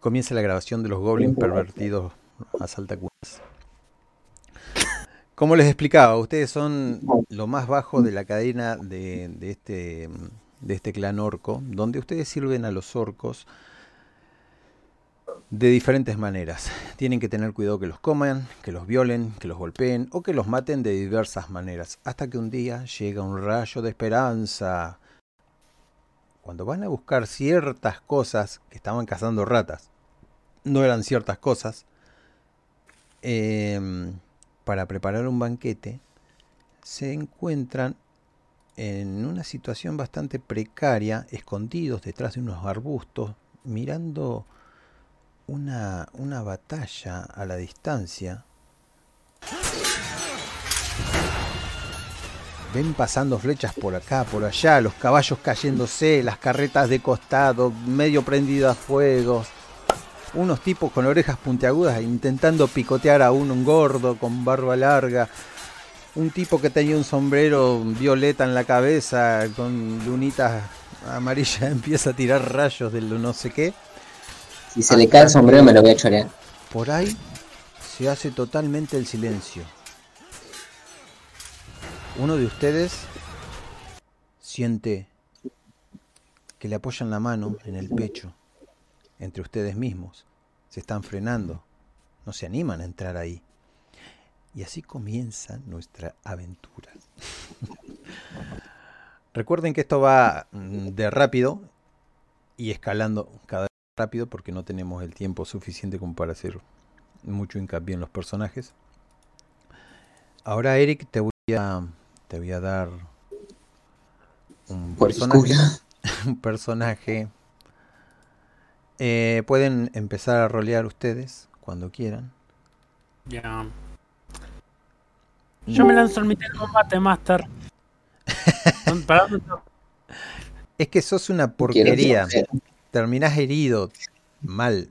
Comienza la grabación de los goblins pervertidos a saltacunas. Como les explicaba, ustedes son lo más bajo de la cadena de, de este, de este clan orco, donde ustedes sirven a los orcos de diferentes maneras. Tienen que tener cuidado que los coman, que los violen, que los golpeen o que los maten de diversas maneras. Hasta que un día llega un rayo de esperanza. Cuando van a buscar ciertas cosas que estaban cazando ratas, no eran ciertas cosas, eh, para preparar un banquete, se encuentran en una situación bastante precaria, escondidos detrás de unos arbustos, mirando una, una batalla a la distancia. Ven pasando flechas por acá, por allá, los caballos cayéndose, las carretas de costado, medio prendidas a fuego. Unos tipos con orejas puntiagudas intentando picotear a uno, un gordo con barba larga. Un tipo que tenía un sombrero violeta en la cabeza con lunitas amarillas empieza a tirar rayos de lo no sé qué. Si se le cae el sombrero me lo voy a chorear. Por ahí se hace totalmente el silencio. Uno de ustedes siente que le apoyan la mano en el pecho, entre ustedes mismos. Se están frenando, no se animan a entrar ahí. Y así comienza nuestra aventura. Recuerden que esto va mm, de rápido y escalando cada vez rápido porque no tenemos el tiempo suficiente como para hacer mucho hincapié en los personajes. Ahora Eric te voy a te voy a dar un personaje, un personaje. Eh, pueden empezar a rolear ustedes cuando quieran. Ya. Yo me lanzo al mitad de combate, Master. es que sos una porquería terminás herido, mal.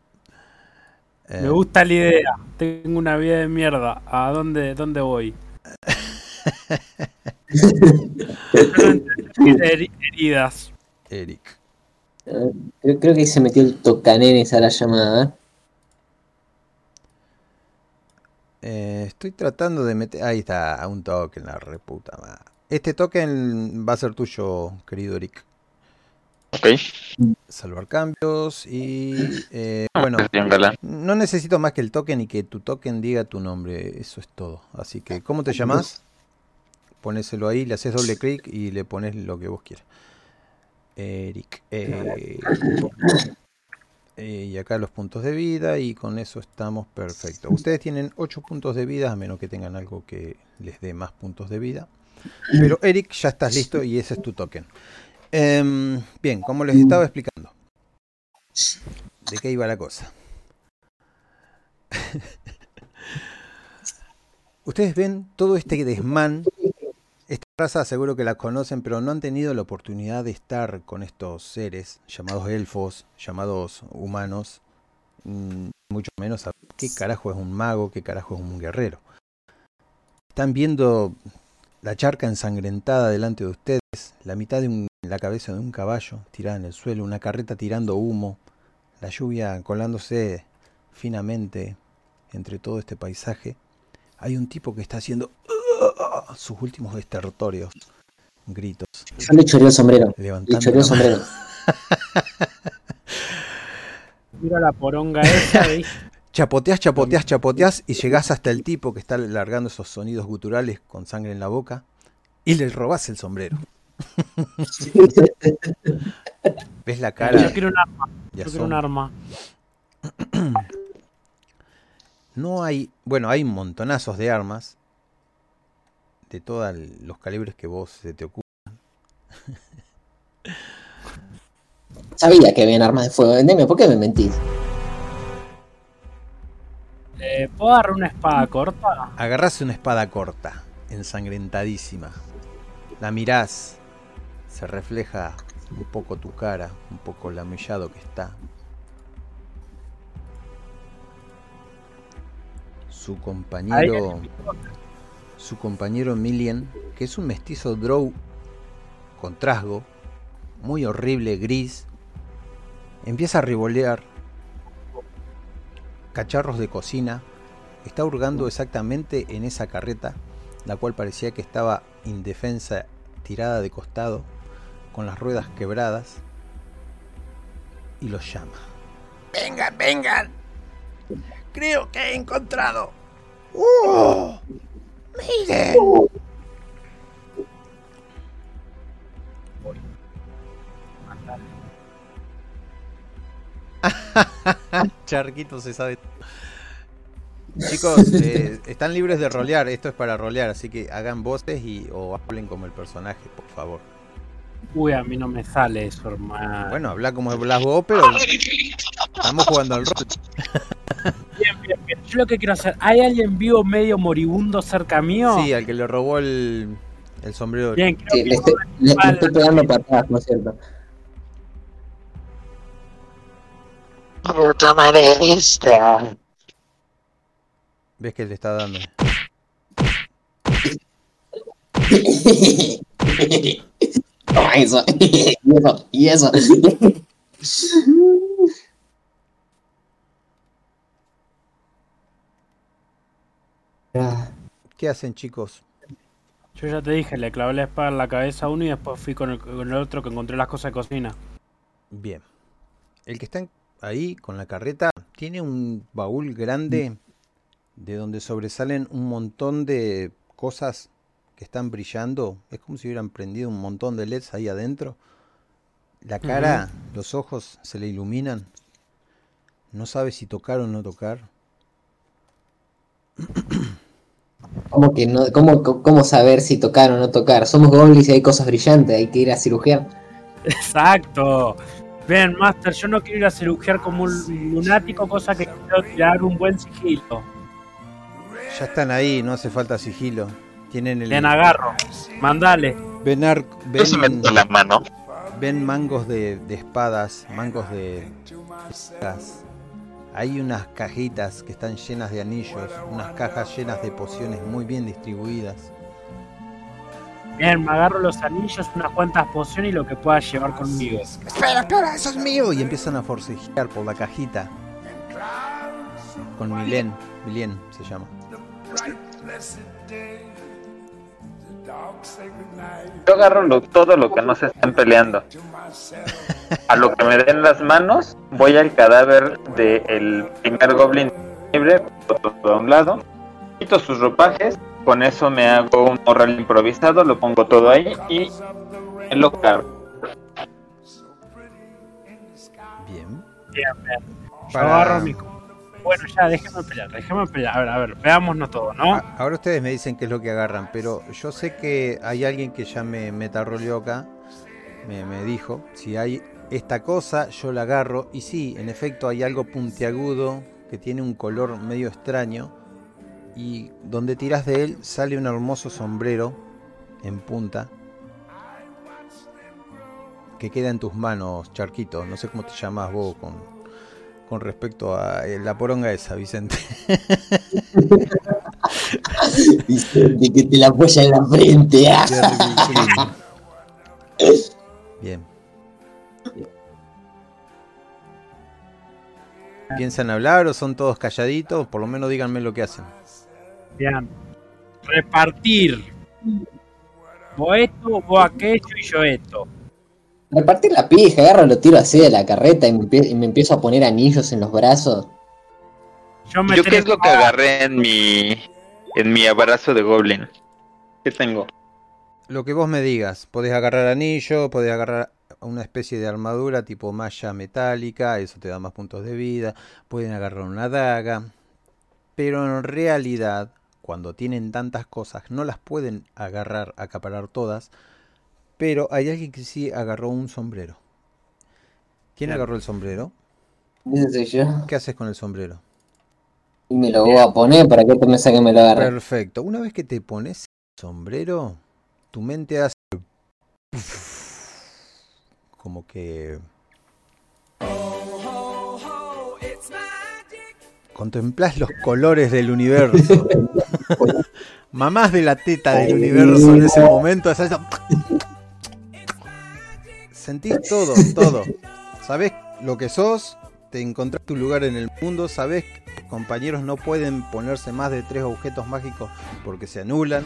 Me gusta la idea. Tengo una vida de mierda. ¿A dónde, dónde voy? heridas. Eric. Creo, creo, que se metió el tocanenes a la llamada. Eh, estoy tratando de meter. Ahí está, un token, la reputa. Este token va a ser tuyo, querido Eric. Ok. Salvar cambios y eh, ah, bueno, no necesito más que el token y que tu token diga tu nombre, eso es todo. Así que, ¿cómo te llamas? Ponéselo ahí, le haces doble clic y le pones lo que vos quieras. Eric. Eh, eh, y acá los puntos de vida y con eso estamos perfectos. Ustedes tienen 8 puntos de vida a menos que tengan algo que les dé más puntos de vida. Pero Eric, ya estás listo y ese es tu token. Em, bien, como les estaba explicando, ¿de qué iba la cosa? Ustedes ven todo este desmán. Raza seguro que la conocen, pero no han tenido la oportunidad de estar con estos seres llamados elfos, llamados humanos, mm, mucho menos a qué carajo es un mago, qué carajo es un guerrero. Están viendo la charca ensangrentada delante de ustedes, la mitad de la cabeza de un caballo tirada en el suelo, una carreta tirando humo, la lluvia colándose finamente entre todo este paisaje. Hay un tipo que está haciendo sus últimos estertorios, gritos. Yo le choré el sombrero. Levantando le el sombrero. Mira la poronga esa, Chapoteás, chapoteás, chapoteás y llegás hasta el tipo que está largando esos sonidos guturales con sangre en la boca y le robás el sombrero. ¿Ves la cara? Yo quiero un arma. Yo quiero un arma. No hay, bueno, hay montonazos de armas de todos los calibres que vos se te ocupan. Sabía que habían armas de fuego. Vendeme, ¿por qué me mentís? Eh, ¿Puedo agarrar una espada corta? Agarrás una espada corta, ensangrentadísima. La mirás, se refleja un poco tu cara, un poco lamellado que está. Su compañero, su compañero Millian, que es un mestizo drow con trasgo, muy horrible, gris, empieza a ribolear cacharros de cocina. Está hurgando exactamente en esa carreta, la cual parecía que estaba indefensa, tirada de costado, con las ruedas quebradas, y los llama. Vengan, vengan. Creo que he encontrado. ¡Oh! ¡Miren! Charquito se sabe. Chicos, eh, están libres de rolear. Esto es para rolear, así que hagan voces y o hablen como el personaje, por favor. Uy, a mí no me sale eso, hermano. Bueno, habla como hablas vos, pero estamos jugando al rol. Bien, bien, bien. Yo lo que quiero hacer, ¿hay alguien vivo medio moribundo cerca mío? Sí, al que le robó el, el sombrero. Bien, creo Sí, que le estoy, le- le estoy pegando patadas, ¿no es cierto? Puta madre esta. ¿Ves que le está dando? Toma eso. y eso. Y eso. Ah, ¿Qué hacen, chicos? Yo ya te dije, le clavé la espada en la cabeza a uno y después fui con el, con el otro que encontré las cosas de cocina. Bien. El que está ahí con la carreta tiene un baúl grande de donde sobresalen un montón de cosas que están brillando. Es como si hubieran prendido un montón de LEDs ahí adentro. La cara, los ojos se le iluminan. No sabe si tocar o no tocar. ¿Cómo que no? ¿Cómo, cómo saber si tocar o no tocar? Somos goblins y hay cosas brillantes, hay que ir a cirugiar. Exacto. Bien, Master, yo no quiero ir a cirugiar como un lunático, cosa que quiero tirar un buen sigilo. Ya están ahí, no hace falta sigilo. Tienen el. Bien, agarro. Mandale. Ven, ar- Yo ven- meto la mano. ven mangos de, de espadas, mangos de. Hay unas cajitas que están llenas de anillos, unas cajas llenas de pociones muy bien distribuidas. Bien, me agarro los anillos, unas cuantas pociones y lo que pueda llevar conmigo. Espera, espera, eso es mío. Y empiezan a forcejear por la cajita. Con Milén, Milén se llama. Yo agarro lo- todo lo que no se estén peleando. A lo que me den las manos, voy al cadáver del primer goblin libre, todo a un lado, quito sus ropajes, con eso me hago un morral improvisado, lo pongo todo ahí y lo cargo. Bien. Bien, bien. Yo Para- agarro mi... Bueno, ya, déjeme pelear, déjeme pelear. A ver, a ver, veámonos todo, ¿no? A- Ahora ustedes me dicen qué es lo que agarran, pero yo sé que hay alguien que ya me metarroleó acá, me, me dijo, si hay esta cosa, yo la agarro, y sí, en efecto hay algo puntiagudo que tiene un color medio extraño, y donde tiras de él sale un hermoso sombrero en punta, que queda en tus manos, Charquito, no sé cómo te llamas vos con, con respecto a eh, la poronga esa, Vicente. Vicente, que te la apoya en la frente. Bien. ¿Piensan hablar o son todos calladitos? Por lo menos díganme lo que hacen. Bien. Repartir. Vos esto, vos aquello y yo esto. Repartir la pija, agarro, lo tiro así de la carreta y me, empie- y me empiezo a poner anillos en los brazos. Yo me ¿Yo qué es lo que agarré en mi en mi abrazo de goblin? ¿Qué tengo? Lo que vos me digas. Podés agarrar anillo, podés agarrar una especie de armadura tipo malla metálica, eso te da más puntos de vida. Pueden agarrar una daga. Pero en realidad, cuando tienen tantas cosas, no las pueden agarrar, acaparar todas. Pero hay alguien que sí agarró un sombrero. ¿Quién agarró el sombrero? Ese soy yo. ¿Qué haces con el sombrero? Y me lo voy a poner para que te me que me lo agarre. Perfecto. Una vez que te pones el sombrero, tu mente hace como que contemplas los colores del universo. Mamás de la teta del universo en ese momento. eso. Sentís todo, todo. Sabés lo que sos, te encontrás tu lugar en el mundo, sabés compañeros no pueden ponerse más de tres objetos mágicos porque se anulan.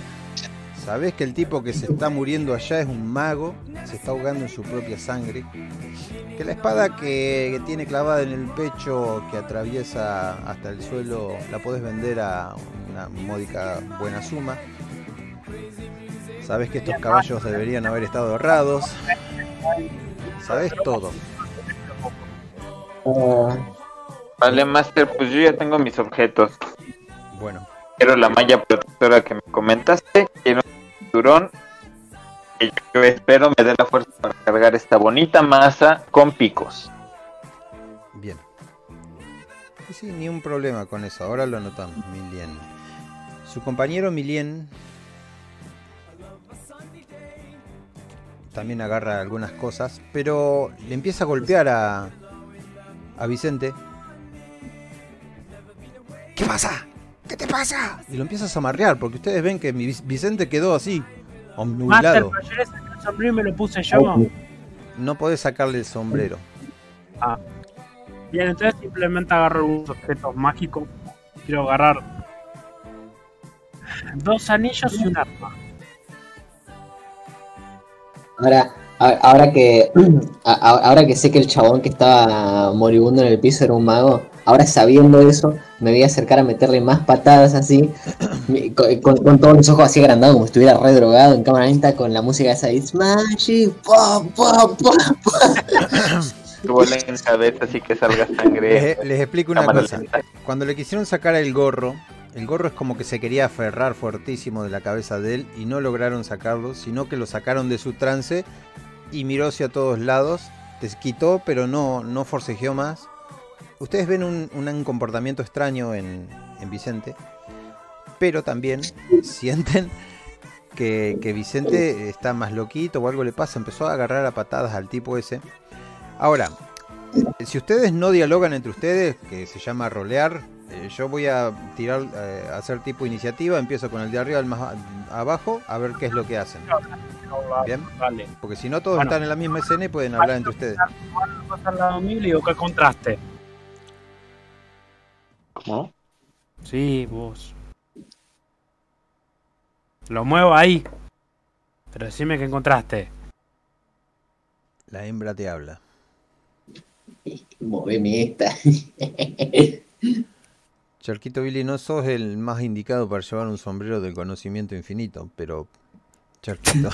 Sabés que el tipo que se está muriendo allá es un mago, se está ahogando en su propia sangre. Que la espada que, que tiene clavada en el pecho, que atraviesa hasta el suelo, la podés vender a una módica buena suma. Sabés que estos caballos deberían haber estado errados. Sabés todo. Ah, Vale, Master, pues yo ya tengo mis objetos. Bueno, Quiero la malla protectora que me comentaste. Quiero un cinturón. Que yo espero me dé la fuerza para cargar esta bonita masa con picos. bien. Sí, ni un problema con eso. Ahora lo anotamos, Milien. Su compañero Milien también agarra algunas cosas, pero le empieza a golpear a, a Vicente ¿Qué pasa? ¿Qué te pasa? y lo empieza a zamarrear, porque ustedes ven que mi Vic- Vicente quedó así, Master, omnubilado. saqué el sombrero y me lo puse yo. No podés sacarle el sombrero. Bien, entonces simplemente agarro unos objetos mágicos. Quiero agarrar dos anillos y un arma. Ahora, ahora que ahora que sé que el chabón que estaba moribundo en el piso era un mago, ahora sabiendo eso, me voy a acercar a meterle más patadas así, mi- con, con- con todos los ojos así agrandados como si estuviera re drogado en cámara lenta con la música esa de It's Magic, pa, pa, pa. Tuvo la cabeza así que salga sangre. Les, les explico una cosa. lenta. Cuando le quisieron sacar el gorro, el gorro es como que se quería aferrar fuertísimo de la cabeza de él y no lograron sacarlo, sino que lo sacaron de su trance y miró hacia todos lados, quitó pero no, no forcejeó más. Ustedes ven un, un comportamiento extraño en, en Vicente, pero también sienten que, que Vicente está más loquito o algo le pasa, empezó a agarrar a patadas al tipo ese. Ahora, si ustedes no dialogan entre ustedes, que se llama rolear, yo voy a tirar, eh, a hacer tipo iniciativa, empiezo con el de arriba al más abajo, a ver qué es lo que hacen. Bien, Vale. porque si no todos Bueno. están en la misma escena y pueden hablar entre ustedes. Al lado mío y le digo, ¿qué contraste? ¿Cómo? Sí, vos. Lo muevo ahí. Pero decime qué encontraste. La hembra te habla. Moveme esta. Charquito Billy, no sos el más indicado para llevar un sombrero del conocimiento infinito, pero... Charquito.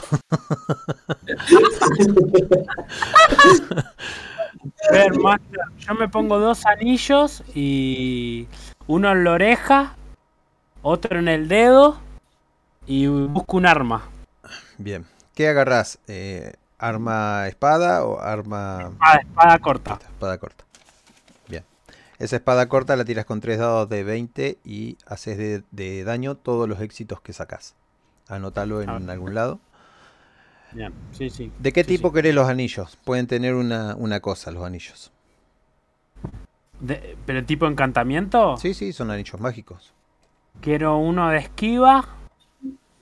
A ver, Master, yo me pongo dos anillos y uno en la oreja, otro en el dedo y busco un arma. Bien. ¿Qué agarrás? Eh, ¿Arma espada o arma Ah, espada corta. espada corta? Esa espada corta la tiras con tres dados de 20 y haces de, de daño todos los éxitos que sacás. Anótalo en Ah. algún lado. Sí, sí. ¿De qué Sí, tipo querés los anillos? Pueden tener una, una cosa los anillos. De- ¿Pero tipo encantamiento? Sí, sí, son anillos mágicos. Quiero uno de esquiva.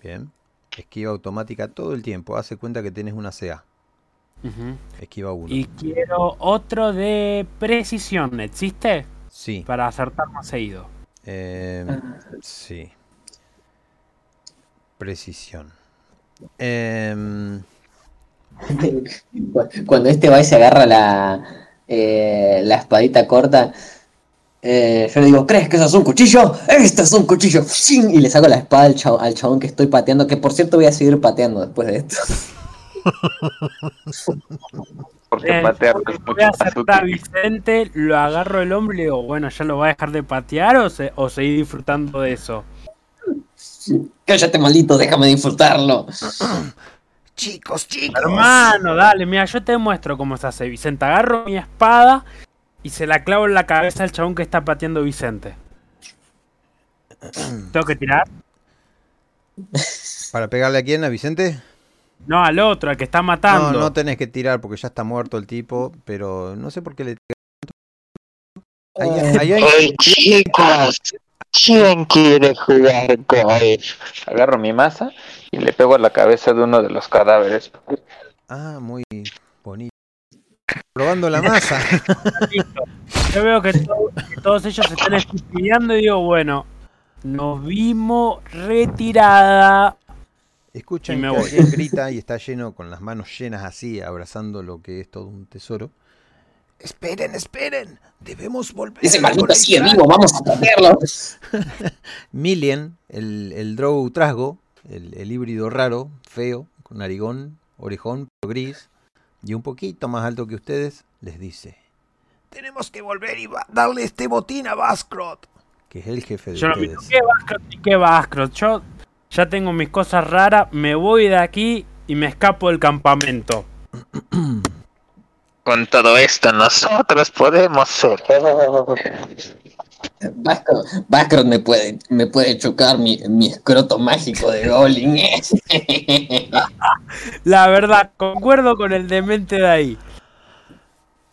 Bien. Esquiva automática todo el tiempo. Hace cuenta que tenés una CA. Esquiva 1. Y quiero otro de precisión. ¿Existe? Sí. Para acertar más seguido. Eh, sí. Precisión. Em, Cuando este va y se agarra la, eh, la espadita corta, eh, yo le digo, ¿crees que eso es un cuchillo? ¡Esto es un cuchillo! Y le saco la espada al chabón, al chabón que estoy pateando, que por cierto voy a seguir pateando después de esto. Porque Bien, patear es mucho acertar a. Vicente, lo agarro el hombre y le digo, bueno, ¿ya lo va a dejar de patear o, se, o seguir disfrutando de eso? Cállate, maldito, déjame disfrutarlo. Chicos, chicos. Hermano, dale, mira, yo te muestro cómo se hace. Vicente, agarro mi espada y se la clavo en la cabeza al chabón que está pateando Vicente. ¿Tengo que tirar? ¿Para pegarle a quién? ¿A Vicente? No, al otro, al que está No, matando. no tenés que tirar porque ya está muerto el tipo, pero no sé por qué le... Ahí, ahí hay- Hey, chicos, ¿quién quiere jugar con Agarro mi masa y le pego a la cabeza de uno de los cadáveres. Ah, muy bonito. Probando la masa. Yo veo que, to- que todos ellos se están estupiñando y digo, bueno, nos vimos retirada. Escuchan que voy. alguien grita y está lleno con las manos llenas así, abrazando lo que es todo un tesoro. Esperen, esperen. Debemos volver. Ese a maldito sigue vivo, vamos a traerlo. Milien, el, el Drow Trasgo, el, el híbrido raro, feo, con narigón, orejón, pero gris, y un poquito más alto que ustedes, les dice Tenemos que volver y darle este botín a Baskrot. que es el jefe de Yo no ustedes. qué Baskrot ni qué Baskrot. Yo ya tengo mis cosas raras, me voy de aquí y me escapo del campamento. Con todo esto nosotros podemos ser. Baskrot me puede, me puede chocar mi, mi escroto mágico de Goblin. La verdad, concuerdo con el demente de ahí.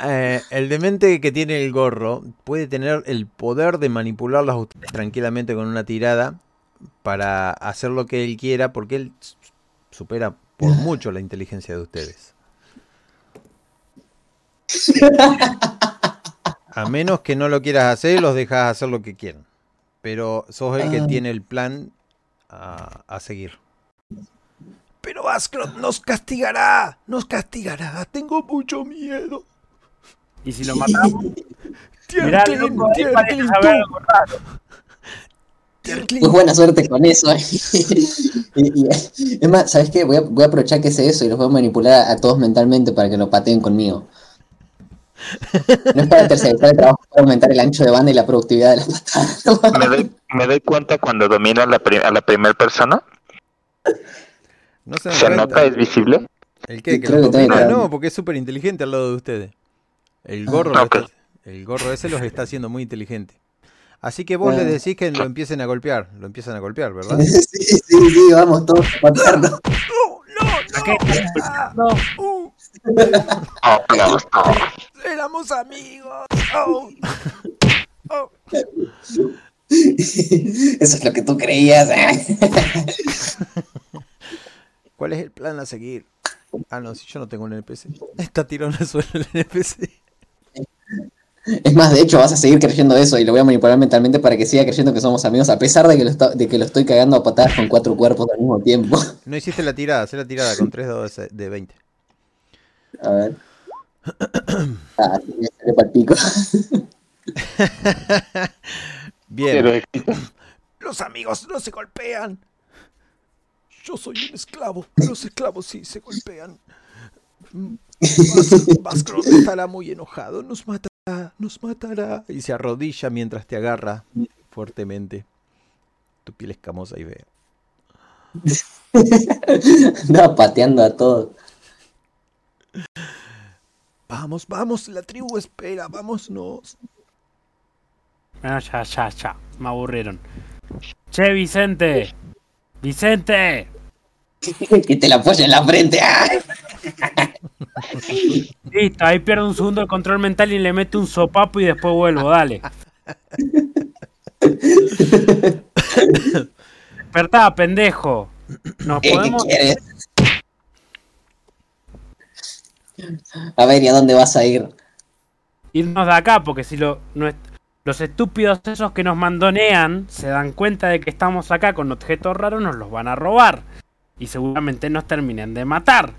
Eh, el demente que tiene el gorro puede tener el poder de manipularlas a ustedes tranquilamente con una tirada para hacer lo que él quiera, porque él supera por mucho la inteligencia de ustedes. A menos que no lo quieras hacer, los dejas hacer lo que quieran. Pero sos el que Ah. tiene el plan a, a seguir. Pero Baskrot nos castigará. Nos castigará. Tengo mucho miedo. Y si lo matamos, Tier mirá, Muy buena suerte con eso. eh. y, y- es más, ¿sabes qué? Voy a, voy a aprovechar que sé eso y los voy a manipular a todos mentalmente para que lo pateen conmigo. No es para tercerizar el trabajo, es para aumentar el ancho de banda y la productividad de las patadas. Me doy, me doy cuenta cuando domino a la, pri- a la primera persona. No se dan ¿Se cuenta. nota? ¿Es visible? ¿El qué? ¿Que que No, porque es súper inteligente al lado de ustedes. El gorro, ok. está- el gorro ese los está haciendo muy inteligente. Así que vos Ah. le decís que lo empiecen a golpear. Lo empiezan a golpear, ¿verdad? sí, sí, sí, vamos todos a patearlo. No, no. Uh, Oh, éramos amigos. Oh. Oh. Eso es lo que tú creías. ¿eh? ¿Cuál es el plan a seguir? Ah, no, si yo no tengo un NPC. Está tirado en el suelo el NPC. Es más, de hecho, vas a seguir creyendo eso y lo voy a manipular mentalmente para que siga creyendo que somos amigos, a pesar de que lo, está- de que lo estoy cagando a patadas con cuatro cuerpos al mismo tiempo. No hiciste la tirada, hacé la tirada con 3 dados de de 20. A ver. Ah, sí, me pico. Bien, Los amigos no se golpean. Yo soy un esclavo. Los esclavos sí se golpean. Baskrot estará muy enojado. Nos matará. Nos matará. y se arrodilla mientras te agarra fuertemente. Tu piel escamosa y fea. Andaba pateando a todos. Vamos, vamos. La tribu espera. Vámonos. Ah, ya, ya, ya. Me aburrieron. Che, Vicente. Vicente. Que te la apoya en la frente. ¡ah! Listo, ahí pierdo un segundo el control mental y le meto un sopapo y después vuelvo, dale. Despertá, pendejo. Nos ¿Qué, qué podemos. quieres? A ver, ¿y a dónde vas a ir? irnos de acá, porque si lo, los estúpidos esos que nos mandonean se dan cuenta de que estamos acá con objetos raros, nos los van a robar. Y seguramente nos terminen de matar.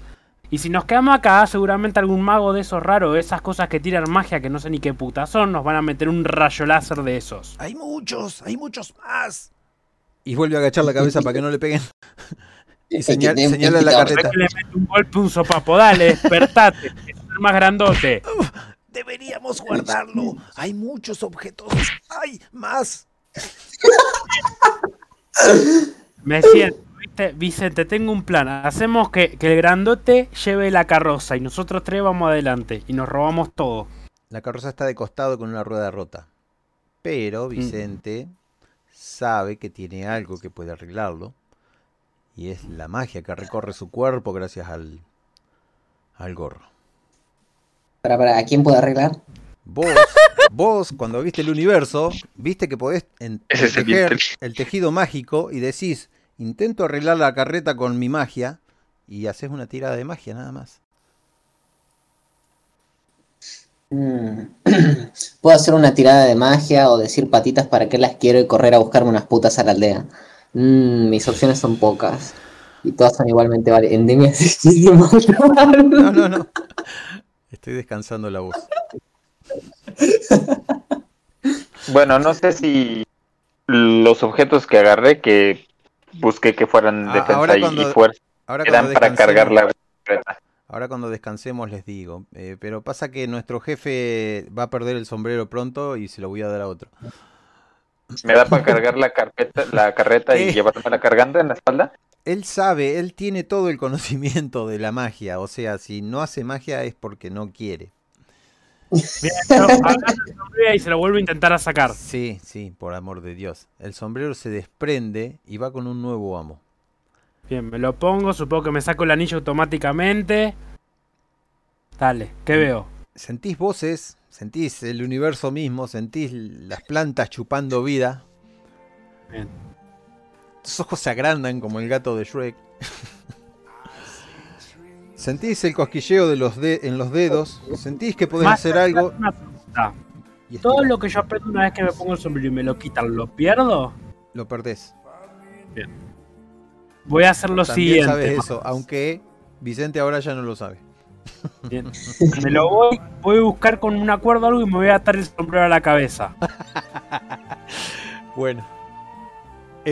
Y si nos quedamos acá, seguramente algún mago de esos raros, esas cosas que tiran magia que no sé ni qué puta son, nos van a meter un rayo láser de esos. Hay muchos. Hay muchos más. Y vuelve a agachar la cabeza para que no le peguen. Y señal- señala la carreta. Que le meto un golpe, un sopapo, dale, despertate, es el más grandote. Deberíamos guardarlo. Hay muchos objetos. Hay más. Me siento, Vicente, tengo un plan. Hacemos que, que el grandote lleve la carroza y nosotros tres vamos adelante y nos robamos todo. La carroza está de costado con una rueda rota. Pero Vicente sabe que tiene algo que puede arreglarlo. Y es la magia que recorre su cuerpo gracias al, al gorro. Para, para, ¿a quién puedo arreglar? Vos, vos, cuando viste el universo, viste que podés tejer el tejido mágico y decís, intento arreglar la carreta con mi magia y haces una tirada de magia nada más. Mm. Puedo hacer una tirada de magia o decir patitas para que las quiero y correr a buscarme unas putas a la aldea. Mm, mis opciones son pocas. Y todas son igualmente vale. Endemia No, no, no. Estoy descansando la voz. Bueno, no sé si los objetos que agarré que busqué que fueran Ah, defensa ahora y- cuando- y fuerza Ahora eran para cargar la carreta. ahora cuando descansemos les digo. Eh, pero pasa que nuestro jefe va a perder el sombrero pronto y se lo voy a dar a otro. Me da para cargar la carpeta, la carreta y Eh. llevármela cargando en la espalda. Él sabe, él tiene todo el conocimiento de la magia. O sea, si no hace magia es porque no quiere. Mira, el y se lo vuelvo a intentar a sacar. Sí, sí, por amor de Dios. El sombrero se desprende y va con un nuevo amo. Bien, me lo pongo, supongo que me saco el anillo automáticamente. Dale, ¿qué veo? Sentís voces, sentís el universo mismo, sentís las plantas chupando vida. Bien. Tus ojos se agrandan como el gato de Shrek. sentís el cosquilleo de los de- en los dedos. Sentís que podés Más hacer algo. Una pregunta. y Todo lo que yo aprendo una vez que me pongo el sombrero y me lo quitan, ¿lo pierdo? Lo perdés. Voy a hacer lo También siguiente. sabes eso, aunque Vicente ahora ya no lo sabe. Bien. Me lo voy, voy a buscar con un acuerdo o algo y me voy a atar el sombrero a la cabeza. Bueno.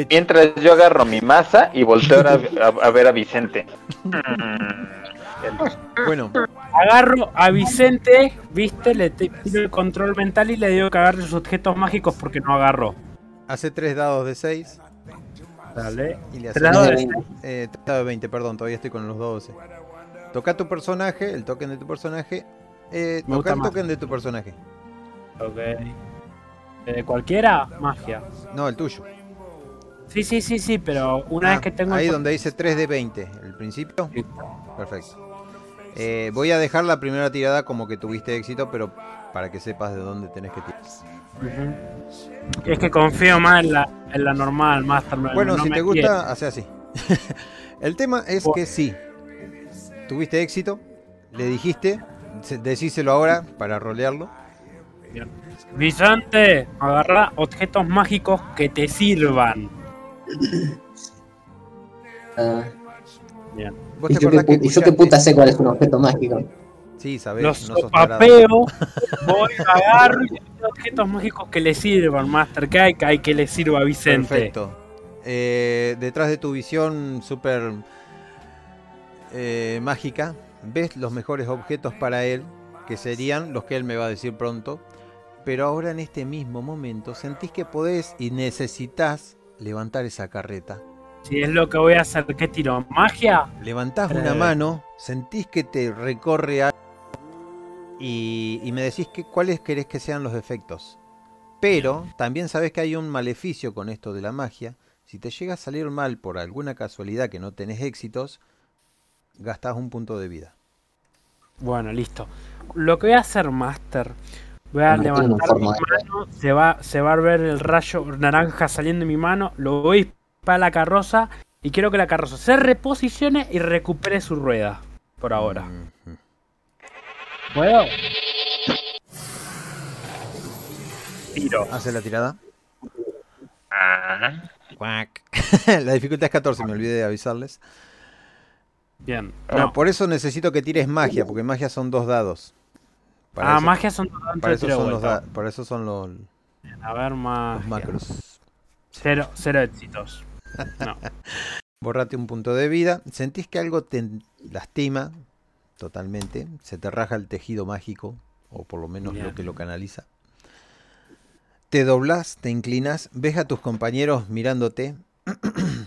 Mientras yo agarro mi masa y volteo a, a- a ver a Vicente. Bueno, Agarro a Vicente, viste, le tiro el control mental y le digo que agarre sus objetos mágicos porque no agarró. hace tres dados de 6 Dale. y le Tres haces dados de de- 20. Eh, tratado de 20, perdón, todavía estoy con los 12. Toca tu personaje, el token de tu personaje. Eh, Me toca el más. token de tu personaje. Ok. Eh, ¿Cualquiera? Magia. No, el tuyo. Sí, sí, sí, sí, pero una Ah, vez que tengo... ahí el- donde dice 3 de 20, el principio. Sí. Perfecto. Eh, voy a dejar la primera tirada como que tuviste éxito, pero para que sepas de dónde tenés que tirar. Es que confío más en la, en la normal, no- Bueno, no si te quiere. gusta, hace así. el tema es que sí. Tuviste éxito, le dijiste, se- decíselo ahora para rolearlo. Vicente, agarra objetos mágicos que te sirvan. Bien. ¿Vos ¿Y te yo, qué, que y yo puta sé cuál es un objeto mágico? Sí, sabés, Los no sopapeo, voy, agarro y objetos mágicos que le sirvan, Master. ¿Qué hay que, hay que le sirva a Vicente? Perfecto. Eh, detrás de tu visión súper eh, mágica, ves los mejores objetos para él, que serían los que él me va a decir pronto. Pero ahora en este mismo momento sentís que podés y necesitas levantar esa carreta. Si es lo que voy a hacer, ¿qué tiro? ¿Magia? Levantás una mano, sentís que te recorre algo y, y me decís que, cuáles querés que sean los efectos. Pero también sabés que hay un maleficio con esto de la magia. Si te llega a salir mal por alguna casualidad que no tenés éxitos, gastás un punto de vida. Bueno, listo. Lo que voy a hacer, Master, voy a levantar mi mano, se va, se va a ver el rayo naranja saliendo de mi mano, lo voy para la carroza y quiero que la carroza se reposicione y recupere su rueda. Por ahora. ¿Puedo? Tiro. Hace la tirada. Ah, la dificultad es 14, me olvidé de avisarles. Bien. No, No. por eso necesito que tires magia, porque magia son dos dados. Para ah, eso- magia son todos Para de eso tiro son los, vuelta. da- para eso son los, A ver, los magia. macros. Cero, cero éxitos. No. Borrate un punto de vida. Sentís que algo te lastima totalmente. Se te raja el tejido mágico, o por lo menos lo que lo canaliza. Te doblas, te inclinas, ves a tus compañeros mirándote.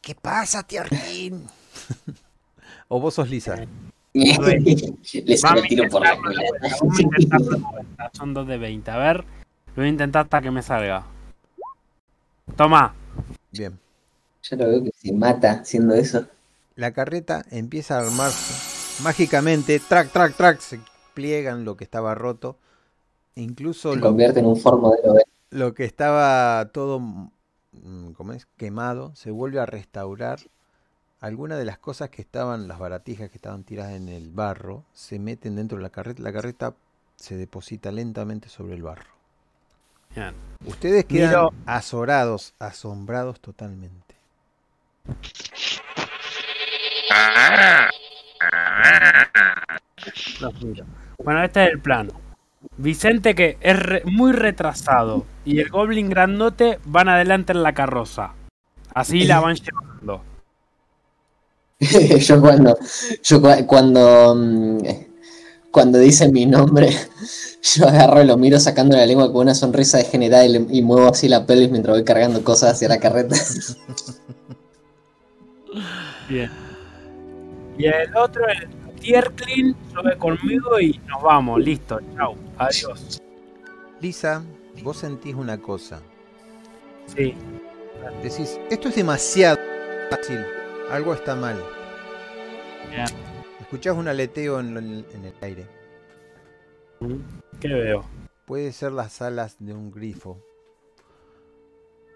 ¿Qué pasa, Tiarkin? o vos sos Lisa. Le saco Vamos el a tiro por la. Son dos de 20. A ver, lo voy a intentar hasta que me salga. Toma. Bien. Yo lo veo que se mata haciendo eso. La carreta empieza a armarse. Mágicamente, track, track, track, se pliegan lo que estaba roto. Incluso Se lo, convierte en un formo de lo lo que estaba todo mm, ¿cómo es? quemado se vuelve a restaurar algunas de las cosas que estaban, las baratijas que estaban tiradas en el barro, se meten dentro de la carreta. La carreta se deposita lentamente sobre el barro. Ustedes quedan Miro- azorados, asombrados totalmente. Los miro. Bueno, este es el plan. Vicente, que es re- muy retrasado, y el Goblin grandote van adelante en la carroza. Así la van llevando. yo cuando, yo cua- cuando, mm, cuando dicen mi nombre, yo agarro y lo miro sacando la lengua con una sonrisa degenerada y, le- y muevo así la pelvis mientras voy cargando cosas hacia la carreta. Bien. Y el otro, el Tierklin, sube conmigo y nos vamos. Listo, chau. Adiós. Lisa, vos sentís una cosa. Sí. Decís, esto es demasiado fácil. Algo está mal. Bien. Escuchás un aleteo en, el- en el aire. ¿Qué veo? Puede ser las alas de un grifo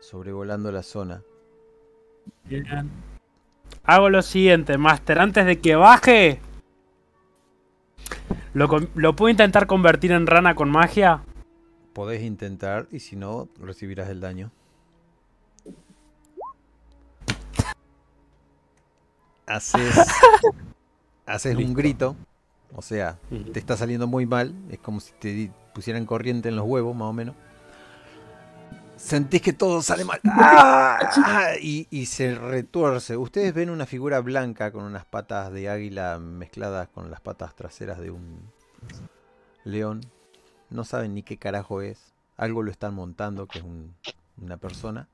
sobrevolando la zona. Bien. Hago lo siguiente, Master. Antes de que baje, ¿lo, ¿lo puedo intentar convertir en rana con magia? Podés intentar y si no, recibirás el daño. Haces, haces un grito, o sea, te está saliendo muy mal, es como si te pusieran corriente en los huevos, más o menos. Sentís que todo sale mal ¡Ah! y, y se retuerce. Ustedes ven una figura blanca con unas patas de águila mezcladas con las patas traseras de un león. No saben ni qué carajo es. Algo lo están montando, que es un- una persona.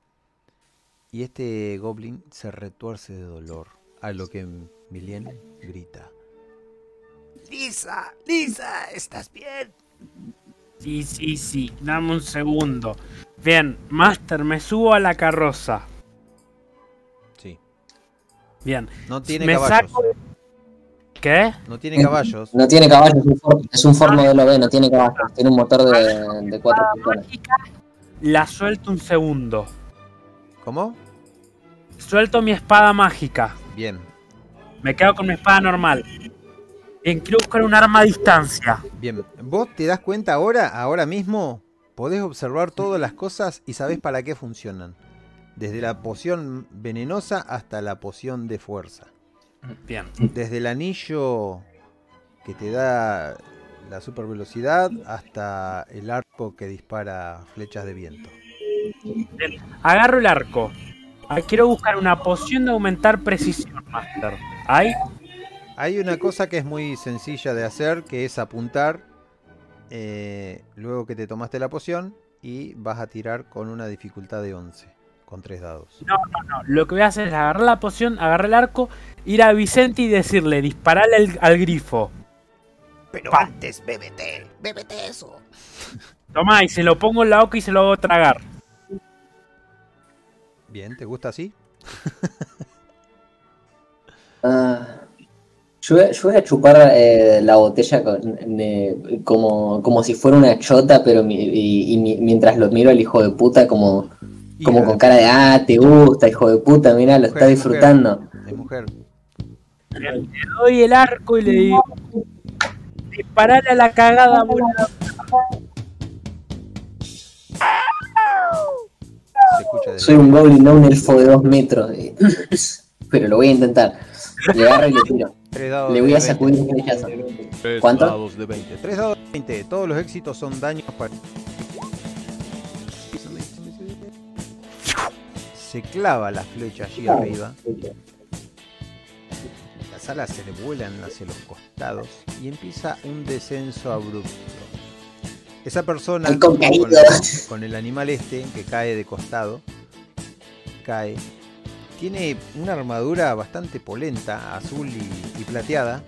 Y este goblin se retuerce de dolor. A lo que Milien grita. Lisa, Lisa, ¿estás bien? Sí, sí, sí. Dame un segundo. Bien, Master, me subo a la carroza. Sí. Bien. No tiene me caballos. saco- ¿Qué? No tiene caballos. No tiene caballos, es un Ford, Ford modelo B, no tiene caballos, tiene un motor de, de cuatro pistolas. Mágica, la suelto un segundo. ¿Cómo? Suelto mi espada mágica. Bien. Me quedo con mi espada normal. Bien, quiero buscar un arma a distancia. Bien. ¿Vos te das cuenta ahora, ahora mismo? Podés observar todas las cosas y sabés para qué funcionan. Desde la poción venenosa hasta la poción de fuerza. Bien. Desde el anillo que te da la super velocidad hasta el arco que dispara flechas de viento. Agarro el arco. Quiero buscar una poción de aumentar precisión, Master. ¿Hay? Hay una cosa que es muy sencilla de hacer, que es apuntar eh, luego que te tomaste la poción y vas a tirar con una dificultad de 11, con tres dados. No, lo que voy a hacer es agarrar la poción, agarrar el arco, ir a Vicente y decirle, disparale al, al grifo. Pero antes, bébete, bébete eso. Tomá, y se lo pongo en la boca y se lo hago tragar. Bien, ¿te gusta así? Ah, yo, voy a- yo voy a chupar eh, la botella con- ne- como, como si fuera una chota, pero mi- y, y mi- mientras lo miro al hijo de puta como, como con cara de, ah, te gusta, hijo de puta, mira, lo Mujer, está mujer. disfrutando. Es mujer. Le doy el arco y le digo, disparale a la cagada, boludo. Soy un goblin, no un elfo de dos metros. eh, pero lo voy a intentar. Le agarro y le tiro. Tres dados Le voy de a sacudir un 20. flechazo. Tres ¿Cuánto? dados de 20. Tres dados de 20. Todos los éxitos son daños para... Se clava la flecha allí arriba. Las alas se le vuelan hacia los costados y empieza un descenso abrupto. Esa persona con con, con el animal este que cae de costado, cae. Tiene una armadura bastante polenta, azul y, y plateada.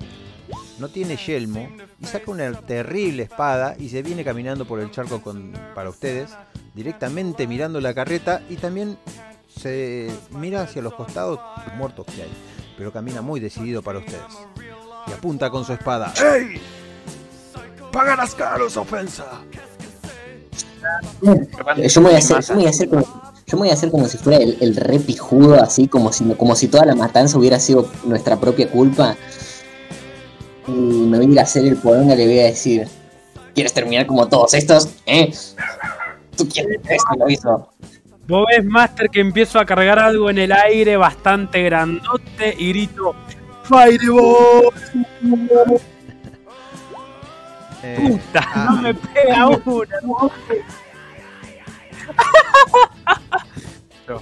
No tiene yelmo y saca una terrible espada y se viene caminando por el charco con, para ustedes, directamente mirando la carreta y también se mira hacia los costados muertos que hay, pero camina muy decidido para ustedes. Y apunta con su espada. ¡Ey! Pagarás caro esa ofensa. Yo me voy a hacer, yo me voy a hacer como, yo me voy a hacer como si fuera el, el re pijudo, así como si, como si toda la matanza hubiera sido nuestra propia culpa. Y me voy a ir a hacer el poronga y le voy a decir, ¿quieres terminar como todos estos? ¿Eh? ¿Tú quieres esto? Lo hizo. Vos ves, Master, que empiezo a cargar algo en el aire bastante grandote y grito ¡Fireball! Eh, ¡Puta! ah, ¡No me pega una!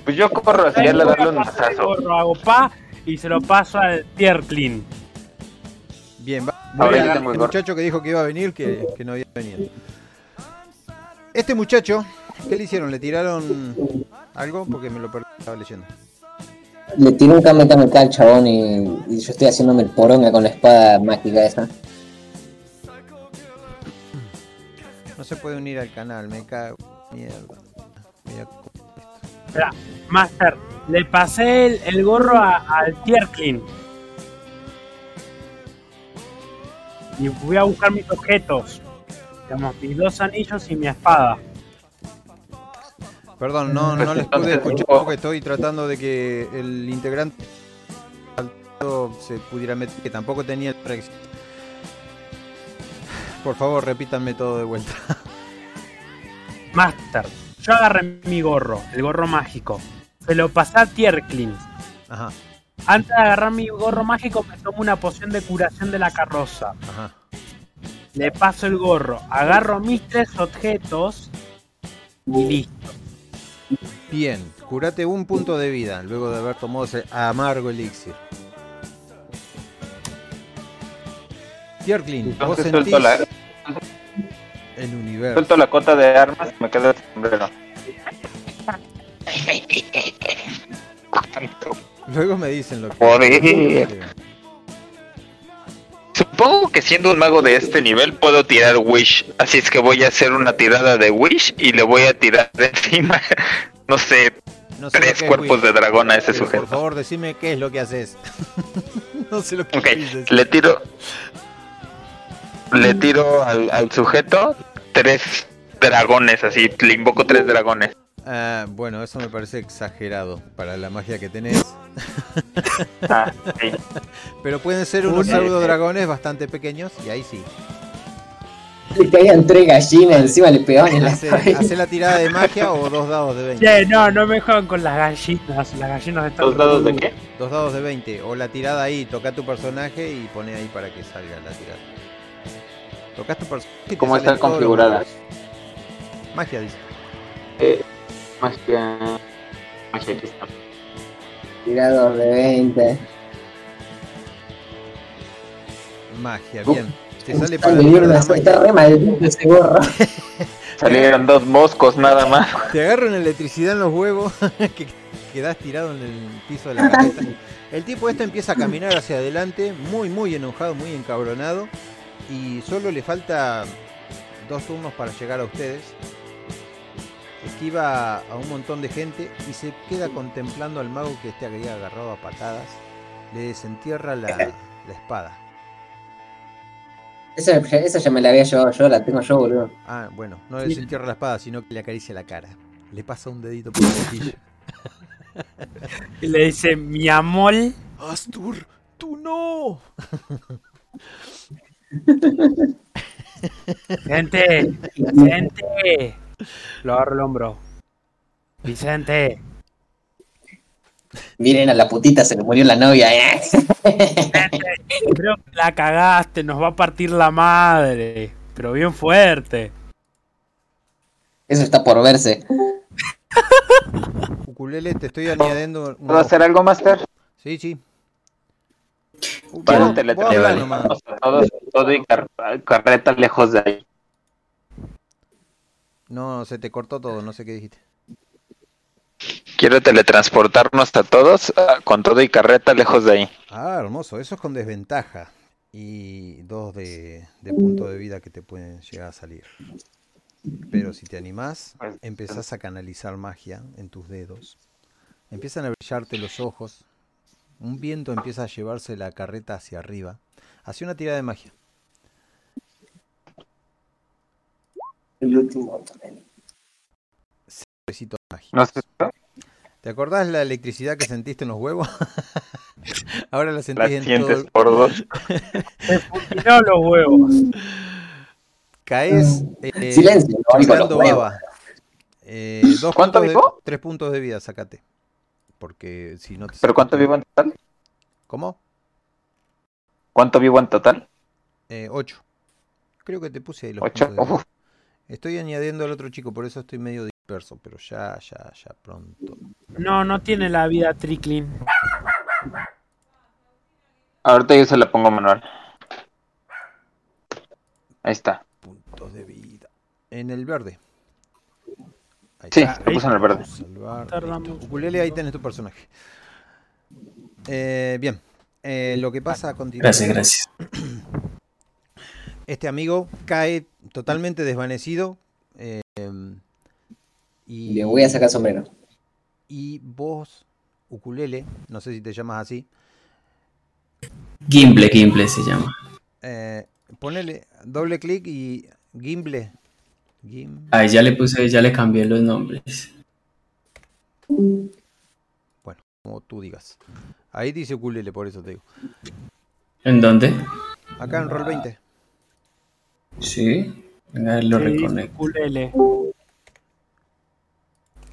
Pues yo corro hacia él a darle un mazazo. hago pa y se lo paso al Tierklin. Bien, va. A- tengo el muchacho que dijo que iba a venir, que, que no había venido. Este muchacho, ¿qué le hicieron? ¿Le tiraron algo? Porque me lo perdí, estaba leyendo. Le tiré un Kamehameha al chabón y, y yo estoy haciéndome el poronga con la espada mágica esa. No se puede unir al canal, me cago. Mierda. Mira Espera, Master, le pasé el, el gorro a- al Tierklin. Y voy a buscar mis objetos. Digamos, mis dos anillos y mi espada. Perdón, no, no les pude escuchar porque estoy tratando de que el integrante se pudiera meter, que tampoco tenía el Brexit. Por favor, repítanme todo de vuelta. Master, yo agarré mi gorro, el gorro mágico. Se lo pasé a Tierklin. Ajá, Antes de agarrar mi gorro mágico, me tomo una poción de curación de la carroza. ajá. Le paso el gorro, agarro mis tres objetos y listo. Bien, curate un punto de vida luego de haber tomado ese amargo elixir. Tierklin, vos sentís la, el universo. suelto la cota de armas y me quedo el sombrero. Luego me dicen lo que... Joder. Supongo que siendo un mago de este nivel puedo tirar Wish. Así es que voy a hacer una tirada de Wish y le voy a tirar de encima, no sé, No sé lo tres cuerpos de dragón a ese pero Por sujeto. favor, decime qué es lo que haces. no sé lo que Ok, querés decir. le tiro. Le tiro al, al sujeto tres dragones, así, le invoco tres dragones. Ah, bueno, eso me parece exagerado para la magia que tenés. Ah, sí. Pero pueden ser unos pseudo dragones bastante pequeños y ahí sí. Le caían tres gallinas, encima le pegaban en la Hace, cabeza. hace la tirada de magia o dos dados de 20. Che, no, no me juegan con las gallinas. Las gallinas están. ¿Dos dados de qué? Dos dados de 20. O la tirada ahí, toca tu personaje y pone ahí para que salga la tirada. Tocas tu personaje. ¿Cómo están los configuradas? Magia, dice. Eh, magia. Magia aquí está. Tirados de 20. Magia, Uh, bien. Te sale Está para mierda, está re maldito ese gorro. Salieron dos moscos nada más. Te agarran electricidad en los huevos, que quedás tirado en el piso de la carreta. El tipo este empieza a caminar hacia adelante, muy, muy enojado, muy encabronado. Y solo le falta dos turnos para llegar a ustedes. Esquiva a un montón de gente y se queda contemplando al mago que este había agarrado a patadas. Le desentierra la, la espada. Esa, esa ya me la había llevado yo, la tengo yo, boludo. Ah, bueno, no le desentierra la espada, sino que le acaricia la cara. Le pasa un dedito por el boquillo. Y le dice, mi amor. Astur, tú no. Vicente, Vicente. Lo agarro el hombro. Vicente, Miren a la putita, se le murió la novia, eh. creo que la cagaste, nos va a partir la madre. Pero bien fuerte. Eso está por verse. Ukulele, te estoy añadiendo. ¿Puedo hacer algo, Master? Sí, sí. Para Vos- vos habla nomás. teletransportarnos a todos, todo y car- carreta lejos de ahí. No, se te cortó todo, no sé qué dijiste. Quiero teletransportarnos a todos ah, con todo y carreta lejos de ahí. Ah, hermoso, eso es con desventaja. Y dos de, de punto de vida que te pueden llegar a salir. Pero si te animás, Pues, empezás a canalizar magia en tus dedos. Empiezan a brillarte los ojos. Un viento empieza a llevarse la carreta hacia arriba. Hacia una tirada de magia. El último también. Besitos ¿No mágicos. sé? ¿Te acordás la electricidad que sentiste en los huevos? Ahora la sentís Las en sientes todo. por dos. Tiró los huevos. Caes eh, Silencio, no, baba. Eh, dos ¿Cuánto puntos de- tres puntos de vida, sacate. Porque si no te ¿Pero cuánto vivo en total? ¿Cómo? ¿Cuánto vivo en total? Eh, ocho. Creo que te puse ahí los ¿Ocho? puntos de Estoy añadiendo al otro chico, por eso estoy medio disperso, pero ya, ya, ya pronto. No, no tiene la vida Tricklin. ahorita yo se la pongo manual. Ahí está. Puntos de vida. En el verde. Ahí Sí, está. lo puse en el verde. Ukulele, ahí tenés tu personaje. Eh, bien. Eh, lo que pasa a continuación. Gracias, gracias. Este amigo cae totalmente desvanecido. eh, y, Le voy a sacar sombrero. y vos, Ukulele, no sé si te llamas así, Gimble, Gimble se llama. eh, ponele doble clic y Gimble. Gim- Ahí ya le puse, ya le cambié los nombres. Bueno, como tú digas. Ahí dice Ukulele, por eso te digo. ¿En dónde? Acá en Roll 20. Sí. Venga, lo Sí, reconecto. ukulele.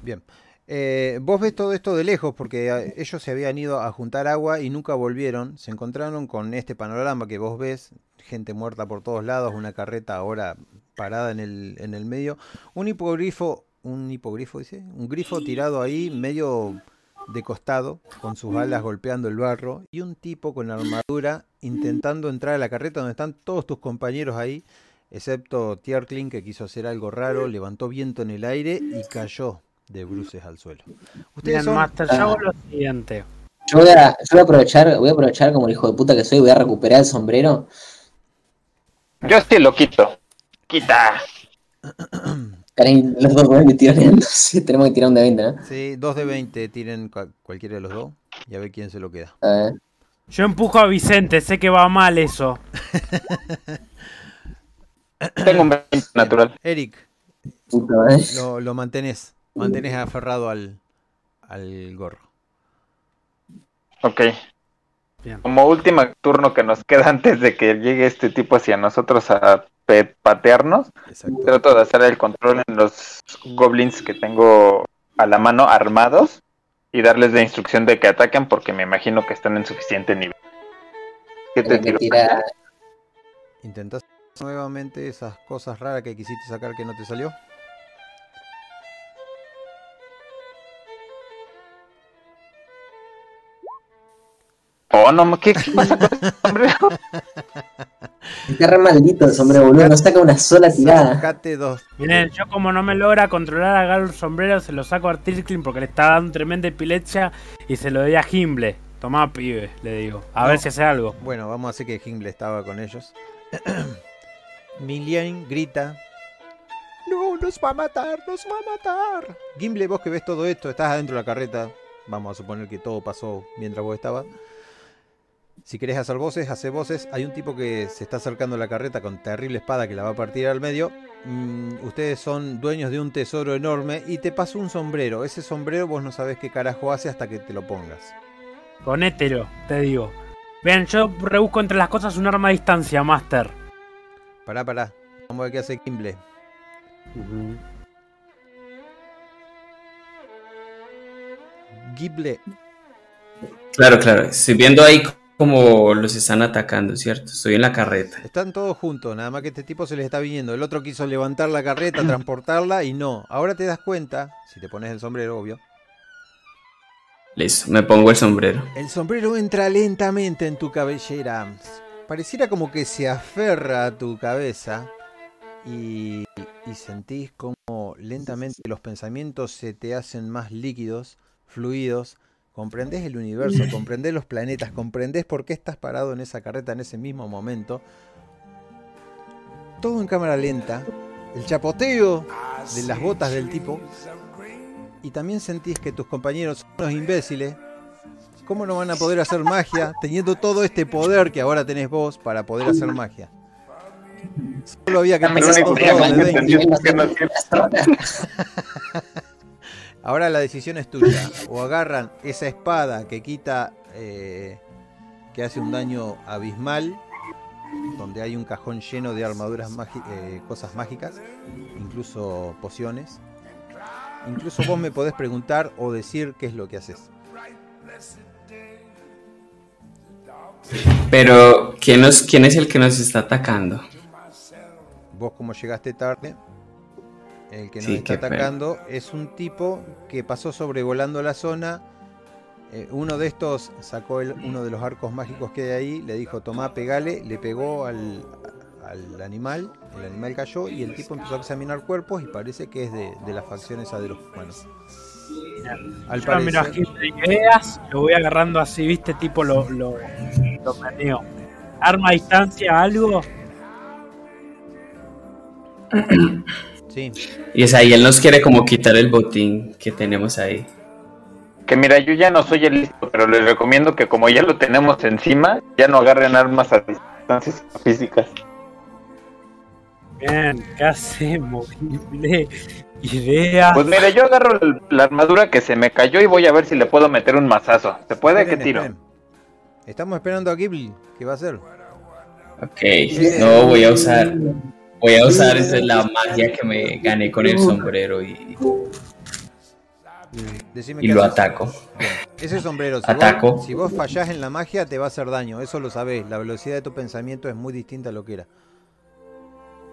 Bien. Eh, vos ves todo esto de lejos porque eh, ellos se habían ido a juntar agua y nunca volvieron. Se encontraron con este panorama que vos ves, gente muerta por todos lados, una carreta ahora parada en el, en el medio, un hipogrifo, un hipogrifo dice, un grifo tirado ahí medio de costado, con sus alas golpeando el barro, y un tipo con armadura intentando entrar a la carreta donde están todos tus compañeros ahí, excepto Tierklin que quiso hacer algo raro, levantó viento en el aire y cayó de bruces al suelo. Ustedes Bien, son Master, yo hago lo siguiente. Yo voy a, yo voy a aprovechar, voy a aprovechar como el hijo de puta que soy, voy a recuperar el sombrero. Yo sí lo quito. Quita. Caray, los dos me Tenemos que tirar un de 20, ¿no? Sí, dos de 20 tiren cua- cualquiera de los dos y a ver quién se lo queda. A ver. Yo empujo a Vicente, sé que va mal eso. Tengo un 20 natural. Eric, Puta madre. lo, lo mantenés, mantenés aferrado al, al gorro. Ok. Bien. Como último turno que nos queda antes de que llegue este tipo hacia nosotros a pe- patearnos, Exacto. trato de hacer el control en los goblins que tengo a la mano armados y darles la instrucción de que ataquen porque me imagino que están en suficiente nivel. ¿Qué te tiro? tirar. ¿Intentás nuevamente esas cosas raras que quisiste sacar que no te salió? Oh, no, ¿qué, qué pasa con este sombrero? Está re maldito el sombrero, boludo. No saca una sola tirada. Dos. Miren, yo como no me logra controlar, agarro el sombrero, se lo saco a Tricklin porque le está dando tremenda epilepsia y se lo doy a Himble. Tomá, pibe, le digo. A No. ver si hace algo. Bueno, vamos a hacer que Himble estaba con ellos. Milian grita. No, nos va a matar, nos va a matar. Gimble, vos que ves todo esto, estás adentro de la carreta. Vamos a suponer que todo pasó mientras vos estabas. Si querés hacer voces, hace voces. Hay un tipo que se está acercando a la carreta con terrible espada que la va a partir al medio. Mm, ustedes son dueños de un tesoro enorme y te pasó un sombrero. Ese sombrero vos no sabés qué carajo hace hasta que te lo pongas. Con hétero, te digo. Vean, yo rebusco entre las cosas un arma a distancia, Master. Pará, pará. Vamos a ver qué hace Gimble. Gimble, Claro, claro. Estoy viendo ahí como los están atacando, ¿cierto? Estoy en la carreta. están todos juntos, nada más que este tipo se les está viniendo. El otro quiso levantar la carreta, transportarla y no. Ahora te das cuenta, si te pones el sombrero, obvio. Listo, me pongo el sombrero. El sombrero entra lentamente en tu cabellera. Pareciera como que se aferra a tu cabeza y, y sentís como lentamente los pensamientos se te hacen más líquidos, fluidos. Comprendés el universo, comprendés los planetas, comprendés por qué estás parado en esa carreta en ese mismo momento. Todo en cámara lenta. El chapoteo de las botas del tipo. Y también sentís que tus compañeros son unos imbéciles ¿Cómo no van a poder hacer magia teniendo todo este poder que ahora tenés vos para poder hacer magia? Solo había que Ahora la decisión es tuya. O agarran esa espada que quita, eh, que hace un daño abismal, donde hay un cajón lleno de armaduras, eh, cosas mágicas, incluso pociones. Incluso vos me podés preguntar o decir qué es lo que haces. Pero, ¿quién, nos, ¿quién es el que nos está atacando? Vos como llegaste tarde, el que nos Sí, está atacando es un tipo que pasó sobrevolando la zona. Eh, uno de estos sacó el- uno de los arcos mágicos que hay ahí, le dijo tomá, pegale, le pegó al, al animal, el animal cayó y el tipo empezó a examinar cuerpos y parece que es de, de la facción esa de los humanos. Al Yo parecer, ideas, lo voy agarrando así, viste, tipo lo, lo, lo meneo. Arma a distancia, algo. sí, Y es ahí, él nos quiere como quitar el botín que tenemos ahí. Que mira, yo ya no soy el listo, pero les recomiendo que como ya lo tenemos encima, ya no agarren armas a distancias físicas. Bien, ¿qué hacemos? Simple. Idea. Pues mira, yo agarro el- la armadura que se me cayó y voy a ver si le puedo meter un mazazo. ¿Se puede? ¿Qué esperen, tiro? esperen. Estamos esperando a Ghibli, ¿qué va a hacer? Ok, no voy a usar. Voy a usar esa es la magia que me gané con el sombrero y, Decime y lo haces. ataco. Ese sombrero, si Ataco. vos, si vos fallás en la magia, te va a hacer daño. Eso lo sabés. La velocidad de tu pensamiento es muy distinta a lo que era.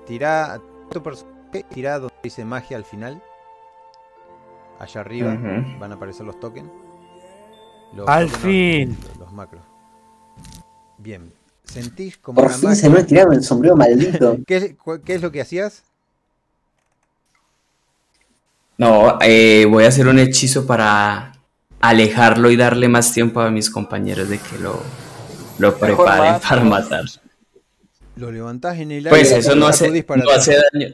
Tirá tu personaje, tirá donde dice magia al final. Allá arriba van a aparecer los tokens. Los Al tokens, fin. Los, los macros. Bien. Sentís como Por fin se me tiraron el sombrero maldito. ¿Qué, qué es lo que hacías? No, eh, voy a hacer un hechizo para alejarlo y darle más tiempo a mis compañeros de que lo, lo preparen para matar. Lo levantás en el aire. Pues eso no hace, no hace daño.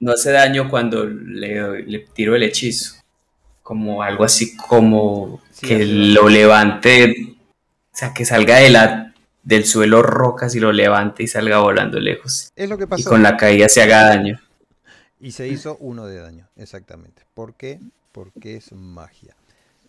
No hace daño cuando le, le tiro el hechizo. Como algo así como Sí, que lo levante. O sea, que salga de la, del suelo rocas y lo levante y salga volando lejos. Es lo que Y pasó. con la caída se haga daño. Y se hizo uno de daño, exactamente. ¿Por qué? Porque es magia.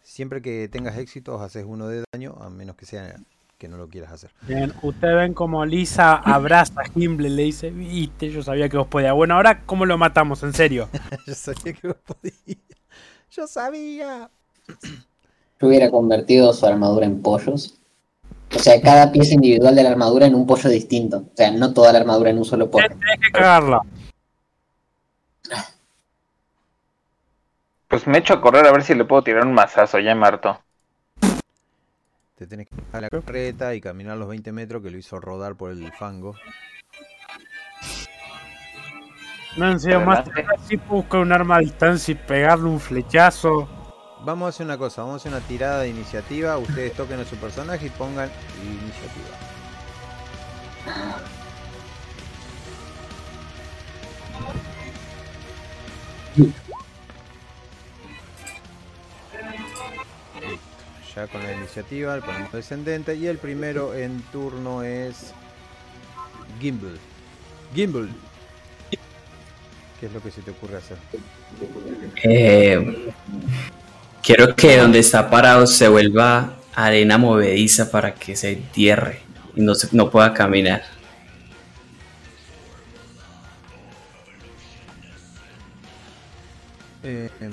Siempre que tengas éxitos haces uno de daño, a menos que sea que no lo quieras hacer. Bien, ustedes ven como Lisa abraza a Gimble, le dice, viste, yo sabía que vos podías. Bueno, ahora, ¿cómo lo matamos? En serio. Yo sabía que vos podías. Yo sabía. Yo hubiera convertido su armadura en pollos. O sea, cada pieza individual de la armadura en un pollo distinto. O sea, no toda la armadura en un solo pollo. Tenés que cagarla. Pues me echo a correr a ver si le puedo tirar un mazazo, ya me harto. Te tenés que bajar la carreta y caminar los 20 metros que lo hizo rodar por el fango. No, en serio, más si buscar un arma a distancia y pegarle un flechazo. Vamos a hacer una cosa, vamos a hacer una tirada de iniciativa. Ustedes toquen a su personaje y pongan iniciativa. Listo. Ya con la iniciativa le ponemos descendente y el primero en turno es Gimbal. Gimbal. ¿Qué es lo que se te ocurre hacer? Eh, quiero que donde está parado se vuelva arena movediza para que se entierre y no, se- no pueda caminar. Eh, em,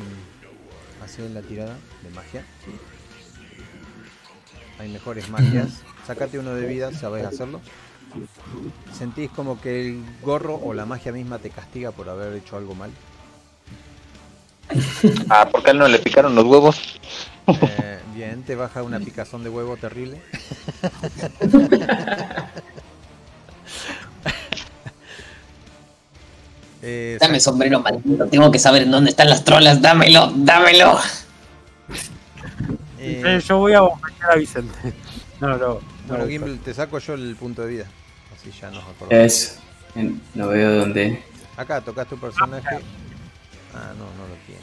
la tirada de magia. Hay mejores magias. Sácate uno de vida, sabes hacerlo. Sentís como que el gorro o la magia misma te castiga por haber hecho algo mal. Ah, ¿por qué a él no le picaron los huevos? Eh, bien, te baja una picazón de huevo terrible. Eh, Dame sombrero maldito. Tengo que saber en dónde están las trolas. Dámelo, dámelo. eh, yo voy a bombardear a Vicente. No, no. bueno, no, Gimbal, te saco yo el punto de vida. Así ya nos acordamos. Es, no veo dónde. Acá tocas tu personaje. Ah, no, no lo tiene.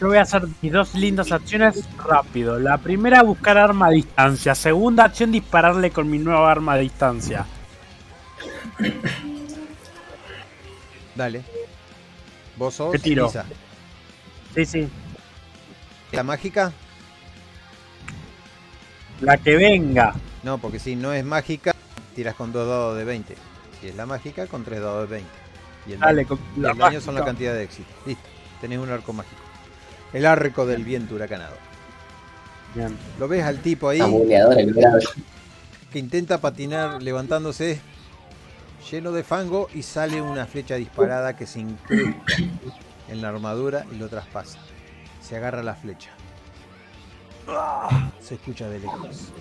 Yo voy a hacer mis dos lindas acciones rápido. La primera, buscar arma a distancia. Segunda acción, dispararle con mi nueva arma a distancia. Dale. Vos sos ¿Qué tiro? Lisa. Sí, sí. ¿La mágica? La que venga. No, porque si no es mágica, tiras con dos dados de 20. Si es la mágica, con tres dados de 20. Y el, Dale, daño, con y la el daño son la cantidad de éxito. Listo, tenés un arco mágico. El arco del viento huracanado. Bien. Lo ves al tipo ahí que intenta patinar levantándose lleno de fango y sale una flecha disparada que se incrusta en la armadura y lo traspasa. Se agarra la flecha. Se escucha de lejos.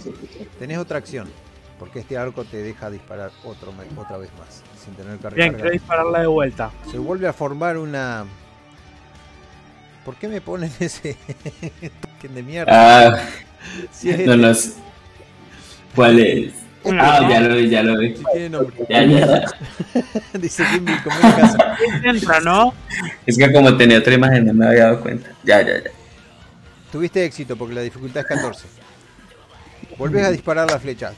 Tenés otra acción, porque este arco te deja disparar otro, otra vez más, sin tener que Bien, quiero dispararla de vuelta. Se vuelve a formar una... ¿Por qué me ponen ese token de mierda? Ah, Si es no, este, no sé. ¿Cuál es? Ah, ya lo vi, ya lo vi. tiene nombre. Ya, ya. Dice Kimby como en casa. Entra, ¿no? Es que como tenía otra imagen no me había dado cuenta. Ya, ya, ya. Tuviste éxito porque la dificultad es 14. Volvés a disparar la flecha.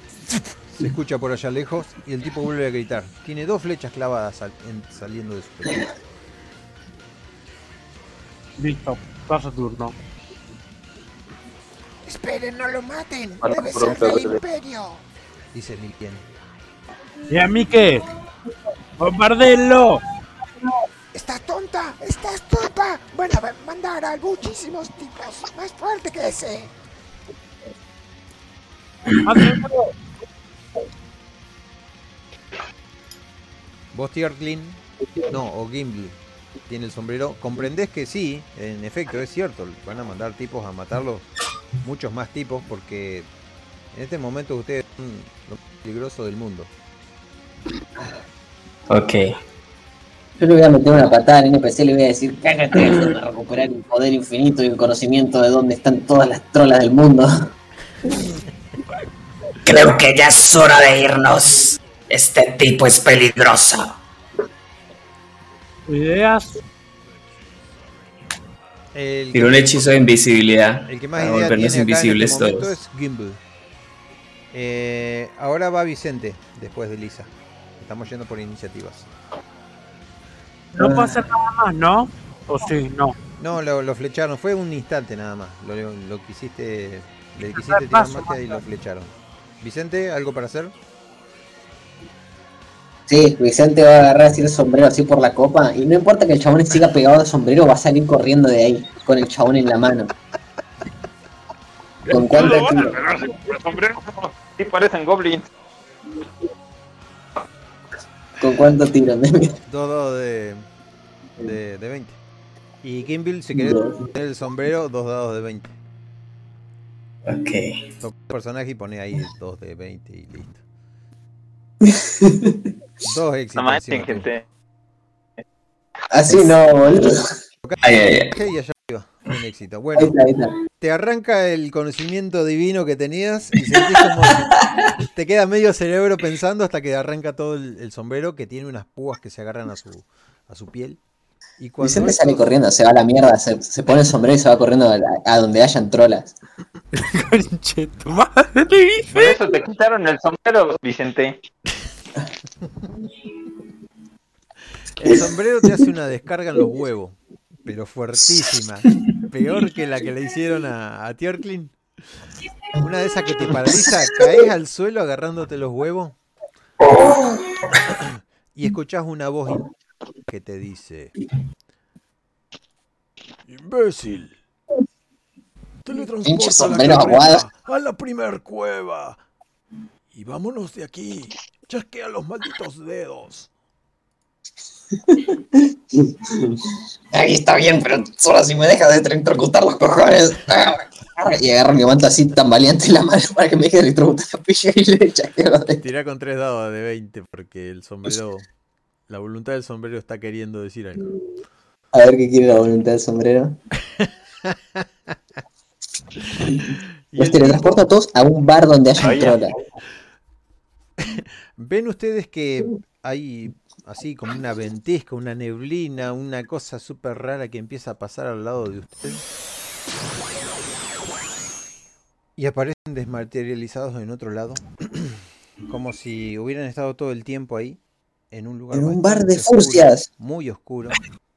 Se escucha por allá lejos y el tipo vuelve a gritar. Tiene dos flechas clavadas sal- en- saliendo de su pecho. Listo, paso turno. Esperen, no lo maten. Bueno, Debe ser del de- imperio. Dice Milken. ¿Y a mí qué? ¡Bombardelo! ¿Estás tonta? ¿Estás tonta? Van a mandar a muchísimos tipos más fuerte que ese. Vos, Tierklin, no, o Gimli, tiene el sombrero. Comprendés que sí, en efecto, es cierto. Van a mandar tipos a matarlos, muchos más tipos, porque en este momento ustedes son lo más peligroso del mundo. Ok. Yo le voy a meter una patada al NPC y le voy a decir, cágate, déjame recuperar el poder infinito y el conocimiento de dónde están todas las trolas del mundo. Creo que ya es hora de irnos. Este tipo es peligroso. ¿Ideas? El Tiro un hechizo de invisibilidad. El que más para idea volvernos tiene acá invisibles en este todos. es Gimbal. Eh, ahora va Vicente, después de Lisa. Estamos yendo por iniciativas. No puedo hacer nada más, ¿no? ¿O sí? No. No, lo, lo flecharon. Fue un instante nada más. Lo, lo, lo quisiste, le quisiste tirar magia y lo flecharon. Vicente, ¿algo para hacer? Sí, Vicente va a agarrar así el sombrero así por la copa y no importa que el chabón siga pegado al sombrero, va a salir corriendo de ahí con el chabón en la mano. ¿Con cuánto tiro? Sí, parecen goblins. ¿Con cuánto tiro? Dos dados de, de, de 20. Y Gimbal, si querés tener el sombrero, dos dados de 20. Ok. Toca el personaje y pone ahí dos de 20 y listo. Dos éxitos. No tú. gente. Así no, boludo. Ay, ay, ay. Ok, y allá arriba. Un éxito. Ahí Bueno, está, ahí está. te arranca el conocimiento divino que tenías y sentís como que te queda medio cerebro pensando hasta que arranca todo el, el sombrero que tiene unas púas que se agarran a su, a su piel. Y cuando Vicente esto- sale corriendo, se va a la mierda, se, se pone el sombrero y se va corriendo a, a donde hayan trolas. Conche tu madre. Por eso te quitaron el sombrero, Vicente. el sombrero te hace una descarga en los huevos, pero fuertísima. Peor que la que le hicieron a, a Tierklin. Una de esas que te paraliza, caes al suelo agarrándote los huevos y escuchás una voz que te dice: Imbécil. Teletransporta a la a la primer cueva. Y vámonos de aquí. Chasquea los malditos dedos. Ahí está bien, pero solo si me dejas de electrocutar los cojones. Y agarro mi manto así tan valiente la mano para que me deje de electrocutar la pilla y le chasqueo de- Tirá con tres dados de 20 porque el sombrero, la voluntad del sombrero está queriendo decir algo. A ver qué quiere la voluntad del sombrero. Los el teletransporto a todos a un bar donde haya Vaya. trola. Ven ustedes que hay así como una ventisca, una neblina, una cosa súper rara que empieza a pasar al lado de ustedes. Y aparecen desmaterializados en otro lado, como si hubieran estado todo el tiempo ahí, en un lugar En un bar de oscuro, furcias. muy oscuro.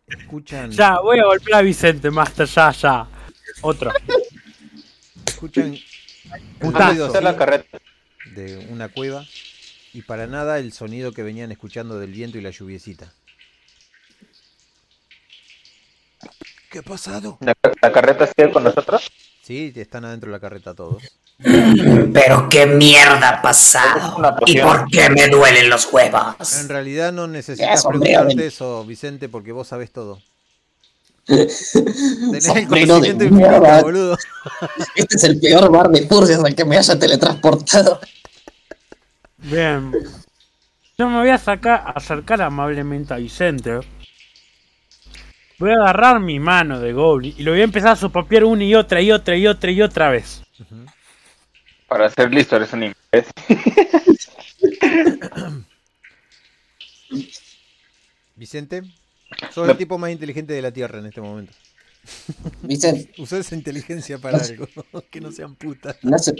Escuchan, Ya, voy a golpear a Vicente, Master, ya, ya. Otro. Escuchan ruido de una cueva y para nada el sonido que venían escuchando del viento y la lluviecita. ¿Qué ha pasado? La, la carreta sigue con nosotros. Sí, están adentro de la carreta todos. Pero qué mierda ha pasado. ¿Y por qué me duelen los huevos? En realidad no necesitas Eso, hombre, preguntarte hombre. eso, Vicente, porque vos sabés todo. Tenés el Sombrero de conocimiento infinito, mierda. boludo. Este es el peor bar de Furcias al que me haya teletransportado. Bien. Yo me voy a sacar, acercar amablemente a Vicente. Voy a agarrar mi mano de Goblin y lo voy a empezar a sopapear una y otra y otra y otra y otra vez. Para ser listo, eres un imbécil. Vicente, sos el tipo más inteligente de la Tierra en este momento. Vicente, Usa esa inteligencia para algo, que no sean putas. no se,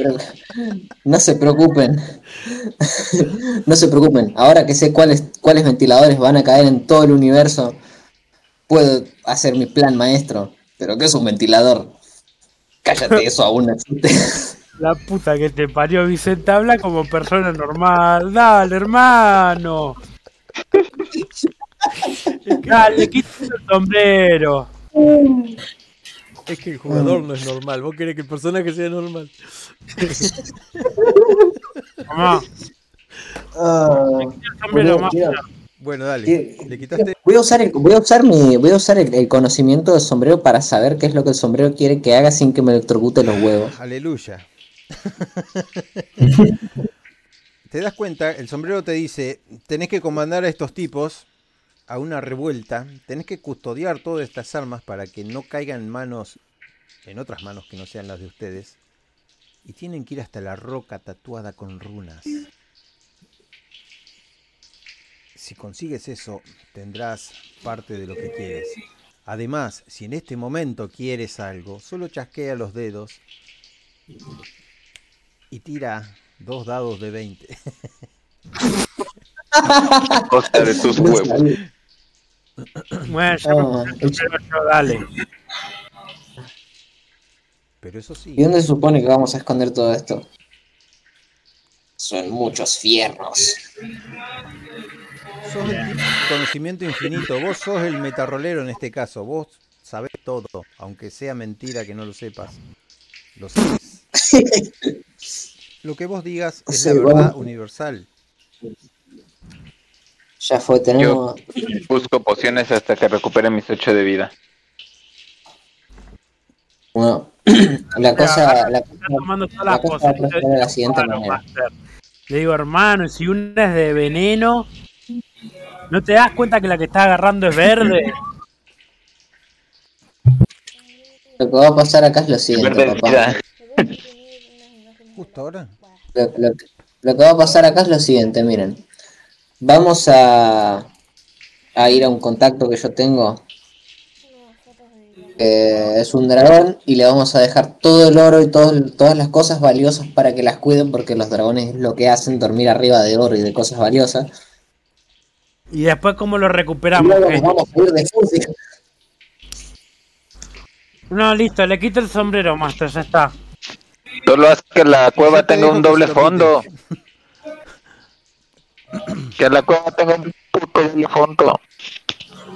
no se preocupen. no se preocupen. Ahora que sé cuáles, cuáles ventiladores van a caer en todo el universo, puedo hacer mi plan maestro. ¿Pero qué es un ventilador? Cállate, eso aún no existe. La puta que te parió Vicente habla como persona normal. Dale, hermano. Dale, quítate el sombrero. Es que el jugador no es normal, vos querés que el personaje sea normal. Mamá, Ah, el sombrero más. Bueno, dale, le quitaste. Voy a usar el, voy a usar mi, voy a usar el, el conocimiento del sombrero para saber qué es lo que el sombrero quiere que haga sin que me electrocute los huevos. Aleluya. te das cuenta, el sombrero te dice, tenés que comandar a estos tipos a una revuelta, tenés que custodiar todas estas armas para que no caigan en manos, en otras manos que no sean las de ustedes, y tienen que ir hasta la roca tatuada con runas. Si consigues eso, tendrás parte de lo que quieres. Además, si en este momento quieres algo, solo chasquea los dedos y tira dos dados de 20. Costa de tus huevos. Bueno, yo me Ah, el yo, dale. Pero eso sí, ¿Y dónde se supone que vamos a esconder todo esto? Son muchos fierros. Sos el tipo de conocimiento infinito. Vos sos el metarrolero en este caso. Vos sabés todo, aunque sea mentira que no lo sepas. Lo sabes. Lo que vos digas es Sí, la bueno. verdad universal. Ya fue, tenemos. Busco pociones hasta que recupere mis 8 de vida. Bueno, la cosa. La, Está tomando todas la las cosa cosas. va a proceder de la siguiente Hermano, manera. Master. Le digo, hermano, si una es de veneno, ¿no te das cuenta que la que está agarrando es verde? Lo que va a pasar acá es lo siguiente, papá. Justo ahora. Lo, lo- lo que va a pasar acá es lo siguiente, miren. Vamos a, a ir a un contacto que yo tengo. que es un dragón y le vamos a dejar todo el oro y todo- todas las cosas valiosas para que las cuiden porque los dragones es lo que hacen, dormir arriba de oro y de cosas valiosas. Y después, ¿cómo lo recuperamos? luego nos vamos a ir de. No, listo, le quito el sombrero, Master, ya está. Solo haz que la cueva Yo te tenga un que doble lo fondo. Que la cueva tenga un puto doble fondo.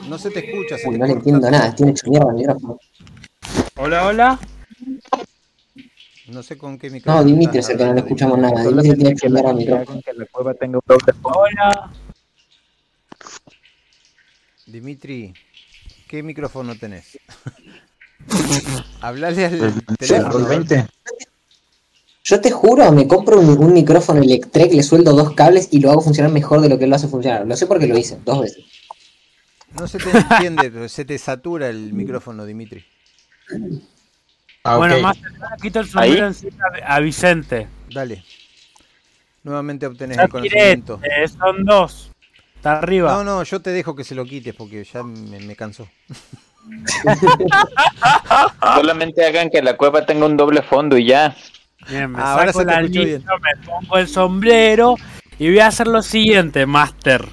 No se te escucha. se Uy, te no le corta entiendo todo. nada, tiene hecho mierda el micrófono. Hola, hola. No sé con qué micrófono. No, Dimitri es el que no le escuchamos nada. Dimitri tiene que hecho la, mierda el que micrófono. que la cueva tenga un doble fondo. Hola. Dimitri, ¿qué micrófono tenés? Hablale al teléfono. Yo te juro, me compro un, un micrófono Electrek, le sueldo dos cables y lo hago funcionar mejor de lo que él lo hace funcionar. Lo sé porque lo hice dos veces. No se te entiende, pero se te satura el micrófono, Dimitri. Ah, Bueno, ok. Master, yo le quito el encima a Vicente. Dale. Nuevamente obtenés el conocimiento. eh, son dos. Está arriba. No, no, yo te dejo que se lo quites porque ya me, me cansó. Solamente hagan que la cueva tenga un doble fondo y ya. Bien, me Ah, ahora saco escuchó anillo, me pongo el sombrero y voy a hacer lo siguiente, Master.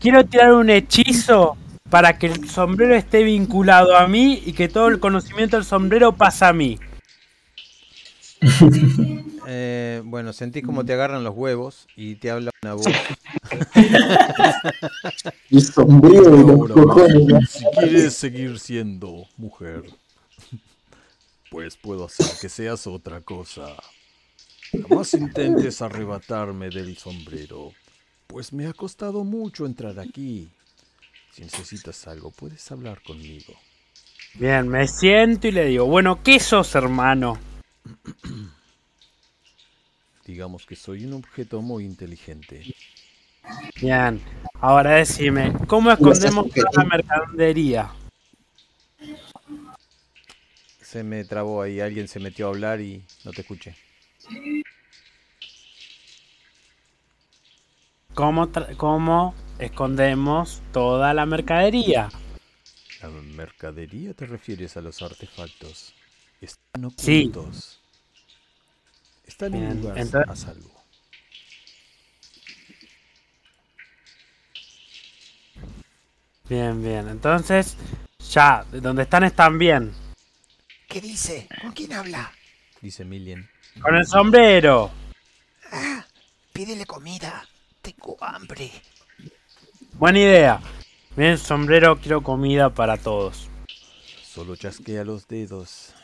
Quiero tirar un hechizo para que el sombrero esté vinculado a mí y que todo el conocimiento del sombrero pasa a mí. Eh, bueno, sentís como te agarran los huevos y te habla una voz. De los Ahora, cojones. si quieres seguir siendo mujer, pues puedo hacer que seas otra cosa. Jamás intentes arrebatarme del sombrero, pues me ha costado mucho entrar aquí. Si necesitas algo, puedes hablar conmigo. Bien, me siento y le digo, bueno, ¿qué sos, hermano? Digamos que soy un objeto muy inteligente. Bien, ahora decime, ¿cómo escondemos toda la mercadería? Se me trabó ahí, alguien se metió a hablar y no te escuché. ¿Cómo, cómo escondemos toda la mercadería? ¿La mercadería te refieres a los artefactos? Están Sí. ocultos. Están en Bien, un lugar entonces- a salvo. Bien, bien, entonces, ya, de donde están están bien. ¿Qué dice? ¿Con quién habla? Dice Millian. Con el sombrero. Ah, pídele comida. Tengo hambre. Buena idea. Bien, sombrero, quiero comida para todos. Solo chasquea los dedos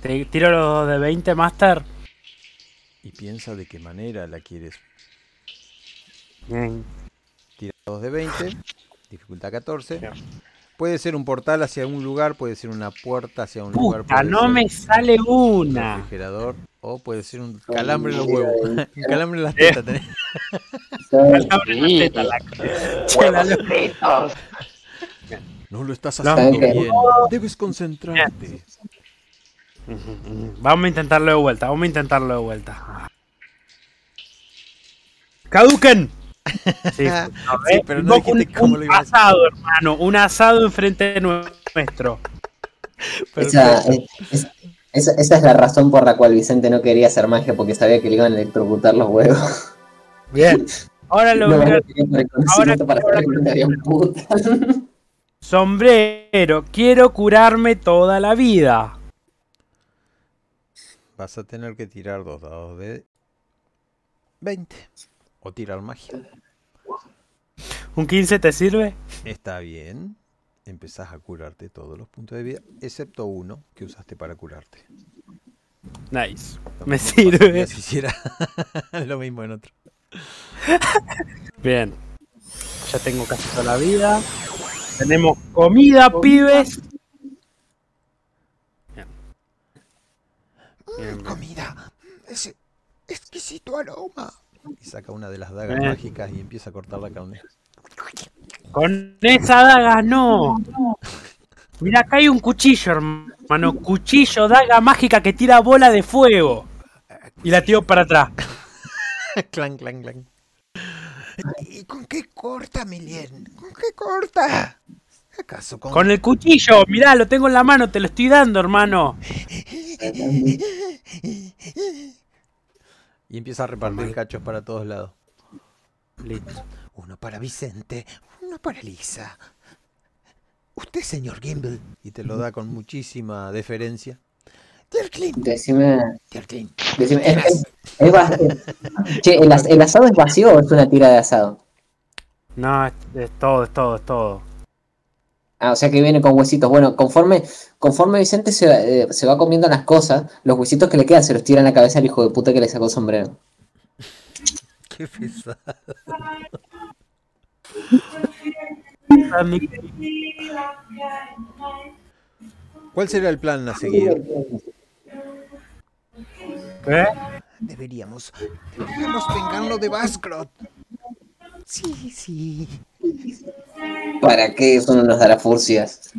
Te tiro los de 20, Master. Y piensa de qué manera la quieres. Bien. Tira dos de 20, dificultad 14. Puede ser un portal hacia un lugar, puede ser una puerta hacia un lugar. Puta, puede no ser me sale un una. refrigerador o puede ser un calambre en los huevos. un calambre en las tetas. tenés. Abre la teta, la- Che, la lo- No lo estás haciendo bien. Debes concentrarte. Vamos a intentarlo de vuelta, vamos a intentarlo de vuelta. ¡Caduquen! Sí, no, Sí, pero no dijiste un, cómo un lo ibas a hacer. asado, hermano. Un asado enfrente de nuestro. Esa, es- esa, esa es la razón por la cual Vicente no quería hacer magia, porque sabía que le iban a electrocutar los huevos. Bien. Ahora lo No, voy a- ahora para que. Sombrero, quiero curarme toda la vida. Vas a tener que tirar dos dados de 20. O tirar magia. ¿Un 15 te sirve? Está bien. Empezás a curarte todos los puntos de vida, excepto uno que usaste para curarte. Nice. Me sirve. si hiciera lo mismo en otro. Bien. Ya tengo casi toda la vida. Tenemos comida, pibes. Bien, bien. Comida. Ese exquisito aroma. Y saca una de las dagas Bien. mágicas y empieza a cortar la carne. Con esa daga no. Mira, acá hay un cuchillo, hermano. Cuchillo, daga mágica que tira bola de fuego. Y la tiro para atrás. clan, clan, clan. ¿Y con qué corta, Milien? ¿Con qué corta? ¿Acaso con, Con el cuchillo, mirá, lo tengo en la mano, te lo estoy dando, hermano. Y empieza a repartir cachos para todos lados. Listo. uno para Vicente, uno para Lisa? Usted, señor Gimble. Y te lo da con muchísima deferencia. Dirklin. Decime, Dirklin. decime, es, es- Che, ¿el, as- el asado es vacío o es una tira de asado? No, es, es todo, es todo, es todo. Ah, o sea que viene con huesitos. Bueno, conforme, conforme Vicente se, va- eh, se va comiendo las cosas, los huesitos que le quedan se los tira en la cabeza al hijo de puta que le sacó el sombrero. Qué pesado. ¿Cuál será el plan a seguir? ¿Eh? Deberíamos, deberíamos vengarlo de Baskrot. Sí, sí. ¿Para qué eso no nos dará furcias?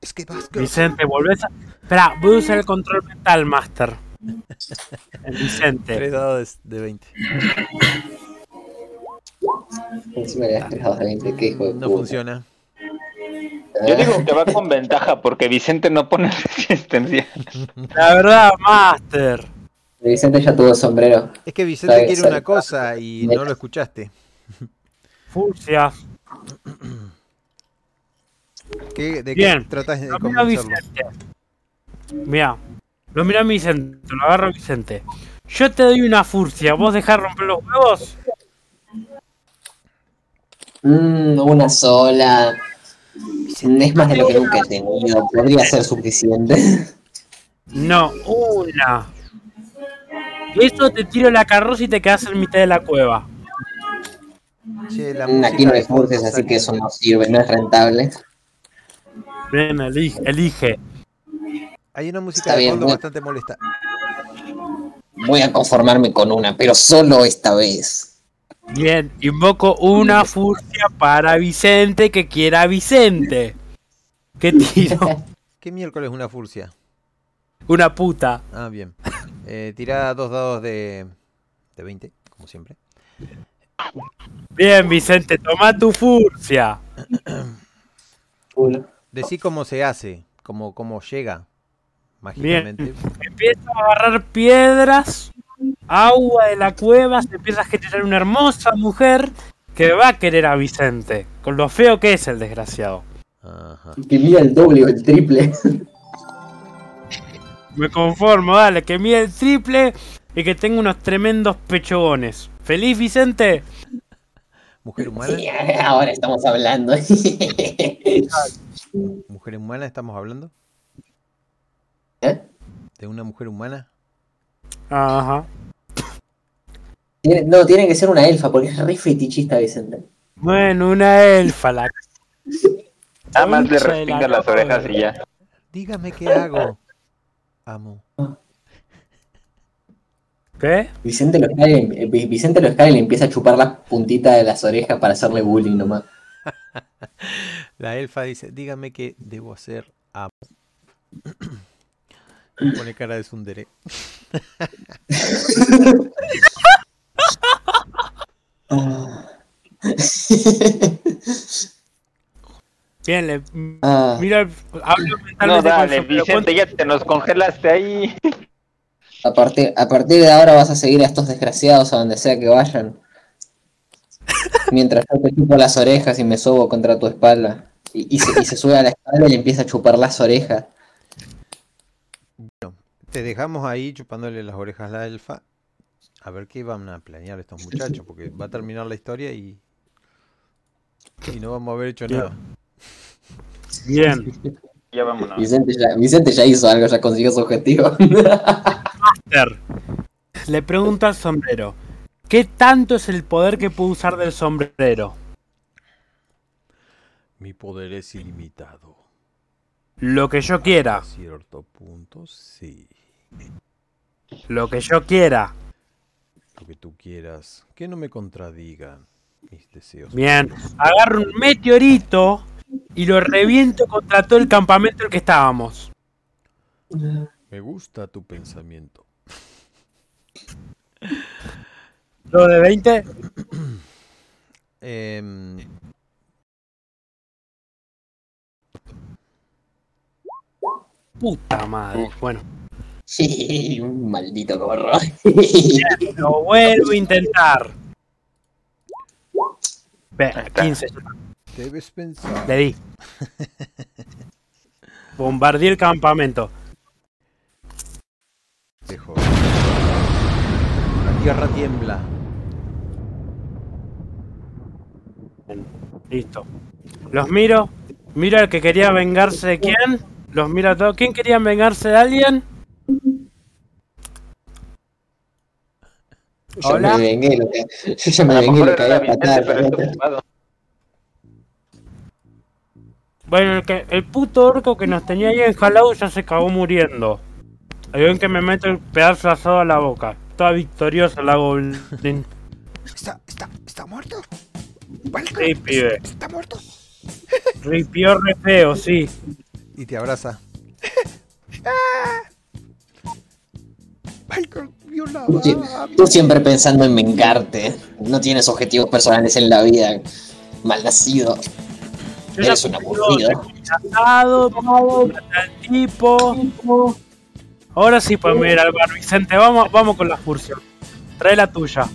Es que Baskrot Vicente, volvés a. Espera, voy a usar el control mental, Master. El Vicente. Tres dados de de 20. Encima le das dados de 20, qué hijo de No puta. funciona. Yo digo que va con ventaja porque Vicente no pone resistencia. La verdad, Master. Vicente ya tuvo sombrero. Es que Vicente quiere una cosa y no lo escuchaste. Furcia. ¿Qué, ¿De Bien. qué tratas de Lo miro a convencerlo? Vicente. Mira, lo miro a Vicente, lo agarro a Vicente. Yo te doy una furcia, ¿vos dejás romper los huevos? Mm, una sola. Es más de lo que nunca he tenido. Podría ser suficiente. No, una. Eso te tiro la carroza y te quedas en mitad de la cueva. Che, la Mm, Aquí no hay está así que eso no sirve, no es rentable. Ven, elige. elige. Hay una música Está de bien, fondo bueno. bastante molesta. Voy a conformarme con una, pero solo esta vez. Bien, invoco una furcia para Vicente que quiera a Vicente. ¿Qué tiro? ¿Qué miércoles una furcia? Una puta. Ah, bien. Eh, tira dos dados de, de 20, como siempre. Bien, Vicente, toma tu furcia. Decí cómo se hace, cómo, cómo llega mágicamente. Empieza a agarrar piedras, agua de la cueva, se empieza a generar una hermosa mujer que va a querer a Vicente. Con lo feo que es el desgraciado. Ajá. Que mira el doble o el triple. Me conformo, dale, que mide el triple y que tenga unos tremendos pechogones. ¿Feliz, Vicente? Mujer humana, Sí, ahora estamos hablando. mujer humana estamos hablando. ¿Eh? ¿De una mujer humana? Ajá. No, tiene que ser una elfa, porque es re fetichista Vicente. Bueno, una elfa, la Nada más le Concha de la respinga las orejas y ya. Dígame qué hago. Amo. ¿Qué? Vicente lo escala, y- Vi- Vicente lo escala y le empieza a chupar las puntitas de las orejas para hacerle bullying nomás. La elfa dice, dígame qué debo hacer. Amo. Pone cara de sundere. Bien, le Ah, mira, el- hablo No, mentalmente con dale, pero Vicente, ya te nos congelaste ahí. A, partir, a partir de ahora vas a seguir a estos desgraciados a donde sea que vayan. Mientras yo te chupo las orejas y me sobo contra tu espalda. Y, y se, y se sube a la espalda y le empieza a chupar las orejas. Te dejamos ahí chupándole las orejas a la elfa. A ver qué van a planear estos muchachos, porque va a terminar la historia y, y no vamos a haber hecho nada. Bien. Ya vámonos. Vicente ya, Vicente ya hizo algo, ya consiguió su objetivo. Le pregunto al sombrero. ¿Qué tanto es el poder que puedo usar del sombrero? Mi poder es ilimitado. Lo que yo quiera. A cierto punto, sí. Lo que yo quiera. Lo que tú quieras. Que no me contradigan mis deseos. Bien. Agarro un meteorito y lo reviento contra todo el campamento en el que estábamos. Me gusta tu pensamiento. ¿Lo de 20? Em, Puta madre. Bueno. Sí, un maldito gorro. Lo vuelvo a intentar. Ve, 15. debes pensar. Le di. Bombardeé el campamento. Dejo. La tierra tiembla. Listo. Los miro. Miro al que quería vengarse de quién. Los miro a todos. ¿Quién quería vengarse de alguien? Yo Hola. me vengué lo que, yo ya me A vengué lo que había patado. ocupado. Bueno, el, que, el puto orco que nos tenía ahí enjalado ya se acabó muriendo. Ahí ven que me meto el pedazo de asado a la boca. Toda victoriosa la goblin. ¿Está, está, está muerto? Sí, pibe. ¿Está muerto? Ripió re feo, sí. Y te abraza. Michael violaba Tú, siempre pensando en vengarte. No tienes objetivos personales en la vida. Malnacido. Eres un aburrido. asado, maté al tipo. Ahora sí podemos ir al bar, Vicente. Vamos, vamos con la furcia. Trae la tuya.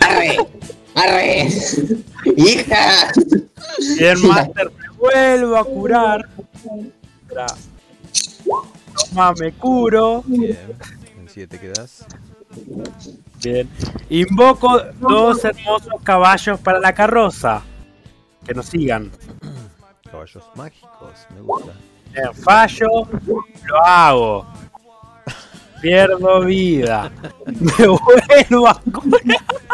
Arre. ¡Arre! ¡Hija! Bien, Master, me vuelvo a curar. Toma, me curo. Bien. En 7 quedas. Bien. Invoco dos hermosos caballos para la carroza. Que nos sigan. Caballos mágicos, me gusta. Bien, fallo, lo hago. Pierdo vida. Me vuelvo a curar.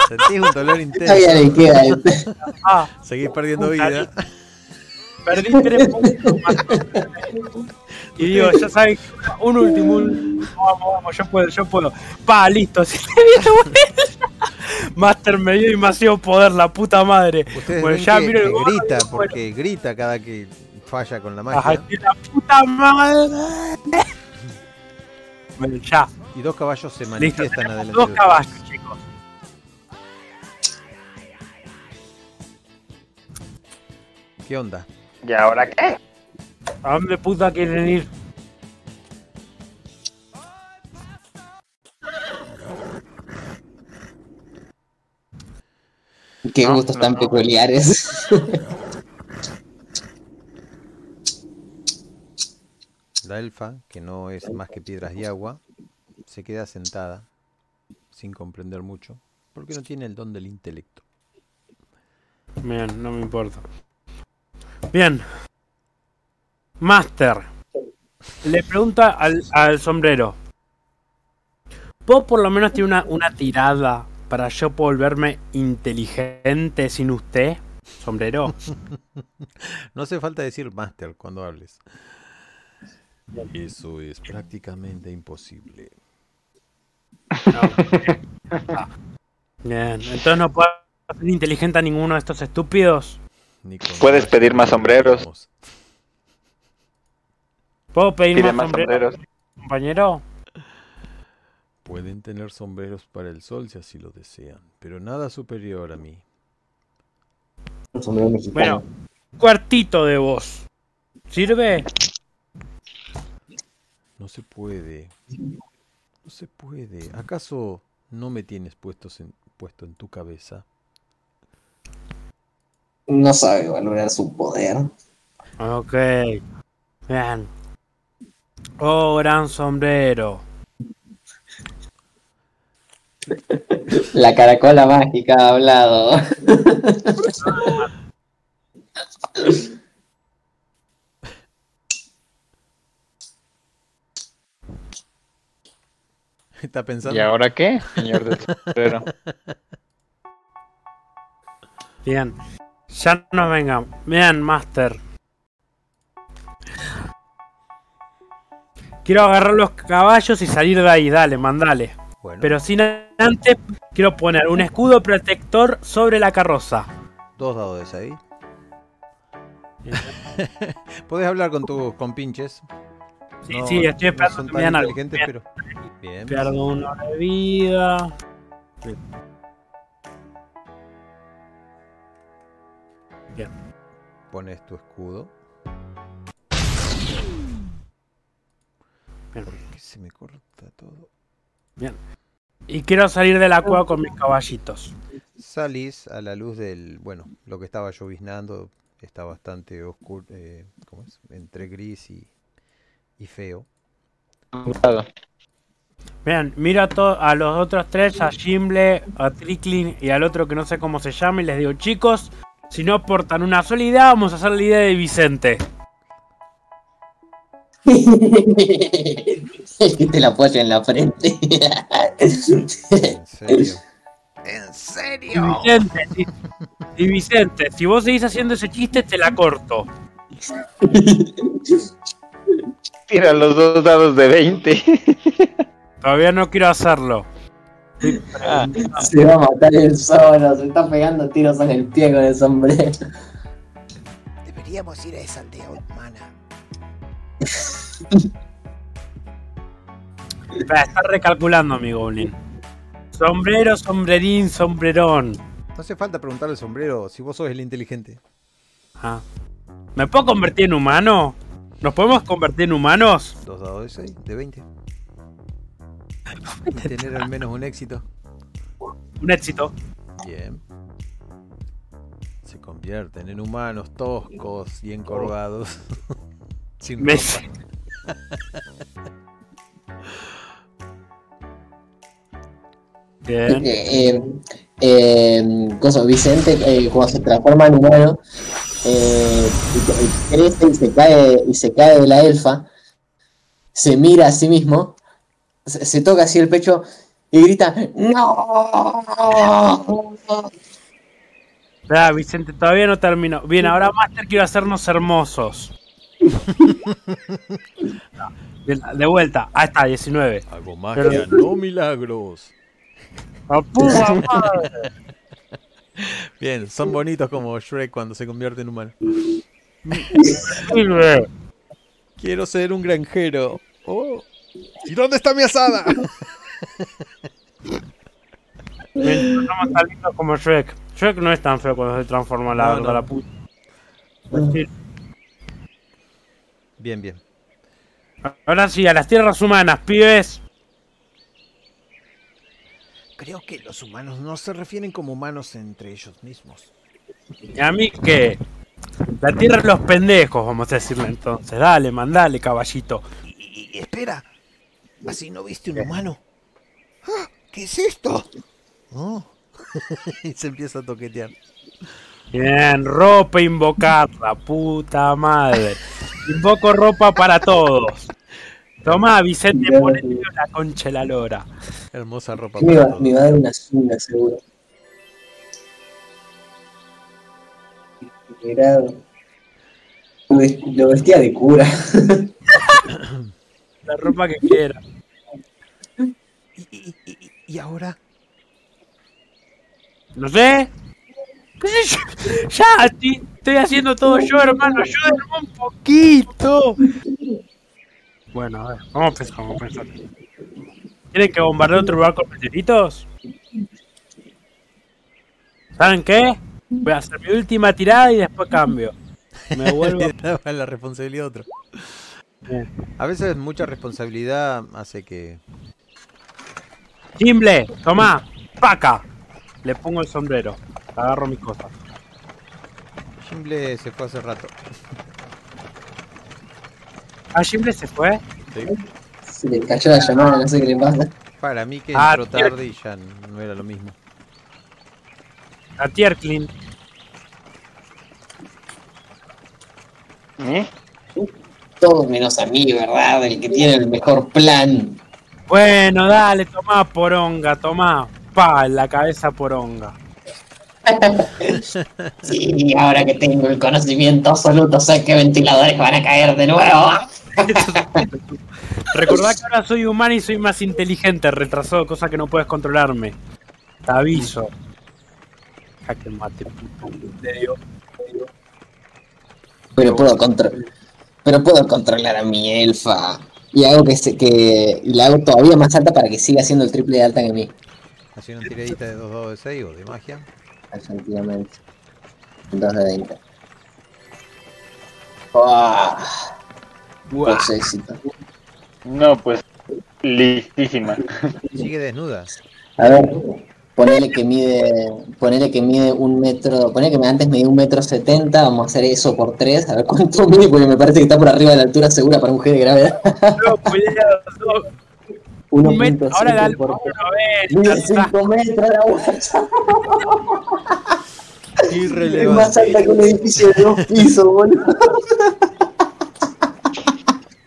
Sentís un dolor Todavía le intenso. queda. Ah, Seguís perdiendo vida. Perdí tres puntos más. Y digo, ya saben, un último, un- vamos, vamos, yo puedo, yo puedo. Pa, listo, si te viene vuelta. Master me dio demasiado poder, la puta madre. Ustedes Bueno, ven ya que, miro el que gordo, grita, bueno. porque grita cada que falla con la magia. La puta madre. Bueno, ya, Y dos caballos se manifiestan adelante. dos caballos, chicos. ¿Qué onda? ¿Y ahora qué? ¿A dónde puta quieren ir? Qué No, gustos no, tan no. peculiares. La elfa, que no es más que piedras y agua, se queda sentada, sin comprender mucho, porque no tiene el don del intelecto. Bien, no me importa. Bien. Master. Le pregunta al, al sombrero. ¿Vos por lo menos tiene una, una tirada para yo volverme inteligente sin usted? Sombrero. No hace falta decir master cuando hables. Eso es prácticamente imposible. Bien. Entonces no puedo ser inteligente a ninguno de estos estúpidos. Puedes pedir más sombreros. ¿Puedo pedir Pide más, más sombrero, sombreros. compañero? Pueden tener sombreros para el sol si así lo desean, pero nada superior a mí. Bueno, un cuartito de voz. ¿Sirve? No se puede. No se puede. ¿Acaso no me tienes puestos en, puesto en tu cabeza? No sabe valorar su poder. Ok. Bien. Oh, gran sombrero. La caracola mágica ha hablado. ¿Está pensando? ¿Y ahora qué, señor del sombrero? Bien. Ya nos vengan. Bien, Master. Quiero agarrar los caballos y salir de ahí. Dale, mandale. Bueno, Pero sin antes, quiero poner un escudo protector sobre la carroza. dos dados de seis. Podés hablar con tus compinches. Sí, No- sí, estoy no esperando son que tan algo. inteligentes, pero. Bien. Pierdo uno de vida. Pones tu escudo. Bien. ¿Por qué se me corta todo? Y quiero salir de la cueva con mis caballitos. Salís a la luz del. Bueno, lo que estaba lloviznando está bastante oscuro. eh, ¿Cómo es? Entre gris y, y feo. Vean, miro a, a los otros tres, a Jimble, a Tricklin y al otro que no sé cómo se llama, y les digo, chicos, si no aportan una sola idea, vamos a hacer la idea de Vicente. El que te la apoya en la frente. En serio. ¿En Y serio? Vicente, si, y Vicente, si vos seguís haciendo ese chiste, te la corto. Tira los dos dados de 20. Todavía no quiero hacerlo. Se va a matar el solo, se está pegando tiros en el pie con el sombrero. Deberíamos ir a esa aldea humana. Está recalculando, amigo Goblin. Sombrero, sombrerín, sombrerón. No hace falta preguntarle al sombrero si vos sos el inteligente. Ah. ¿Me puedo convertir en humano? ¿Nos podemos convertir en humanos? Dos dados de 6, de 20. Y tener al menos un éxito. Un éxito. Bien. se convierten en humanos toscos y encorvados. Sin Me- ropa. Bien. Eh, eh, eh, cosa, Vicente, eh, cuando se transforma en humano, eh, y- y crece y se cae y se cae de la elfa, se mira a sí mismo, se, se toca así el pecho y grita ¡No! Ah, Vicente, todavía no terminó. Bien, ahora Master quiero hacernos hermosos. No, bien, de vuelta. Ah, está, 19. Hago magia, no milagros. ¡A puta madre! Bien, son bonitos como Shrek cuando se convierte en humano. Quiero ser un granjero. Oh. ¿Y dónde está mi asada? Estamos tan lindos como Shrek. Shrek no es tan feo cuando se transforma la, No, no. la puta. Sí. Bien, bien. Ahora sí, a las tierras humanas, pibes. Creo que los humanos no se refieren como humanos entre ellos mismos. ¿Y a mí qué? La tierra es los pendejos, vamos a decirle entonces. Dale, mandale, caballito. Y, y- espera, ¿así no viste un humano? ¡Ah! ¿Qué es esto? Oh. y se empieza a toquetear. Bien, ropa invocar, la puta madre. Invoco ropa para todos. Tomá, Vicente, ponete la concha de la lora. Hermosa ropa. Me para va, todos. me va a dar una zunga, seguro. Era- lo vestía de cura. La ropa que quiera. ¿Y, y- y- y ahora? No sé. ¿Qué sé yo? Ya, estoy, estoy haciendo todo yo, hermano. Ayúdenme un poquito. Bueno, a ver, vamos a pensar, vamos a pensar. ¿Quieren que bombardear otro lugar con meteoritos? ¿Saben qué? Voy a hacer mi última tirada y después cambio. Me vuelvo. Daba la responsabilidad a otro. Bien. A veces mucha responsabilidad hace que. Timble, tomá, paca. Le pongo el sombrero. Agarro mis cosas. Jimble se fue hace rato. Ah, Timble se fue. Sí. Se le cayó la llamada, no sé qué le pasa. Para mí que Ah, entró tarde y ya no era lo mismo. A Tierklin. ¿Eh? Todo menos a mí, ¿verdad? El que tiene el mejor plan. Bueno, dale, tomá poronga, tomá. Pa, en la cabeza poronga. Sí, ahora que tengo el conocimiento absoluto, sé que ventiladores van a caer de nuevo. Recordá que ahora soy humano y soy más inteligente, retrasado, cosa que no puedes controlarme. Te aviso. Jaque mate. Pero puedo controlar. Pero puedo controlar a mi elfa. Y hago que se que. y la hago todavía más alta para que siga siendo el triple de alta que mí. Haciendo una tiradita de 2 dados de 6 o de magia. Efectivamente. Dos de 20. ¡Ah! Dos éxitos. No, pues listísima. Sigue desnuda. A ver, ponele que mide, ponele que mide un metro, ponele que me- antes medía un metro setenta, vamos a hacer eso por tres, a ver cuánto mide, porque me parece que está por arriba de la altura segura para un G de gravedad. No, cuidado, no. Un metro, 1.7 ahora dale por una Mide vez. 5 metros la guacha, es más Irrelevante. alta que un edificio de dos pisos, boludo.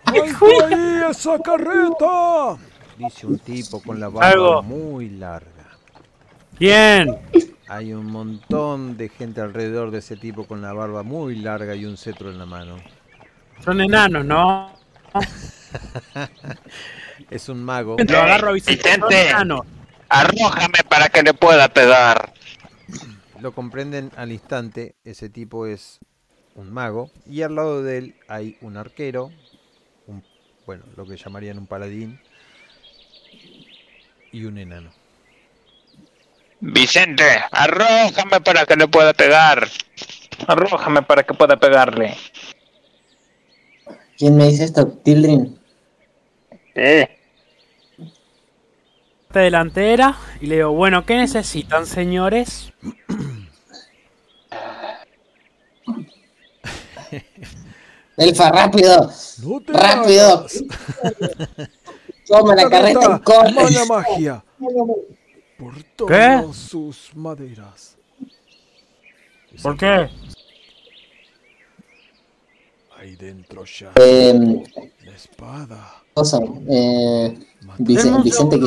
¡Alto ahí esa carreta! Dice un tipo con la barba Algo. muy larga. Bien. Hay un montón de gente alrededor de ese tipo con la barba muy larga y un cetro en la mano. Son enanos, ¿no? Es un mago. Lo agarro a Vicente. Arrójame para que le pueda pegar. Lo comprenden al instante. Ese tipo es un mago. Y al lado de él hay un arquero. Un, bueno, lo que llamarían un paladín. Y un enano. Vicente, arrójame para que le pueda pegar. Arrójame para que pueda pegarle. ¿Quién me dice esto? Tildrin. Eh. Delantera y le digo, bueno, ¿qué necesitan, señores? Elfa, rápido. Rápido. Toma la carreta y corre. magia. Por todas sus maderas. ¿Por qué? Ahí dentro ya. Eh, La espada. cosa, eh, Vice- Denme un Vicente que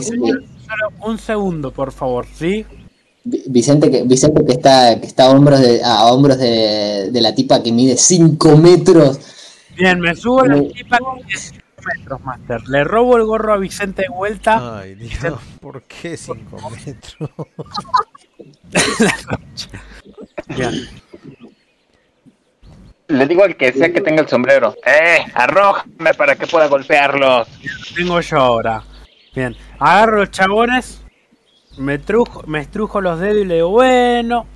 un segundo, por favor, ¿sí? Vi- Vicente que Vicente que está que está a hombros de a hombros de, de la tipa que mide 5 metros. Bien, me subo a la tipa con 18 metros, Master. Le robo el gorro a Vicente de vuelta. Ay, Dios, ¿por qué 5 metros? Bien. Le digo al que sea que tenga el sombrero. ¡Eh! ¡Arrójame para que pueda golpearlos! Tengo yo ahora. Bien. Agarro los chabones. Me, trujo, me estrujo los dedos y le digo, bueno.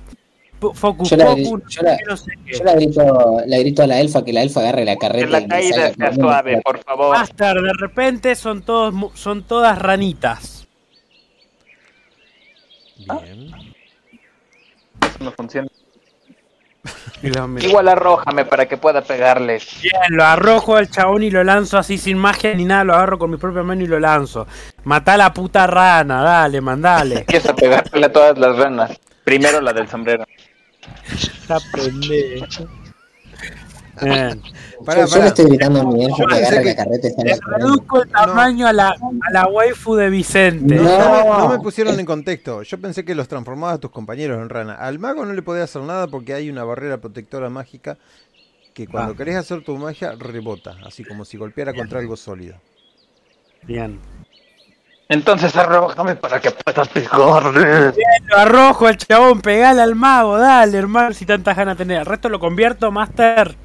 Focus, Yo la- focus, yo la- no sé qué. Yo le grito, a la elfa que la elfa agarre la Que carreta la y caída salga sea suave, por favor. Master, de repente son todos mu- son todas ranitas. Bien. Eso no funciona. Igual arrójame para que pueda pegarles. Bien, lo arrojo al chabón y lo lanzo así sin magia ni nada, lo agarro con mi propia mano y lo lanzo. Matá a la puta rana, dale, mandale. Empieza a pegarle a todas las ranas. Primero la del sombrero. Está pendejo. Bien. Pará, yo, le estoy gritando a Yo que pensé agarre que- la carreta Le reduzco el tamaño a, la, a la waifu de Vicente. No. No, me- no me pusieron en contexto. Yo pensé que los transformabas a tus compañeros en rana. Al mago no le podía hacer nada porque hay una barrera protectora mágica que cuando Ah. querés hacer tu magia rebota, así como si golpeara contra algo sólido. Bien. Entonces arrójame para que pueda pegarles. Lo arrojo al chabón, pegale al mago, dale, hermano, si tantas ganas tenés. El resto lo convierto, Master.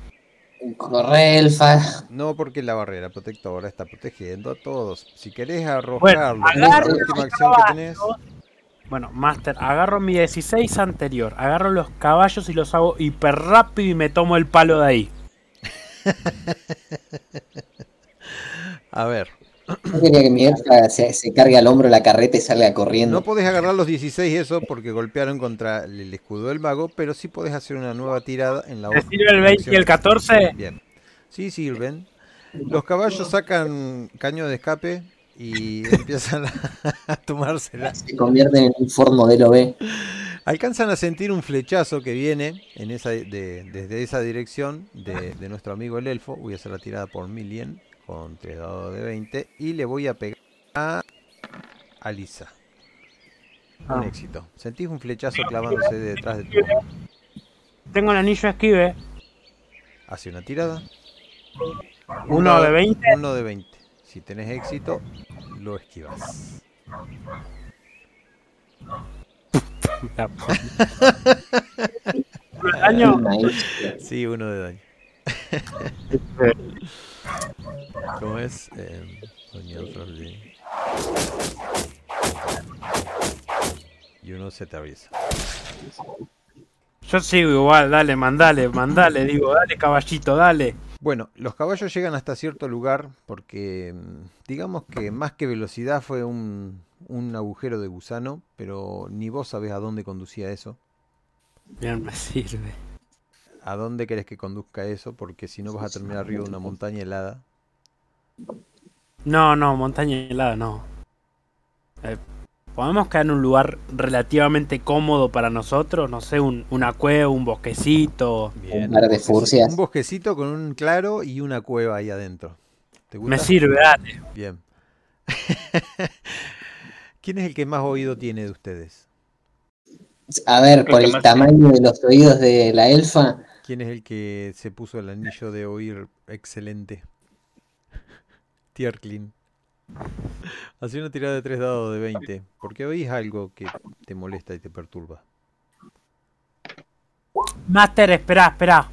Corre, elfa. No porque la barrera protectora está protegiendo a todos. Si querés arrojarlo, Bueno, es la última acción que tenés. Bueno, Master, agarro mi 16 anterior, agarro los caballos y los hago hiper rápido y me tomo el palo de ahí. A ver, Yo quería que mi elfa se, se cargue al hombro la carreta y salga corriendo. no podés agarrar los 16 eso porque golpearon contra el escudo del mago, pero sí podés hacer una nueva tirada en la ¿Te otra. sirve el 20 y el 14? Bien. Sí sirven. Los caballos sacan caño de escape y empiezan a, a tomársela. Se convierte en un Ford modelo B. Alcanzan a sentir un flechazo que viene en esa, de- desde esa dirección de, de nuestro amigo el elfo. Voy a hacer la tirada por Million con 3 dados de 20 y le voy a pegar a Alisa. Un Ah. éxito. Sentís un flechazo clavándose detrás de tu. Tengo el anillo esquive. Hace una tirada. Uno de 20. Uno de 20. Si tenés éxito, lo esquivas. Daño? Sí, uno de daño. ¿Cómo es? Eh, Doña Florley. Y uno se te atraviesa. Yo sigo igual, dale, mandale, mandale, digo, dale caballito, dale. Bueno, los caballos llegan hasta cierto lugar porque mm, digamos que más que velocidad fue un, un agujero de gusano, pero ni vos sabés a dónde conducía eso. Bien, me sirve. ¿A dónde querés que conduzca eso? Porque si no vas a terminar arriba de una montaña helada. No, no, montaña helada, no. Eh, ¿Podemos quedar en un lugar relativamente cómodo para nosotros? No sé, un, una cueva, un bosquecito. Bien, par de furcias. Un bosquecito con un claro y una cueva ahí adentro. ¿Te gusta? Me sirve, dale. Bien. ¿Quién es el que más oído tiene de ustedes? A ver, por el tamaño de los oídos de la elfa, ¿Quién es el que se puso el anillo de oír excelente? Tierklin. Hacía una tirada de 3 dados de 20. Porque oís algo que te molesta y te perturba. Master, espera, espera.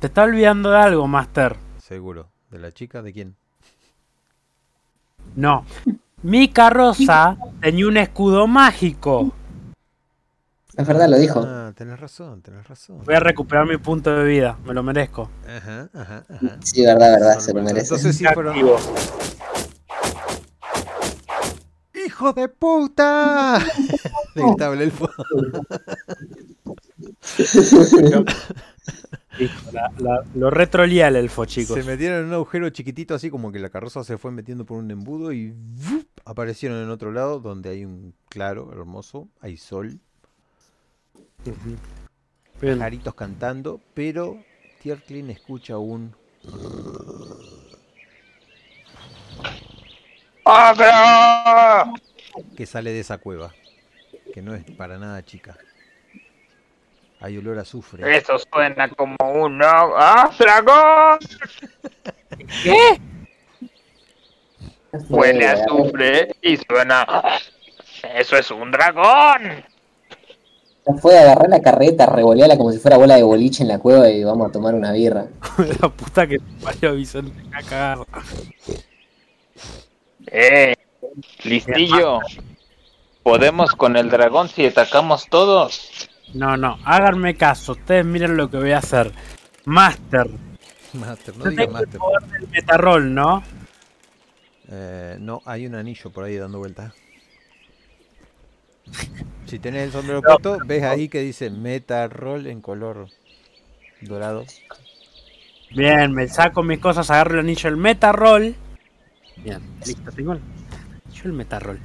Te está olvidando de algo, Master. Seguro. ¿De la chica? ¿De quién? No. Mi carroza tenía un escudo mágico. Es verdad, lo dijo. Ah, tenés razón, tenés razón. Voy a recuperar mi punto de vida, me lo merezco. Ajá, ajá, ajá. Sí, verdad, verdad, se lo merece. Entonces sí fueron... Activo. ¡Hijo de puta! Le gritaba el elfo. Listo, la, La- lo retrolía el elfo, chicos. Se metieron en un agujero chiquitito, así como que la carroza se fue metiendo por un embudo y ¡vup! aparecieron en otro lado donde hay un claro hermoso, hay sol, Bien. pajaritos cantando, pero Tierklin escucha un ¡Agro! que sale de esa cueva, que no es para nada chica. Hay olor a azufre. Eso suena como un ¡Ah, dragón! ¿Qué? Huele a azufre y suena. ¡Eso es un dragón! Ya fue a agarrar la carreta, revolearla como si fuera bola de boliche en la cueva y vamos a tomar una birra. La puta que te parió Vicente a cagar. ¡Eh! Listillo. ¿Podemos con el dragón si atacamos todos? No, no, háganme caso. Ustedes miren lo que voy a hacer. Master. Master, no diga tengo el Master. poder del metarroll, ¿no? Eh, no, hay un anillo por ahí dando vueltas. Si tenés el sombrero puesto, ves ahí que dice Meta Roll en color dorado. Bien, me saco mis cosas, agarro el anillo del metarroll. Bien, listo, tengo el anillo del metarroll.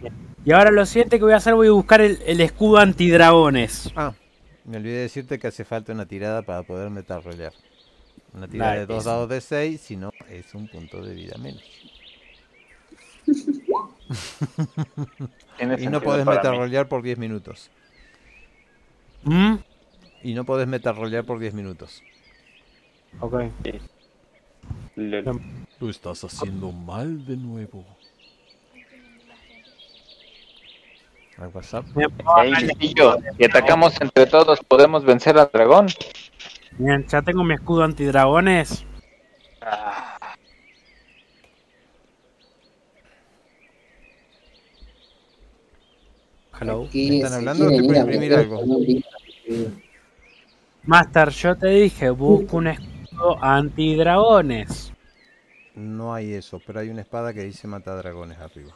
Bien. Y ahora lo siguiente que voy a hacer, voy a buscar el, el escudo antidragones. Ah, me olvidé decirte que hace falta una tirada para poder Meta Rollear. Una tirada de dos dados de 6, si no, es un punto de vida menos. Tiene Y no podés para Meta mí. Rollear por 10 minutos. ¿Mm? Y no podés Meta Rollear por 10 minutos. Ok. Lo estás haciendo mal de nuevo. ¿Al WhatsApp? Listillo, si atacamos entre todos, ¿podemos vencer al dragón? Bien, ya tengo mi escudo antidragones. Hello. Aquí ¿Están hablando o estoy imprimir algo? Master, yo te dije, busco un escudo antidragones. No hay eso, pero hay una espada que dice mata dragones arriba.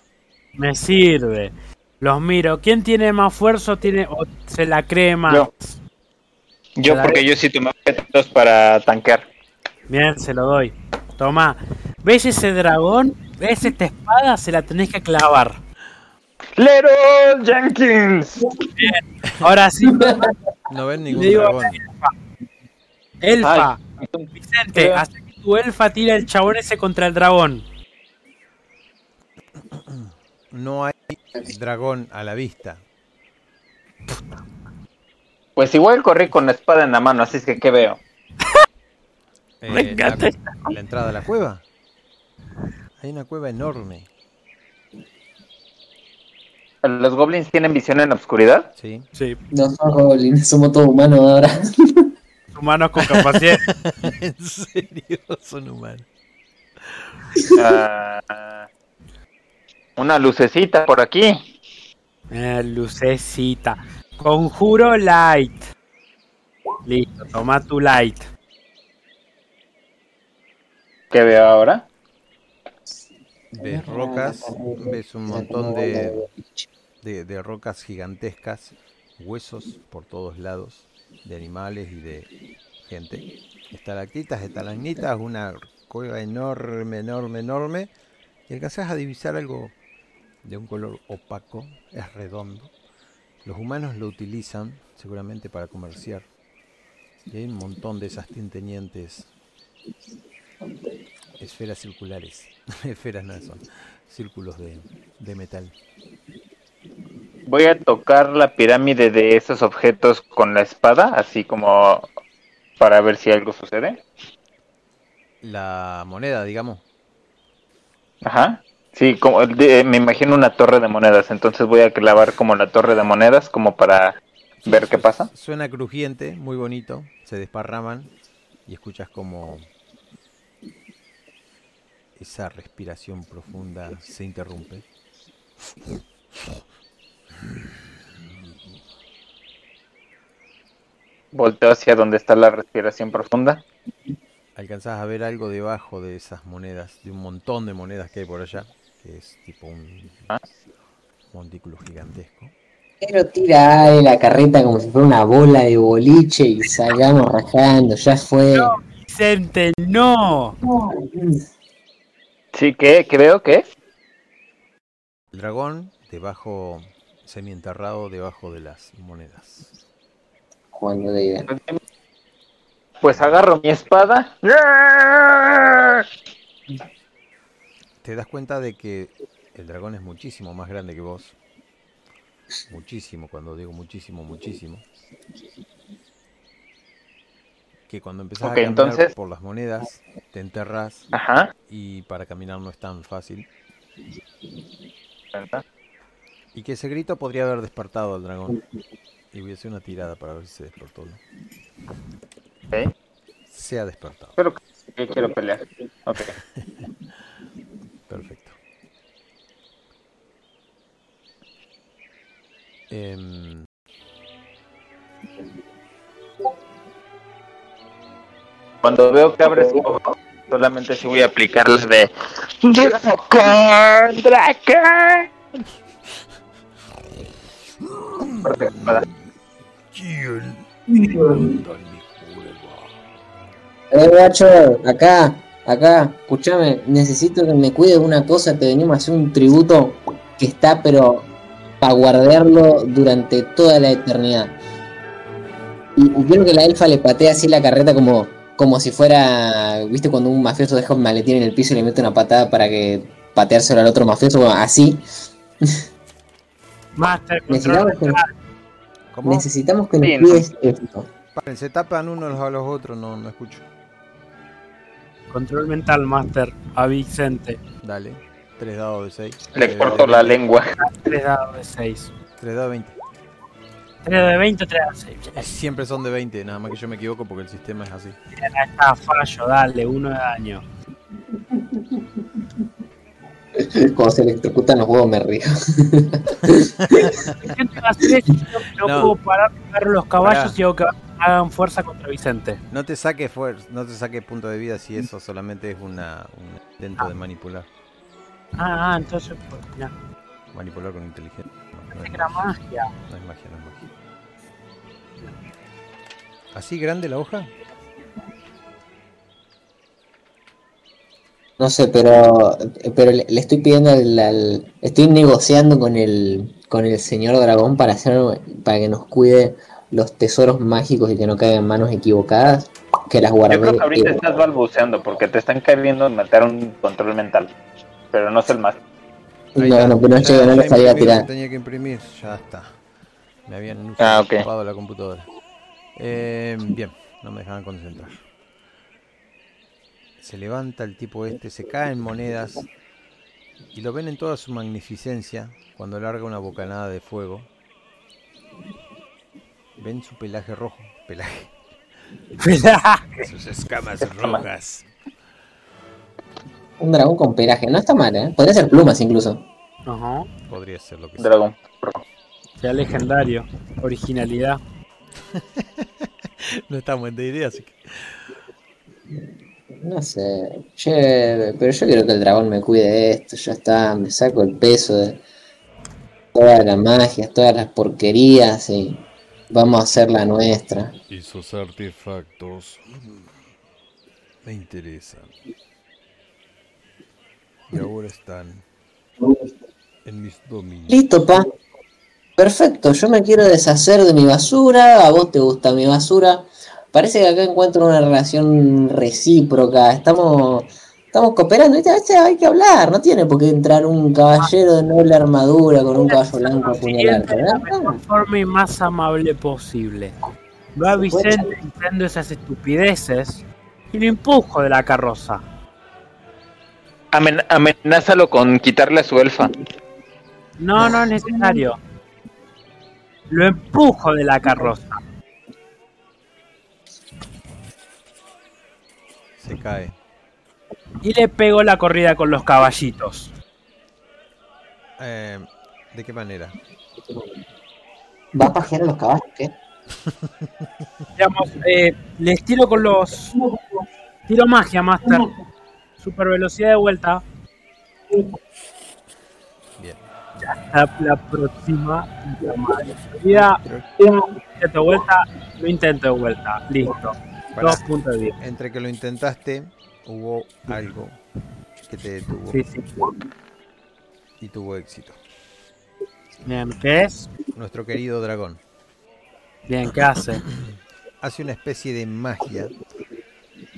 Me sirve. Los miro. ¿Quién tiene más fuerza o tiene o se la cree más? Yo. Yo, porque yo sí tomé objetos para tanquear. Bien, se lo doy. Toma. ¿Ves ese dragón? ¿Ves esta espada? Se la tenés que clavar. ¡Leroy Jenkins! Ahora sí, No ven Le ningún dragón. elfa. Ay, Vicente, hace que tu elfa tire el chabón ese contra el dragón. No hay dragón a la vista. Pues igual corrí con la espada en la mano, así es que ¿qué veo? Eh, Me encanta la, la entrada a la cueva. Hay una cueva enorme. ¿Los goblins tienen visión en la oscuridad? Sí. Sí, No somos goblins, somos todos humanos ahora. humanos con capacidad. en serio, son humanos. Ah, una lucecita por aquí. Eh, lucecita. Conjuro light. Listo, toma tu light. ¿Qué veo ahora? Ves rocas, ves un montón de, de, rocas gigantescas, huesos por todos lados, de animales y de gente. Estalactitas, estalagmitas, una cueva enorme, enorme, enorme. Y alcanzás a divisar algo de un color opaco, es redondo. Los humanos lo utilizan seguramente para comerciar. Hay un montón de esas tintenientes esferas circulares. esferas no son, círculos de, de metal. Voy a tocar la pirámide de esos objetos con la espada, así como para ver si algo sucede. La moneda, digamos. Ajá. Sí, como de- me imagino una torre de monedas, entonces voy a clavar como la torre de monedas como para ver qué pasa. Suena crujiente, muy bonito. Se desparraman y escuchas como esa respiración profunda se interrumpe. Volteo hacia donde está la respiración profunda. Alcanzás a ver algo debajo de esas monedas, de un montón de monedas que hay por allá, que es tipo un Ah. montículo gigantesco. Pero tira la carreta como si fuera una bola de boliche y salgamos rajando, ya fue. No, Vicente, no. Sí, ¿qué? ¿Qué veo? ¿Qué? El dragón debajo, semienterrado debajo de las monedas. Jugando de idea. Pues agarro mi espada. Te das cuenta de que el dragón es muchísimo más grande que vos. Muchísimo, cuando digo muchísimo, muchísimo. Que cuando empezás a caminar entonces- por las monedas, te enterras Ajá. y para caminar no es tan fácil. Y que ese grito podría haber despertado al dragón. Y voy a hacer una tirada para ver si se despertó. ¿no? Ok. Se ha despertado. Pero que quiero pelear. Ok. Perfecto. Em, Cuando veo que abres ojo, solamente si voy a aplicar la de Dracon, Dracon. Porque espada. Eh, guacho, acá, acá, escúchame, necesito que me cuides de una cosa, te venimos a hacer un tributo que está, pero para guardarlo durante toda la eternidad. Y, quiero que la elfa le patee así la carreta como, como si fuera, viste, cuando un mafioso deja un maletín en el piso y le mete una patada para que pateárselo al otro mafioso, así. Master, Necesitamos control que, mental. ¿Cómo? necesitamos que nos cuides esto. Paren, se tapan unos a los otros, no, no escucho. Control mental, Master. A Vicente. Dale. 3 dados de 6. Le corto la lengua. 3 dados de 6. 3 dados de 20. 3 de 20, 3 de 6. Siempre son de 20, nada más que yo me equivoco porque el sistema es así. Está fallo, dale, 1 de daño. Cuando se electrocutan los huevos me río. No, No. puedo parar de pegar los caballos Pará. y hago que hagan fuerza contra Vicente. No te saques fuerza, no te saques punto de vida si eso solamente es una, un intento de manipular. Ah, ah, entonces, pues, mirá, Manipular con inteligencia. No, no es magia, magia. no es magia, no es magia. ¿Así grande la hoja? No sé, pero, pero le, le estoy pidiendo al, al- estoy negociando con el con el señor dragón para hacer para que nos cuide los tesoros mágicos y que no caigan en manos equivocadas, que las Yo guardé. creo que ahorita estás balbuceando porque te están queriendo meter un control mental. Pero no es el más. No, está. no, pero no Ya- llegué, no ya lo que tirar. Tenía que imprimir, ya está. Me habían Ah, ok. ocupado la computadora. Eh, bien, no me dejaban concentrar. Se levanta el tipo este, se caen monedas y lo ven en toda su magnificencia cuando larga una bocanada de fuego. Ven su pelaje rojo, pelaje, sus escamas rojas. Un dragón con pelaje, no está mal, ¿eh? Podría ser plumas incluso. Ajá. Podría ser lo que sea. Dragón. Sea legendario. Originalidad. No estamos en idea, así que. No sé, che, pero yo quiero que el dragón me cuide de esto, ya está, me saco el peso de todas las magias, todas las porquerías y vamos a hacer la nuestra. Esos artefactos me interesan. Y ahora están en mis dominios. Listo, pa. Perfecto, yo me quiero deshacer de mi basura, a vos te gusta mi basura. Parece que acá encuentro una relación recíproca, estamos, estamos cooperando, ¿viste? a veces hay que hablar, no tiene por qué entrar un caballero de noble armadura con un caballo blanco a apuñalarte, de la ¿verdad? forma y más amable posible. Va a Vicente diciendo esas estupideces y lo empujo de la carroza. Amen- amenázalo con quitarle a su elfa. No, no es necesario. Lo empujo de la carroza. Se cae. Y le pegó la corrida con los caballitos. Eh, ¿De qué manera? ¿Va a pajear a los caballos? ¿Qué? Digamos, eh, les tiro con los. Tiro magia, Master. Super velocidad de vuelta. Bien. La, la próxima. La madre. Vida, intento de vuelta. Lo intento de vuelta. Listo. Pará. Dos puntos de vida. Entre que lo intentaste, hubo algo que te detuvo Sí, sí. y tuvo éxito. Bien, ¿qué es? Nuestro querido dragón Bien, ¿qué hace? hace una especie de magia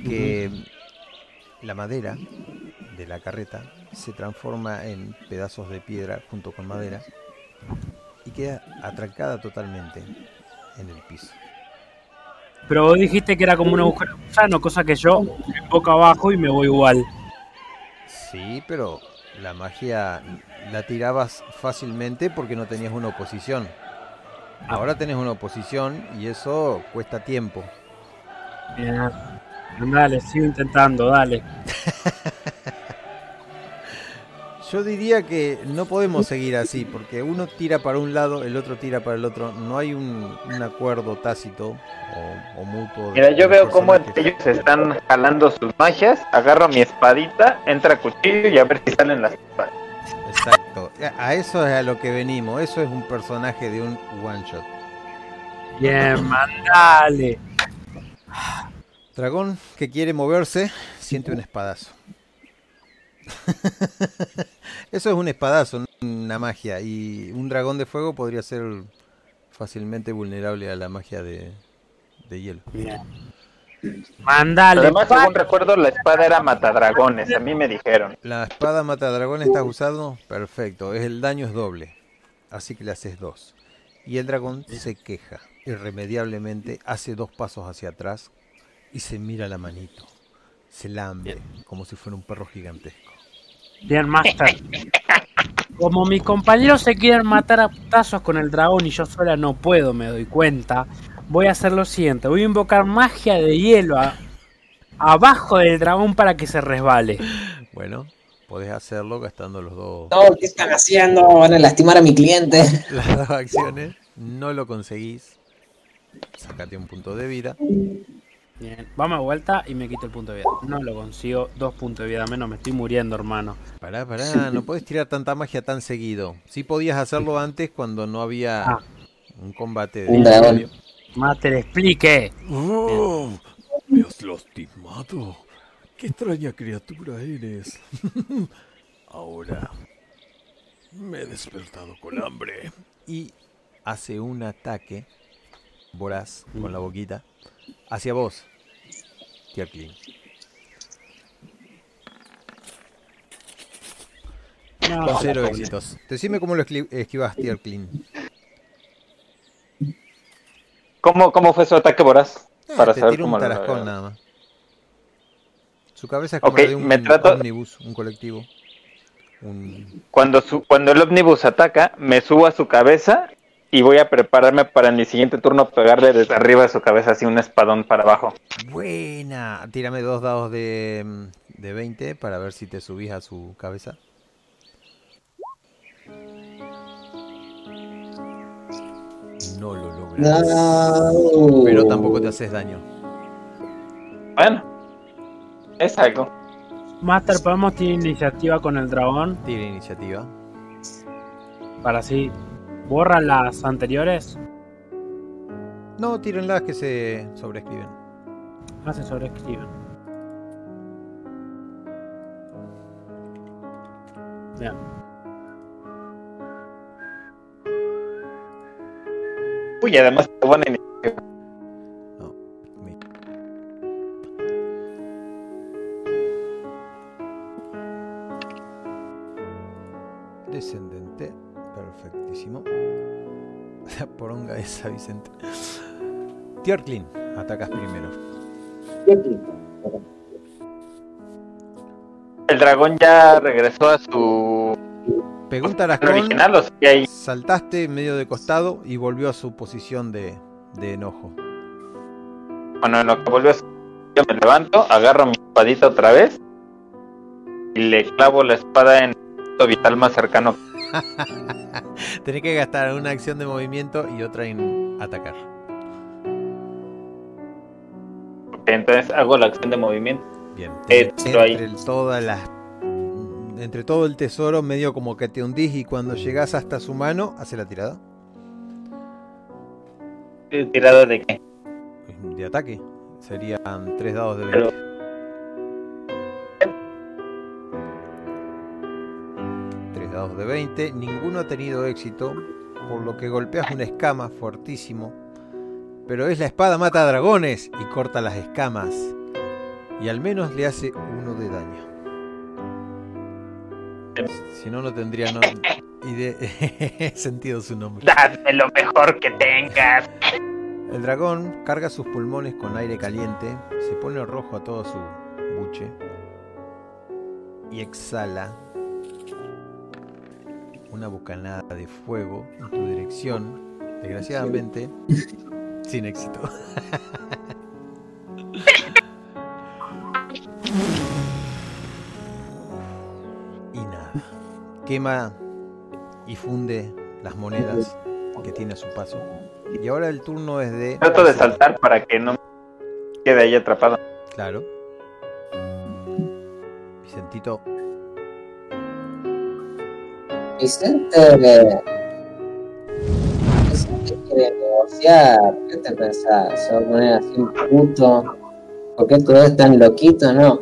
que la madera de la carreta se transforma en pedazos de piedra junto con madera y queda atrancada totalmente en el piso. Pero vos dijiste que era como un agujero gusano, cosa que yo me boca abajo y me voy igual. Sí, pero la magia la tirabas fácilmente porque no tenías una oposición. Ahora tenés una oposición y eso cuesta tiempo. Bien. Dale, sigo intentando, dale. Yo diría que no podemos seguir así porque uno tira para un lado, el otro tira para el otro. No hay un, un acuerdo tácito o, o mutuo. de- Mira, yo veo cómo ellos están jalando sus magias, agarro mi espadita, entra cuchillo y a ver si salen las espadas. Exacto. A eso es a lo que venimos. Eso es un personaje de un one shot. Bien, mandale. Dragón que quiere moverse, siente un espadazo. Eso es un espadazo, no una magia. Y un dragón de fuego podría ser fácilmente vulnerable a la magia de, de hielo. Bien. Mandale. Además, según recuerdo, la espada era matadragones, a mí me dijeron. La espada mata dragón estás usando, perfecto. Es el daño es doble. Así que le haces dos. Y el dragón se queja. Irremediablemente hace dos pasos hacia atrás y se mira la manito. Se lambe como si fuera un perro gigantesco. Bien, Master. Como mis compañeros se quieren matar a putazos con el dragón y yo sola no puedo, me doy cuenta. Voy a hacer lo siguiente: voy a invocar magia de hielo a- abajo del dragón para que se resbale. Bueno, podés hacerlo gastando los dos, No, ¿qué están haciendo? Van a lastimar a mi cliente. las dos acciones. No lo conseguís. Sacate un punto de vida. Bien, vamos a vuelta y me quito el punto de vida. No lo consigo, dos puntos de vida menos, me estoy muriendo, hermano. Pará, pará, no podés tirar tanta magia tan seguido. Sí podías hacerlo antes cuando no había Ah. un combate de Un dragón. medio. Master, explique. Oh, me has lastimado. Qué extraña criatura eres. Ahora me he despertado con hambre. y hace un ataque voraz con la boquita hacia vos, Tierklin. No, Con cero éxitos. Decime cómo lo esqui- esquivas, Tierklin. ¿Cómo, cómo fue su ataque voraz? Para Eh, te saber cómo un lo- tarascón nada más. Su cabeza es como Ok, la de un me trato- un colectivo. Un... Cuando, su, cuando el ómnibus ataca, me subo a su cabeza y voy a prepararme para en mi siguiente turno pegarle desde arriba de su cabeza así un espadón para abajo. Buena. Tírame dos dados de, mm, de 20 para ver si te subís a su cabeza. No lo logras. No. Pero tampoco te haces daño. Bueno, es algo. Master, podemos tener iniciativa con el dragón Tira iniciativa. para así borra las anteriores. No, tírenlas que se sobreescriben. No se sobreescriben. Bien. Uy, además te Descendente. Perfectísimo. La poronga esa, Vicente. Tierklin, atacas primero. El dragón ya regresó a su Pegó un tarascón, original, o sea, ahí. saltaste medio de costado y volvió a su posición de, de enojo. Bueno, en lo que volvió a su yo me levanto, agarro mi espadita otra vez y le clavo la espada en el punto vital más cercano. Tenés que gastar una acción de movimiento y otra en atacar. Entonces hago la acción de movimiento. Bien. Ahí. entre todas las entre todo el tesoro medio como que te hundís y cuando llegas hasta su mano hace la tirada ¿Tirada de qué? de ataque. Serían 3 dados de 20. Tres dados de 20. Ninguno ha tenido éxito, por lo que golpeas una escama fuertísimo. Pero es la espada mata dragones y corta las escamas. Y al menos le hace uno de daño. Si no, no tendría no, sentido su nombre. Dadme lo mejor que tengas. El dragón carga sus pulmones con aire caliente, se pone rojo a todo su buche y exhala una bocanada de fuego en tu dirección, desgraciadamente sin éxito. y nada, quema y funde las monedas que tiene a su paso. Y ahora el turno es de... Trato de saltar para que no me quede ahí atrapado. Claro. Vicentito, Vicente. Vicente quiere negociar. ¿Qué te pensás? ¿Se va a poner así un puto? ¿Por qué todo es tan loquito? No.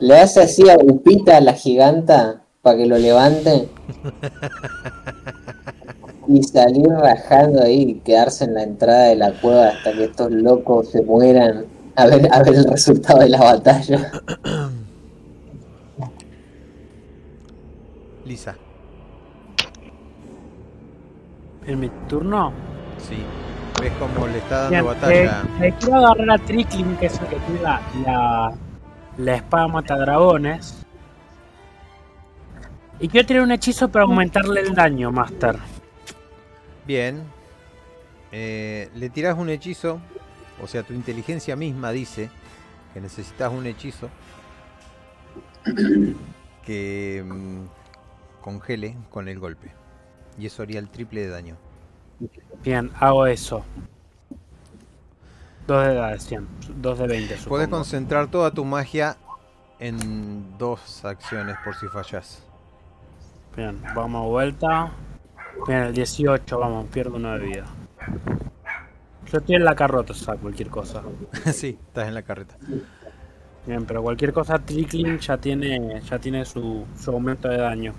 Le hace así a Upita a la giganta para que lo levante. Y salir rajando ahí y quedarse en la entrada de la cueva hasta que estos locos se mueran. A ver, a ver el resultado de la batalla. Lisa. En mi turno. Sí. ¿Ves cómo le está dando Bien, batalla? eh, eh, quiero agarrar a Trickling, que es el que tiene la, la, la espada mata dragones. Y quiero tirar un hechizo para aumentarle el daño, Master. Bien. Eh, le tirás un hechizo. O sea, tu inteligencia misma dice que necesitas un hechizo que mm, congele con el golpe. Y eso haría el triple de daño. Bien, hago eso. 2 de, da- 100, 2 de 20, Puedes supongo. concentrar toda tu magia en dos acciones por si fallas. Bien, vamos a vuelta. Bien, el 18, vamos, pierdo una de vida. Yo estoy en la carrota, o sea, cualquier cosa. sí, estás en la carreta. Bien, pero cualquier cosa Trickling ya tiene, ya tiene su, su aumento de daño.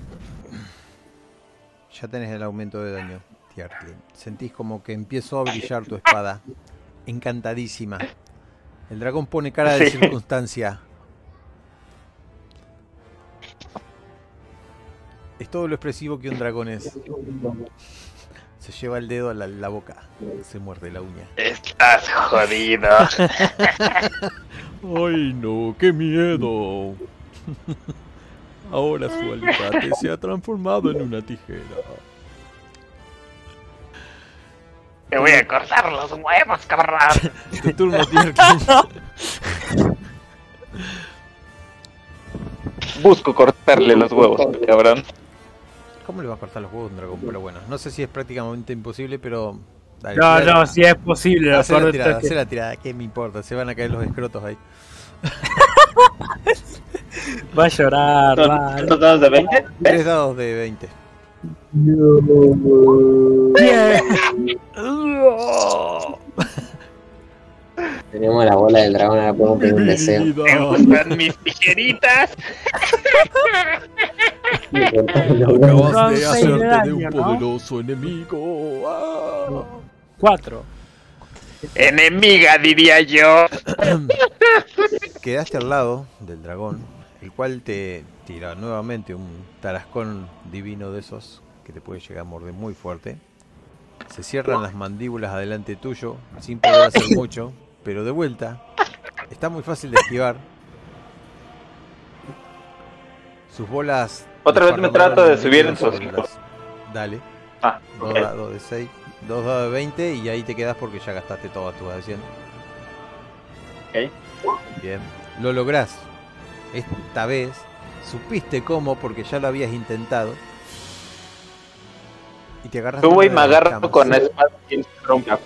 Ya tenés el aumento de daño, Tiarklin. Sentís como que empezó a brillar tu espada. Encantadísima. El dragón pone cara de Sí. circunstancia. Es todo lo expresivo que un dragón es. Se lleva el dedo a la, la boca. Se muerde la uña. Estás jodido. Ay, no, qué miedo. Ahora su alicate se ha transformado en una tijera. Te voy a cortar los huevos, cabrón. Tu turno, Tiarklin. Busco cortarle los huevos, cabrón. ¿Cómo le va a cortar los huevos a un dragón? Pero bueno, no sé si es prácticamente imposible, pero... dale, No, no, si es posible. Hacé la tirada, que- la tirada, ¿qué me importa? Se van a caer los escrotos ahí. Va a llorar, ¿Son va. son dados de 20? Tres dados de 20. Tenemos la bola del dragón, ahora podemos pedir un deseo. ¿Te gustan mis tijeritas? Acabas de de hacerte de daño, un ¿no? poderoso enemigo. Ah. Cuatro. Enemiga, diría yo. Quedaste al lado del dragón, el cual te tira nuevamente un tarascón divino de esos que te puede llegar a morder muy fuerte. Se cierran las mandíbulas adelante tuyo, sin poder hacer mucho, pero de vuelta. Está muy fácil de esquivar. Sus bolas. Otra vez me trato de subir en líquido su sobre hocico. las- Dale. Ah, Dos dados de 6, dos dados de 20 y ahí te quedas porque ya gastaste todas tus acciones. Ok. Bien, lo lográs. Esta vez supiste cómo porque ya lo habías intentado. Y te agarras Subo y me agarro con la espada y rompa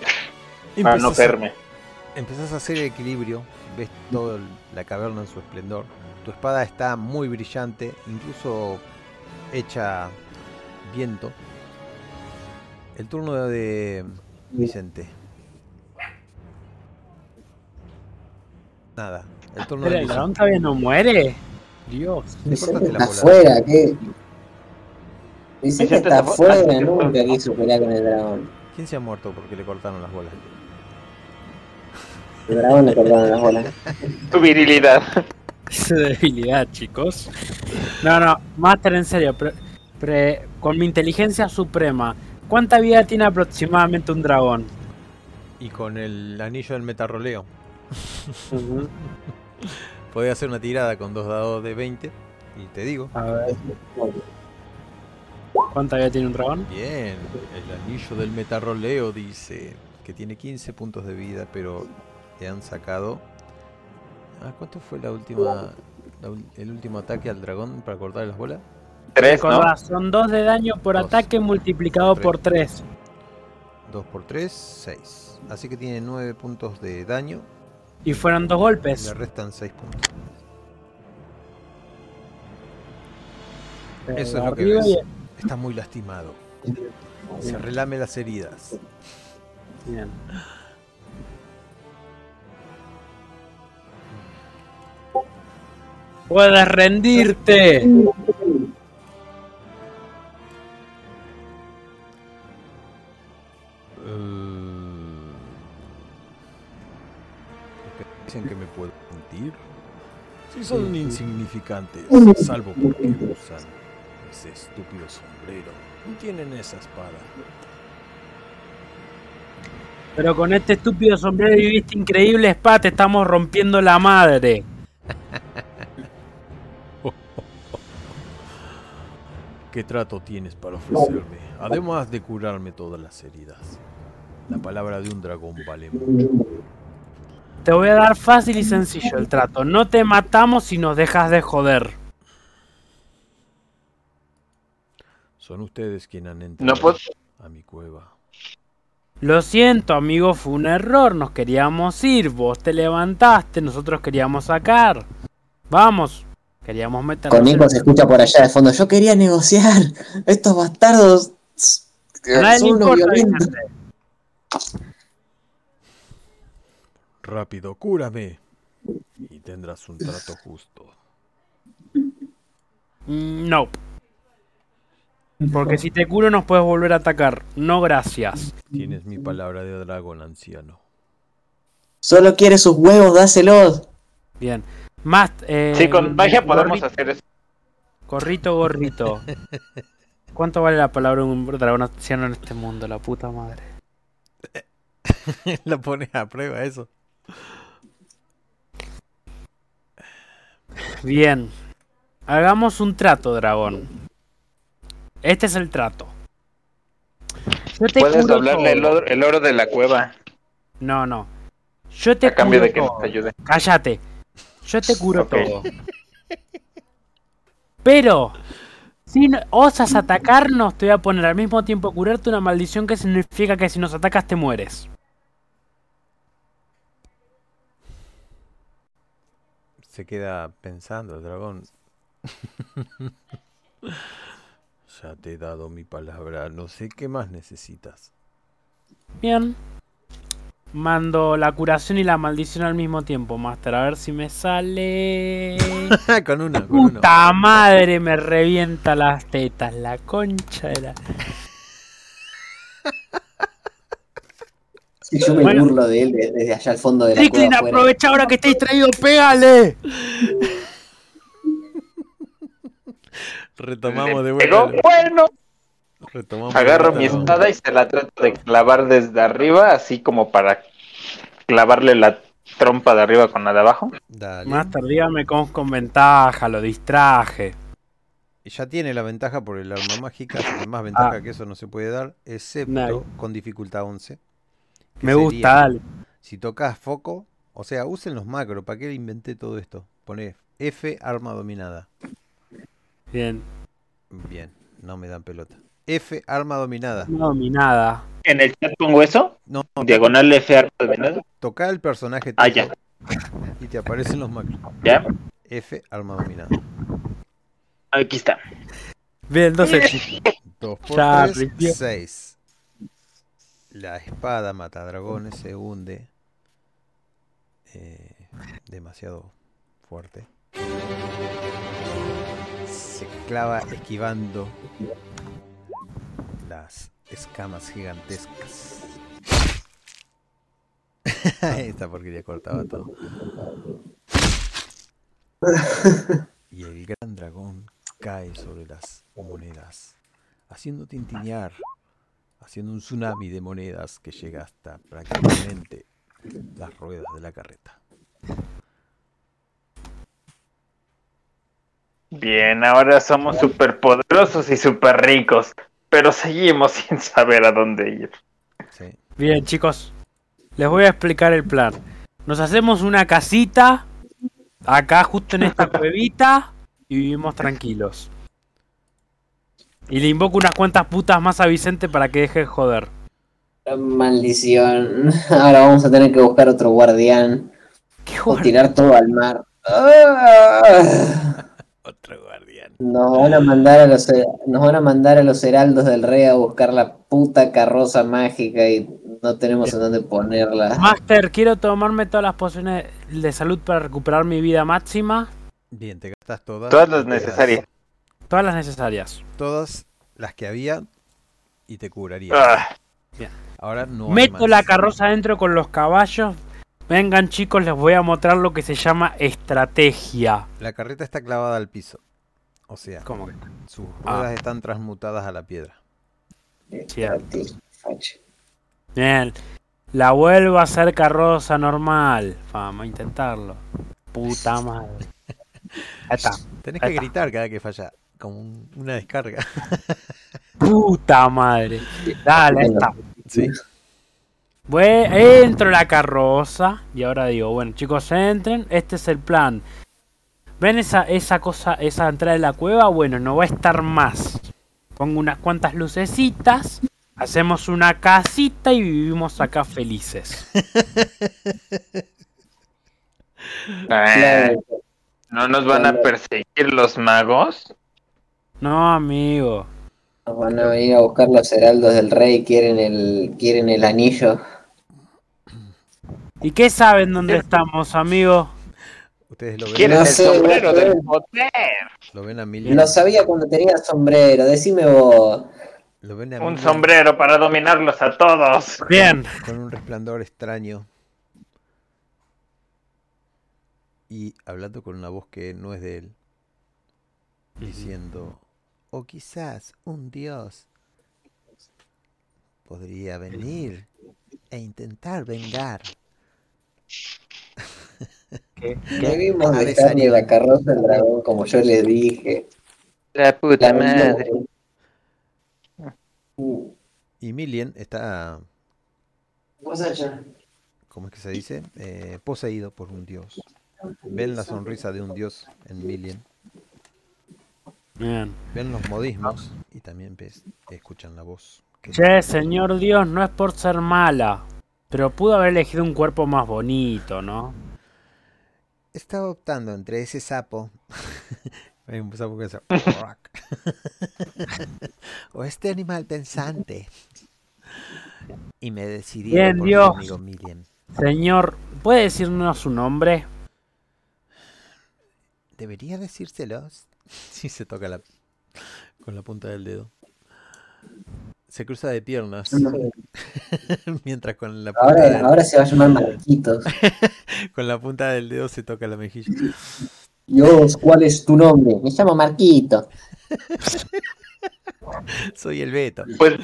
para no caerme. Empezás a hacer equilibrio, ves toda la caverna en su esplendor. Tu espada está muy brillante, incluso hecha viento. El turno de Vicente. Nada. El turno Pero de el Lizzie. dragón todavía no muere. Dios. Vicente cortaste la está bola. afuera, ¿qué? Vicente está está fu- afuera, nunca quiso pelear con el dragón. ¿Quién se ha muerto porque le cortaron las bolas? El dragón le cortaron las bolas. Tu virilidad. Su debilidad, chicos. No, no, Master, en serio. pre- pre- con mi inteligencia suprema, ¿cuánta vida tiene aproximadamente un dragón? Y con el anillo del metarroleo. Podía hacer una tirada con dos dados de 20. Y te digo. A ver. ¿Cuánta vida tiene un dragón? Bien, el anillo del metarroleo dice que tiene 15 puntos de vida, pero le han sacado. Ah, ¿cuánto fue la última, la el último ataque al dragón para cortarle las bolas? Tres, ¿no? Recordá, son 2 de daño por Dos. ataque multiplicado Tres. por 3. 2 por 3, 6. Así que tiene 9 puntos de daño. Y fueron dos Le golpes. restan 6 puntos. Eh, Eso es lo que ves. Está muy lastimado. Se relame las heridas. Bien. Puedes rendirte. Dicen que me puedo mentir. Si son insignificantes, salvo porque usan ese estúpido sombrero y tienen esa espada. Pero con este estúpido sombrero y viste increíble spa, te estamos rompiendo la madre. ¿Qué trato tienes para ofrecerme? Además de curarme todas las heridas. La palabra de un dragón vale mucho. Te voy a dar fácil y sencillo el trato. No te matamos si nos dejas de joder. Son ustedes quienes han entrado No puedo. a mi cueva. Lo siento, amigo, fue un error. Nos queríamos ir. Vos te levantaste, nosotros queríamos sacar. Vamos, queríamos meternos. Con en- se escucha por allá de fondo. Yo quería negociar. Estos bastardos nadie son unos violentos. Rápido, cúrame. Y tendrás un trato justo. Mm, No. Porque si te curo nos puedes volver a atacar. No, gracias. Tienes mi palabra de dragón, anciano. Solo quiere sus huevos, dáselos. Bien. Más. Eh, Sí, con magia podemos hacer eso. Gorrito, gorrito. ¿Cuánto vale la palabra de un dragón anciano en este mundo? La puta madre. La pones a prueba eso. Bien. Hagamos un trato, dragón. Este es el trato. Yo te Puedes doblarle el oro, el oro de la cueva No, no. Yo te a cambio de que todo. nos ayude. Cállate. Yo te curo todo. Pero, si no- osas atacarnos, te voy a poner al mismo tiempo curarte una maldición que significa que si nos atacas te mueres. Se queda pensando el dragón. ya te he dado mi palabra. No sé qué más necesitas. Bien. Mando la curación y la maldición al mismo tiempo, Master. A ver si me sale. con una, con una. Puta madre, me revienta las tetas. La concha de la. Sí, yo me Bueno. burlo de él de- desde allá al fondo de la aprovecha ahora que estáis distraído, pégale. Retomamos de Pero vuelta. bueno, Retomamos agarro mi espada y se la trato de clavar desde arriba, así como para clavarle la trompa de arriba con la de abajo. Dale. Master, dígame cómo con ventaja, lo distraje. Y Ya tiene la ventaja por el arma mágica, así que más ventaja Ah. que eso no se puede dar, excepto Nice. con dificultad 11. Me sería, gusta, dale. Si tocas foco, o sea, usen los macros, ¿para qué inventé todo esto? Pone F arma dominada. Bien. Bien, no me dan pelota. F arma dominada. No, mi nada. En el chat pongo eso, No, diagonal F arma dominada. toca el personaje Ah, ya. y te aparecen los macros. Ya, F arma dominada. aquí está. Bien, dos hechizos. 2 por Ya, 3, rindió. 6. La espada mata dragones se hunde eh, demasiado fuerte. Se clava esquivando las escamas gigantescas. Esta porquería cortaba todo. Y el gran dragón cae sobre las monedas, haciendo tintinear, haciendo un tsunami de monedas que llega hasta prácticamente las ruedas de la carreta. Bien, ahora somos súper poderosos y súper ricos, pero seguimos sin saber a dónde ir. Sí. Bien, chicos. Les voy a explicar el plan. Nos hacemos una casita acá justo en esta cuevita y vivimos tranquilos. Y le invoco unas cuantas putas más a Vicente para que deje de joder. Maldición. Ahora vamos a tener que buscar otro guardián. ¿Qué O joder? tirar todo al mar. Otro guardián. Nos van a mandar a los nos van a mandar a los heraldos del rey a buscar la puta carroza mágica y no tenemos en dónde ponerla. Master, quiero tomarme todas las pociones de salud para recuperar mi vida máxima. Bien, te gastas todas. Todas las necesarias. Todas las necesarias. Todas las que había y te curaría. Ah, Ahora no hay Meto la carroza adentro con los caballos. Vengan chicos, les voy a mostrar lo que se llama estrategia. La carreta está clavada al piso. O sea, ¿Cómo que? sus Ah. ruedas están transmutadas a la piedra. Cierto. Bien. La vuelvo a hacer carroza normal. Vamos a intentarlo. Puta madre. Ahí está. Tenés Ahí que está. gritar cada que falla. Como un- una descarga. Puta madre. Dale, ahí está. Sí. Voy, entro la carroza y ahora digo, bueno chicos, entren, este es el plan. ¿Ven esa, esa cosa, esa entrada de la cueva? Bueno, no va a estar más. Pongo unas cuantas lucecitas, hacemos una casita y vivimos acá felices. eh, ¿No nos van a perseguir los magos? No, amigo. Nos van a venir a buscar los heraldos del rey, quieren el, quieren el anillo. ¿Y qué saben dónde estamos, amigo? Ustedes lo ven, ¿Quieren No el sé, sombrero del poder? lo ven a Milian. Lo sabía cuando tenía sombrero, decime vos. Lo ven a Un Milian sombrero para dominarlos a todos. Bien. con un resplandor extraño. Y hablando con una voz que no es de él. Diciendo, o quizás un dios podría venir e intentar vengar. Debimos Ah, dejarle besaría. la carroza del dragón como yo les dije. La puta La madre. Uh, Y Milian está. ¿cómo es que se dice? Eh, poseído por un dios. Ven la sonrisa de un dios en Milian. Bien. Ven los modismos y también ves, escuchan la voz. que- Che, señor Dios, no es por ser mala. Pero pudo haber elegido un cuerpo más bonito, ¿no? Estaba optando entre ese sapo. Hay un sapo que o este animal pensante. Y me decidí Bien, por Dios. mi amigo. Señor, ¿puede decirnos su nombre? ¿Debería decírselos? Sí, se toca la... con la punta del dedo. Se cruza de piernas. Mientras con la punta, Ahora, del, ahora se va a llamar Marquitos. con la punta del dedo se toca la mejilla. Dios, ¿cuál es tu nombre? Me llamo Marquito. Soy el Beto. Pues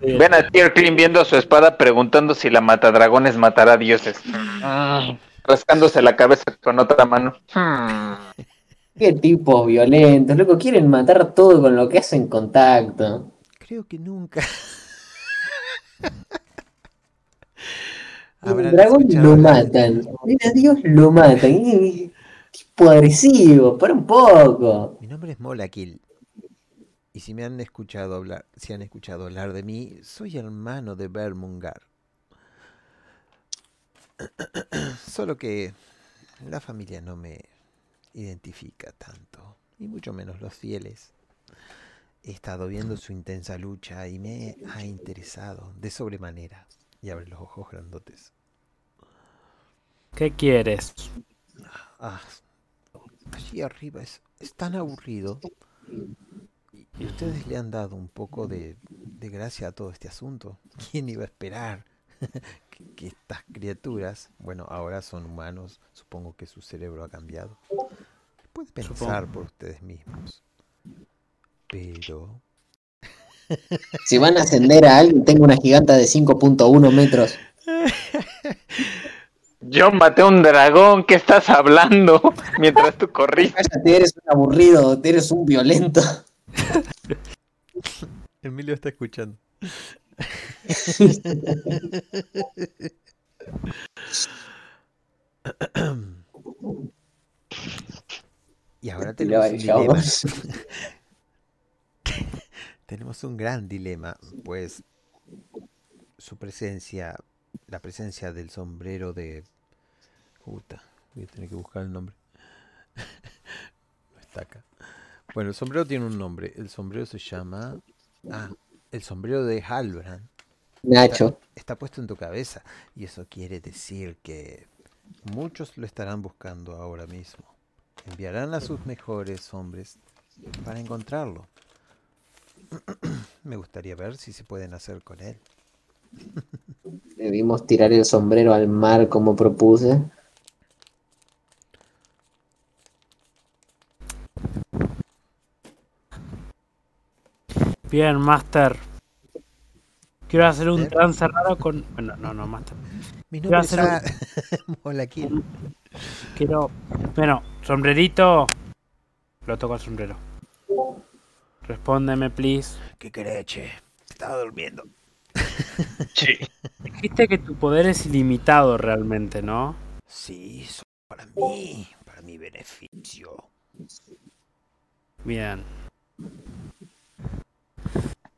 ven a Tierklin viendo su espada preguntando si la matadragones matará dioses. Mm, Rascándose la cabeza con otra mano. Qué tipos violentos, loco, quieren matar todo con lo que hacen contacto. Creo que nunca. El dragón lo matan. Mira, Dios lo matan. Tipo agresivo, para un poco. Mi nombre es Molakil. Y si me han escuchado hablar, si han escuchado hablar de mí, soy hermano de Bermungar. Solo que la familia no me identifica tanto, y mucho menos los fieles. He estado viendo su intensa lucha y me ha interesado de sobremanera. Y abre los ojos grandotes. ¿Qué quieres? Ah, allí arriba es, es tan aburrido. Y, y ustedes le han dado un poco de, de gracia a todo este asunto. ¿Quién iba a esperar que, que estas criaturas, bueno, ahora son humanos, supongo que su cerebro ha cambiado. Puede pensar por ustedes mismos. Pero Si van a ascender a alguien, tengo una giganta de 5.1 metros. Yo maté a un dragón, ¿qué estás hablando? Mientras tú corriste. Cállate, eres un aburrido, eres un violento. Emilio está escuchando. y ahora tenemos un dilema. tenemos un gran dilema, pues su presencia, la presencia del sombrero de... Puta, voy a tener que buscar el nombre. no está acá. Bueno, el sombrero tiene un nombre. El sombrero se llama... Ah, el sombrero de Halbrand. Nacho. Está puesto en tu cabeza. Y eso quiere decir que muchos lo estarán buscando ahora mismo. Enviarán a sus mejores hombres para encontrarlo. Me gustaría ver si se pueden hacer con él. Debimos tirar el sombrero al mar como propuse. Bien, Master. Quiero hacer un ¿Eh? trance raro con. Bueno, no, no, Master. Mi Quiero nombre es Molaquín. Quiero. Bueno, sombrerito. Lo toco al sombrero. Respóndeme, please. ¿Qué querés, che? Estaba durmiendo. Sí. Dijiste que tu poder es ilimitado realmente, ¿no? Sí, para mí, para mi beneficio. Bien.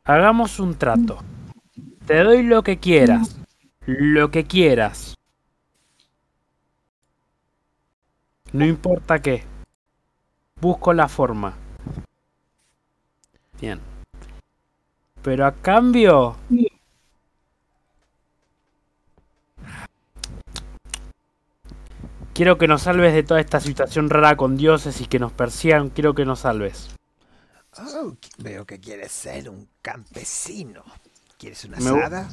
Hagamos un trato. Te doy lo que quieras. Lo que quieras. No importa qué. Busco la forma. Bien. Pero a cambio... Quiero que nos salves de toda esta situación rara con dioses y que nos persigan. Quiero que nos salves. Oh, veo que quieres ser un campesino. ¿Quieres una Me asada?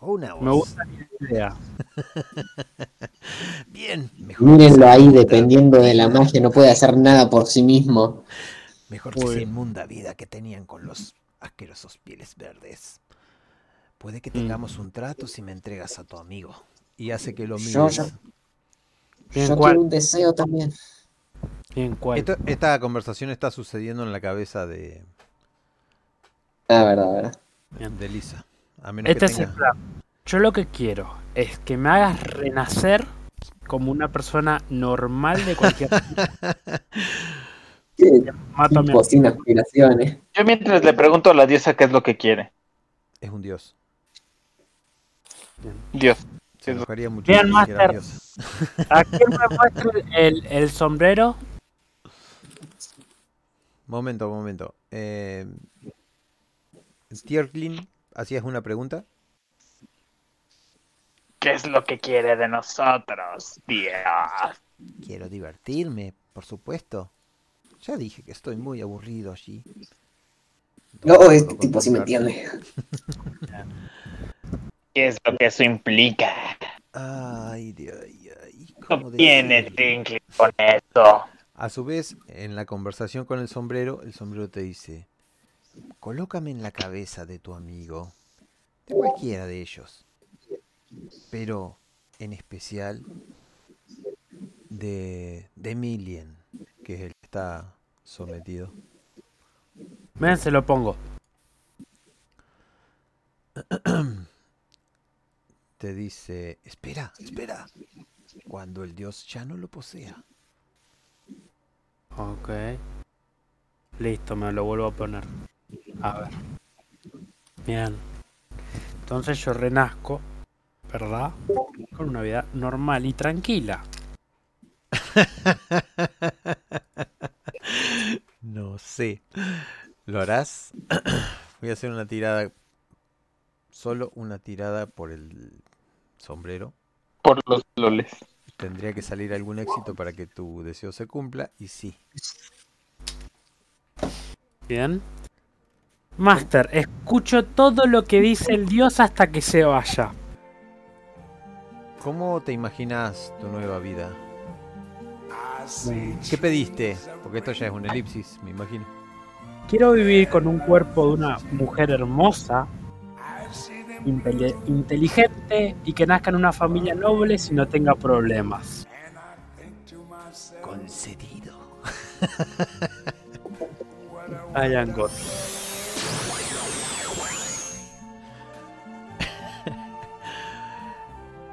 O una Me hoz? gusta la idea. Bien, mejor Mírenlo ahí, dependiendo de la magia, no puede hacer nada por sí mismo. Mejor que esa bien. inmunda vida que tenían con los asquerosos pieles verdes. Puede que Mm. tengamos un trato si me entregas a tu amigo. Y hace que lo Yo mires. ya- Bien, Yo ¿cuál? quiero un deseo también. Bien, ¿cuál? Esto- esta conversación está sucediendo en la cabeza de, Ah, verdad, verdad. De Lisa. A menos Este que es el plan. Yo lo que quiero es que me hagas renacer como una persona normal de cualquier Mato a mi aspiraciones. Yo mientras le pregunto a la diosa qué es lo que quiere. Es un dios. Dios. Se Sí, enojaría mucho Bien, Master. ¿A quién me muestra el, el sombrero? Momento, momento. Eh, Tierklin, ¿hacías una pregunta? ¿Qué es lo que quiere de nosotros, Dios? Quiero divertirme, por supuesto. Ya dije que estoy muy aburrido allí. No, este tipo sí me entiende. ¿Qué es lo que eso implica? Ay, de ay, ay, No ¿cómo tiene con eso. A su vez, en la conversación con el sombrero, el sombrero te dice, colócame en la cabeza de tu amigo, de cualquiera de ellos, pero en especial de, de que es el que está sometido. Ven, se lo pongo. Te dice, espera, espera, cuando el dios ya no lo posea. Ok. Listo, me lo vuelvo a poner. A ver. Bien. Entonces yo renazco, ¿verdad? Con una vida normal y tranquila. No sé. ¿Lo harás? Voy a hacer una tirada. Solo una tirada por el sombrero. Por los loles. tendría que salir algún éxito para que tu deseo se cumpla y sí. Bien. Master, escucho todo lo que dice el dios hasta que se vaya. ¿Cómo te imaginas tu nueva vida? ¿Qué pediste? Porque esto ya es una elipsis, me imagino. Quiero vivir con un cuerpo de una mujer hermosa, inteligente y que nazca en una familia noble si no tenga problemas. Concedido. Ian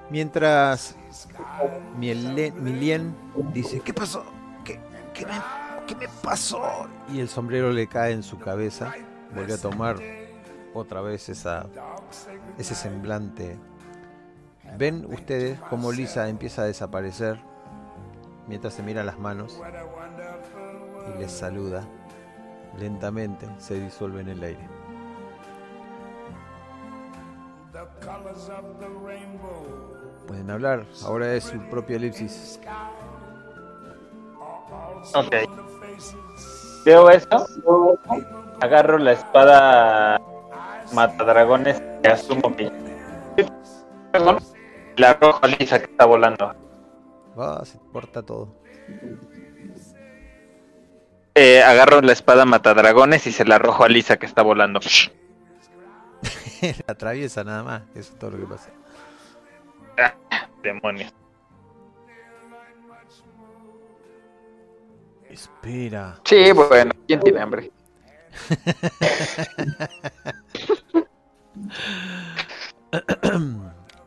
Mientras Milien dice, ¿qué pasó? ¿Qué, me, pasó? Y el sombrero le cae en su cabeza. Vuelve a tomar otra vez esa, ese semblante. Ven ustedes cómo Lisa empieza a desaparecer mientras se mira las manos y les saluda. Lentamente se disuelve en el aire. Pueden hablar, ahora es su propia elipsis. Ok. Veo eso. Agarro la espada matadragones y asumo que. La arrojo a Lisa que está volando. Va, se porta todo. Eh, agarro la espada matadragones y se la arrojo a Lisa que está volando. La atraviesa nada más, eso es todo lo que pasa. Demonios. Espera. Sí, bueno, ¿quién tiene hambre?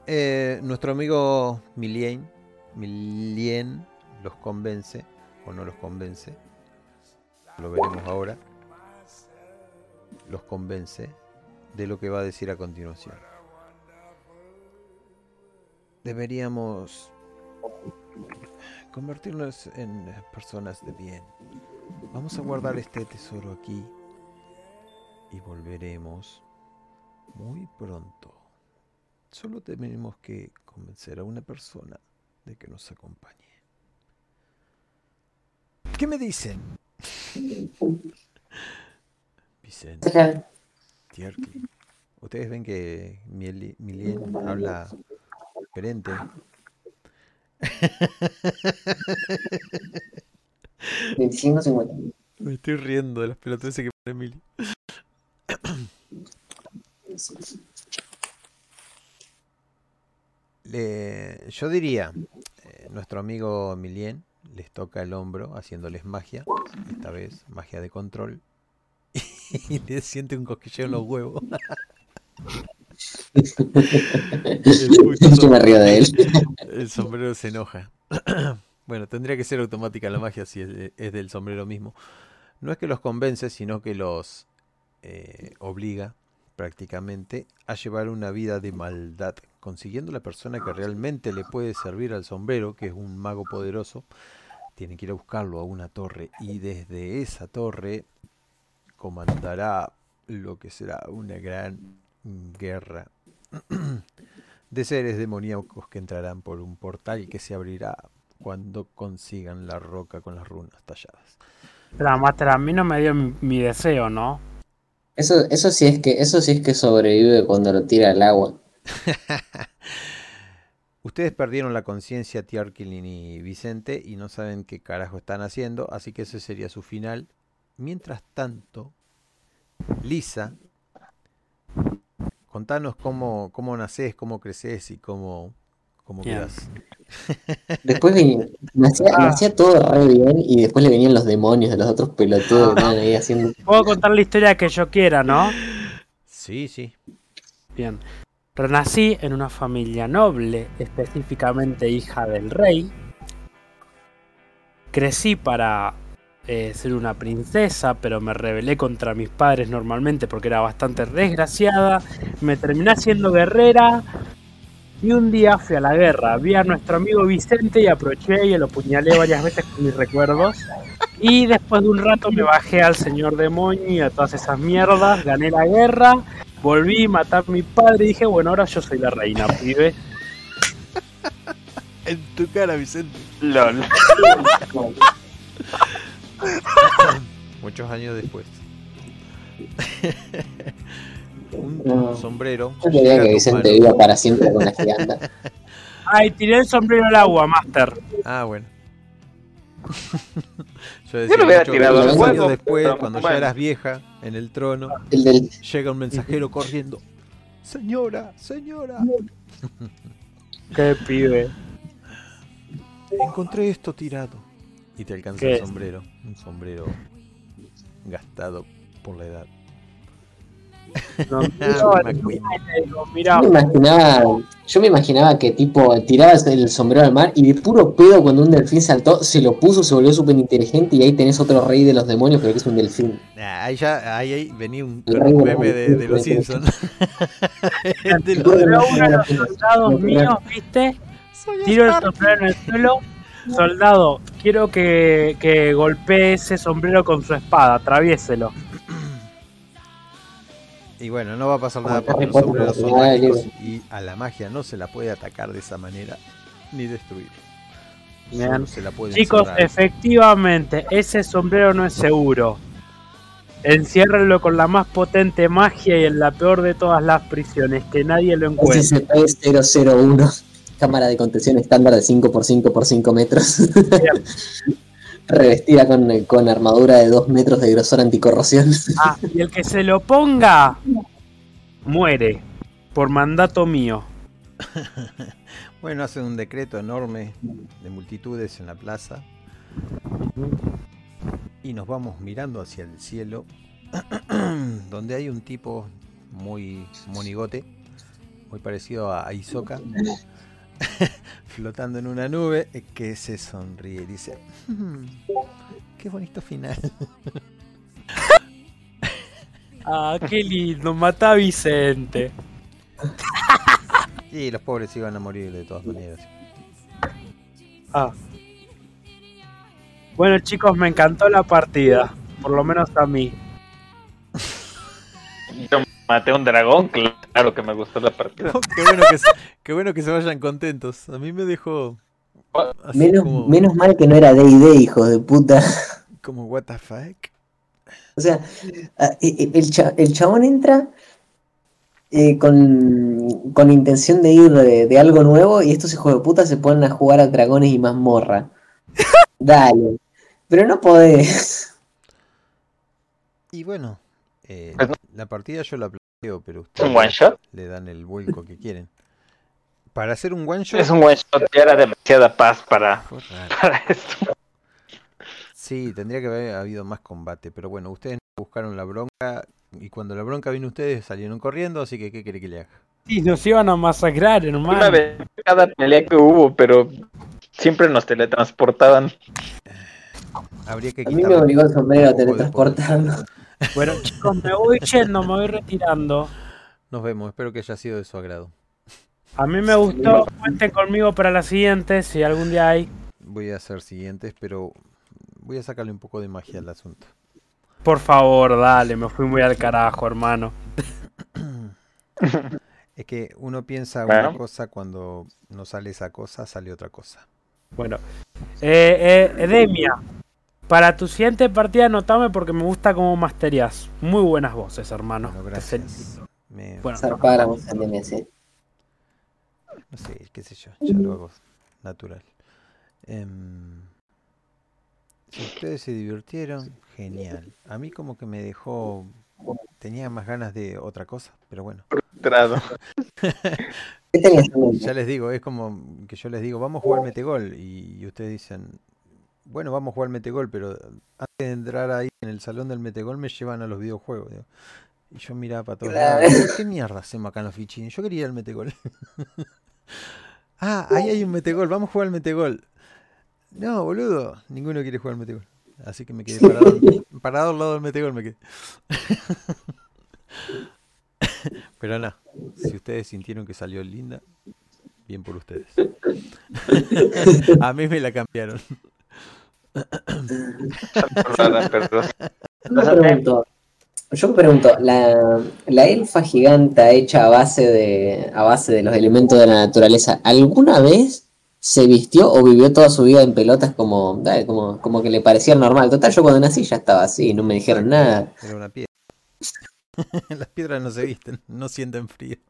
Eh, nuestro amigo Milien, Milien los convence o no los convence. Lo veremos ahora. Los convence de lo que va a decir a continuación. Deberíamos convertirnos en personas de bien. Vamos a guardar este tesoro aquí y volveremos muy pronto. Solo tenemos que convencer a una persona de que nos acompañe. ¿Qué me dicen? Vicente. Tierky. Ustedes ven que Milien habla diferente. 25 Me estoy riendo de las pelotas que pone Emilio. Le- yo diría, eh, nuestro amigo Milien les toca el hombro haciéndoles magia, esta vez magia de control, y le siente un cosquilleo en los huevos. Yo me de él. El sombrero se enoja. bueno, tendría que ser automática la magia si es del sombrero mismo. No es que los convence, sino que los eh, obliga prácticamente a llevar una vida de maldad, consiguiendo la persona que realmente le puede servir al sombrero, que es un mago poderoso. Tienen que ir a buscarlo a una torre y desde esa torre comandará lo que será una gran guerra de seres demoníacos que entrarán por un portal que se abrirá cuando consigan la roca con las runas talladas. Pero Master, a mí no me dio mi, mi deseo, ¿no? Eso, eso sí es que, eso sí es que sobrevive cuando lo tira al agua. Ustedes perdieron la conciencia, Tiarkilin y Vicente, y no saben qué carajo están haciendo, así que ese sería su final. Mientras tanto, Lisa, contanos cómo, cómo nacés, cómo creces y cómo, cómo quedás. Después venía, Ah. hacía todo re bien y después le venían los demonios de los otros pelotudos que ahí haciendo. Puedo contar la historia que yo quiera, ¿no? Sí, sí. Bien. Renací en una familia noble, específicamente hija del rey. Crecí para eh, ser una princesa, pero me rebelé contra mis padres normalmente porque era bastante desgraciada. Me terminé siendo guerrera. Y un día fui a la guerra. Vi a nuestro amigo Vicente y aproveché y lo puñalé varias veces con mis recuerdos. Y después de un rato me bajé al señor demonio y a todas esas mierdas. Gané la guerra. Volví, maté a mi padre y dije, bueno, ahora yo soy la reina, pibe. En tu cara, Vicente. LOL. Muchos años después. un No. sombrero. Yo quería que Vicente viva para siempre con la giganta. Ay, tiré el sombrero al agua, Master. Ah, bueno. Yo Yo lo hubiera mucho- tirado al años después, pero cuando ya bueno. eras vieja en el trono, El del. llega un mensajero corriendo. Señora, señora, Qué pibe. encontré esto tirado. Y te alcanza ¿Qué el es? sombrero. Un sombrero gastado por la edad. No, Yo me imaginaba, yo me imaginaba que tipo tirabas el sombrero al mar y de puro pedo cuando un delfín saltó, se lo puso, se volvió súper inteligente y ahí tenés otro rey de los demonios, pero que es un delfín. Ah, ahí ya, ahí, ahí venía un, un de- meme de, de los Simpsons. De los- Pero uno de los soldados míos, ¿viste? Tiro el sombrero en el suelo. Soldado, quiero que, que golpee ese sombrero con su espada, atraviéselo. Y bueno, no va a pasar nada porque los sombreros son mágicos y a la magia no se la puede atacar de esa manera ni destruir. Se la puede Chicos, encerrar. efectivamente, ese sombrero no es seguro. Enciérrenlo con la más potente magia y en la peor de todas las prisiones, que nadie lo encuentre. SCP-001, cámara de contención estándar de 5x5 por 5 metros. Revestida con, con armadura de 2 metros de grosor anticorrosión. Ah, y el que se lo ponga, muere. Por mandato mío. Bueno, hacen un decreto enorme de multitudes en la plaza. Y nos vamos mirando hacia el cielo, donde hay un tipo muy monigote, muy parecido a Isoka, flotando en una nube, eh, que se sonríe y dice, "Hmm, qué bonito final. Ah, qué lindo, mata a Vicente. Y los pobres iban a morir de todas maneras. Ah. Bueno chicos, me encantó la partida. Por lo menos a mí. Maté a un dragón, claro que me gustó la partida. qué, bueno que qué bueno que se vayan contentos. A mí me dejó Menos, como, menos mal que no era D&D, hijos de puta. como what the fuck. O sea, e- e- el, cha- el chabón entra eh, con, con intención de ir de, de algo nuevo y estos hijos de puta se ponen a jugar a dragones y mazmorra. Dale. Pero no podés. Y bueno, eh, Pues la partida yo la planteo, pero ¿Es ustedes un one shot? le dan el vuelco que quieren. Para hacer un one shot, Es un one shot, ya era demasiada paz para, para esto. Sí, tendría que haber habido más combate, pero bueno, ustedes buscaron la bronca y cuando la bronca vino ustedes salieron corriendo, así que ¿qué quiere que le haga? Sí, nos iban a masacrar, Una hermano. vez cada pelea que hubo, pero siempre nos teletransportaban. Habría que A mí me obligó el sombrero a Bueno chicos, me voy yendo, me voy retirando. Nos vemos, espero que haya sido de su agrado. A mí me gustó, cuenten conmigo para la siguiente, si algún día hay. Voy a hacer siguientes, pero voy a sacarle un poco de magia al asunto. Por favor, dale, me fui muy al carajo, hermano. Es que uno piensa Bueno. una cosa cuando no sale esa cosa, sale otra cosa. Bueno, eh, eh, Edemia, para tu siguiente partida anotame porque me gusta cómo masterías. Muy buenas voces, hermano. Bueno, gracias. Me- Bueno, MS. No sé, qué sé yo, ya lo hago natural. Em, si ustedes se divirtieron, genial. A mí como que me dejó... Tenía más ganas de otra cosa, pero bueno. Ya les digo, es como que yo les digo, vamos a jugar Metegol. Y, y ustedes dicen, bueno, vamos a jugar Metegol, pero antes de entrar ahí en el salón del Metegol me llevan a los videojuegos. digo. Y yo miraba para todos Claro. lados. ¿Qué mierda hacemos acá en los fichines? Yo quería ir al Metegol. ah, ahí hay un Metegol, vamos a jugar al Metegol. No, boludo, ninguno quiere jugar al Metegol. Así que me quedé parado, parado al lado del Metegol, me quedé. Pero no, si ustedes sintieron que salió linda, bien por ustedes. A mí me la cambiaron. Perdón. Yo pregunto, yo pregunto, ¿la, la elfa giganta hecha a base de a base de los elementos de la naturaleza, ¿alguna vez se vistió o vivió toda su vida en pelotas como, como, como que le parecía normal. Total, yo cuando nací ya estaba así, no me dijeron nada. Era una piedra. Las piedras no se visten, no sienten frío.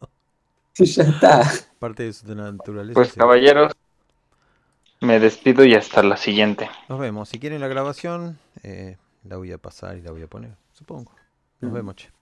Ya está. Parte de su naturaleza. Pues sí. caballeros, me despido y hasta la siguiente. Nos vemos. Si quieren la grabación, eh, la voy a pasar y la voy a poner, supongo. Nos vemos, che.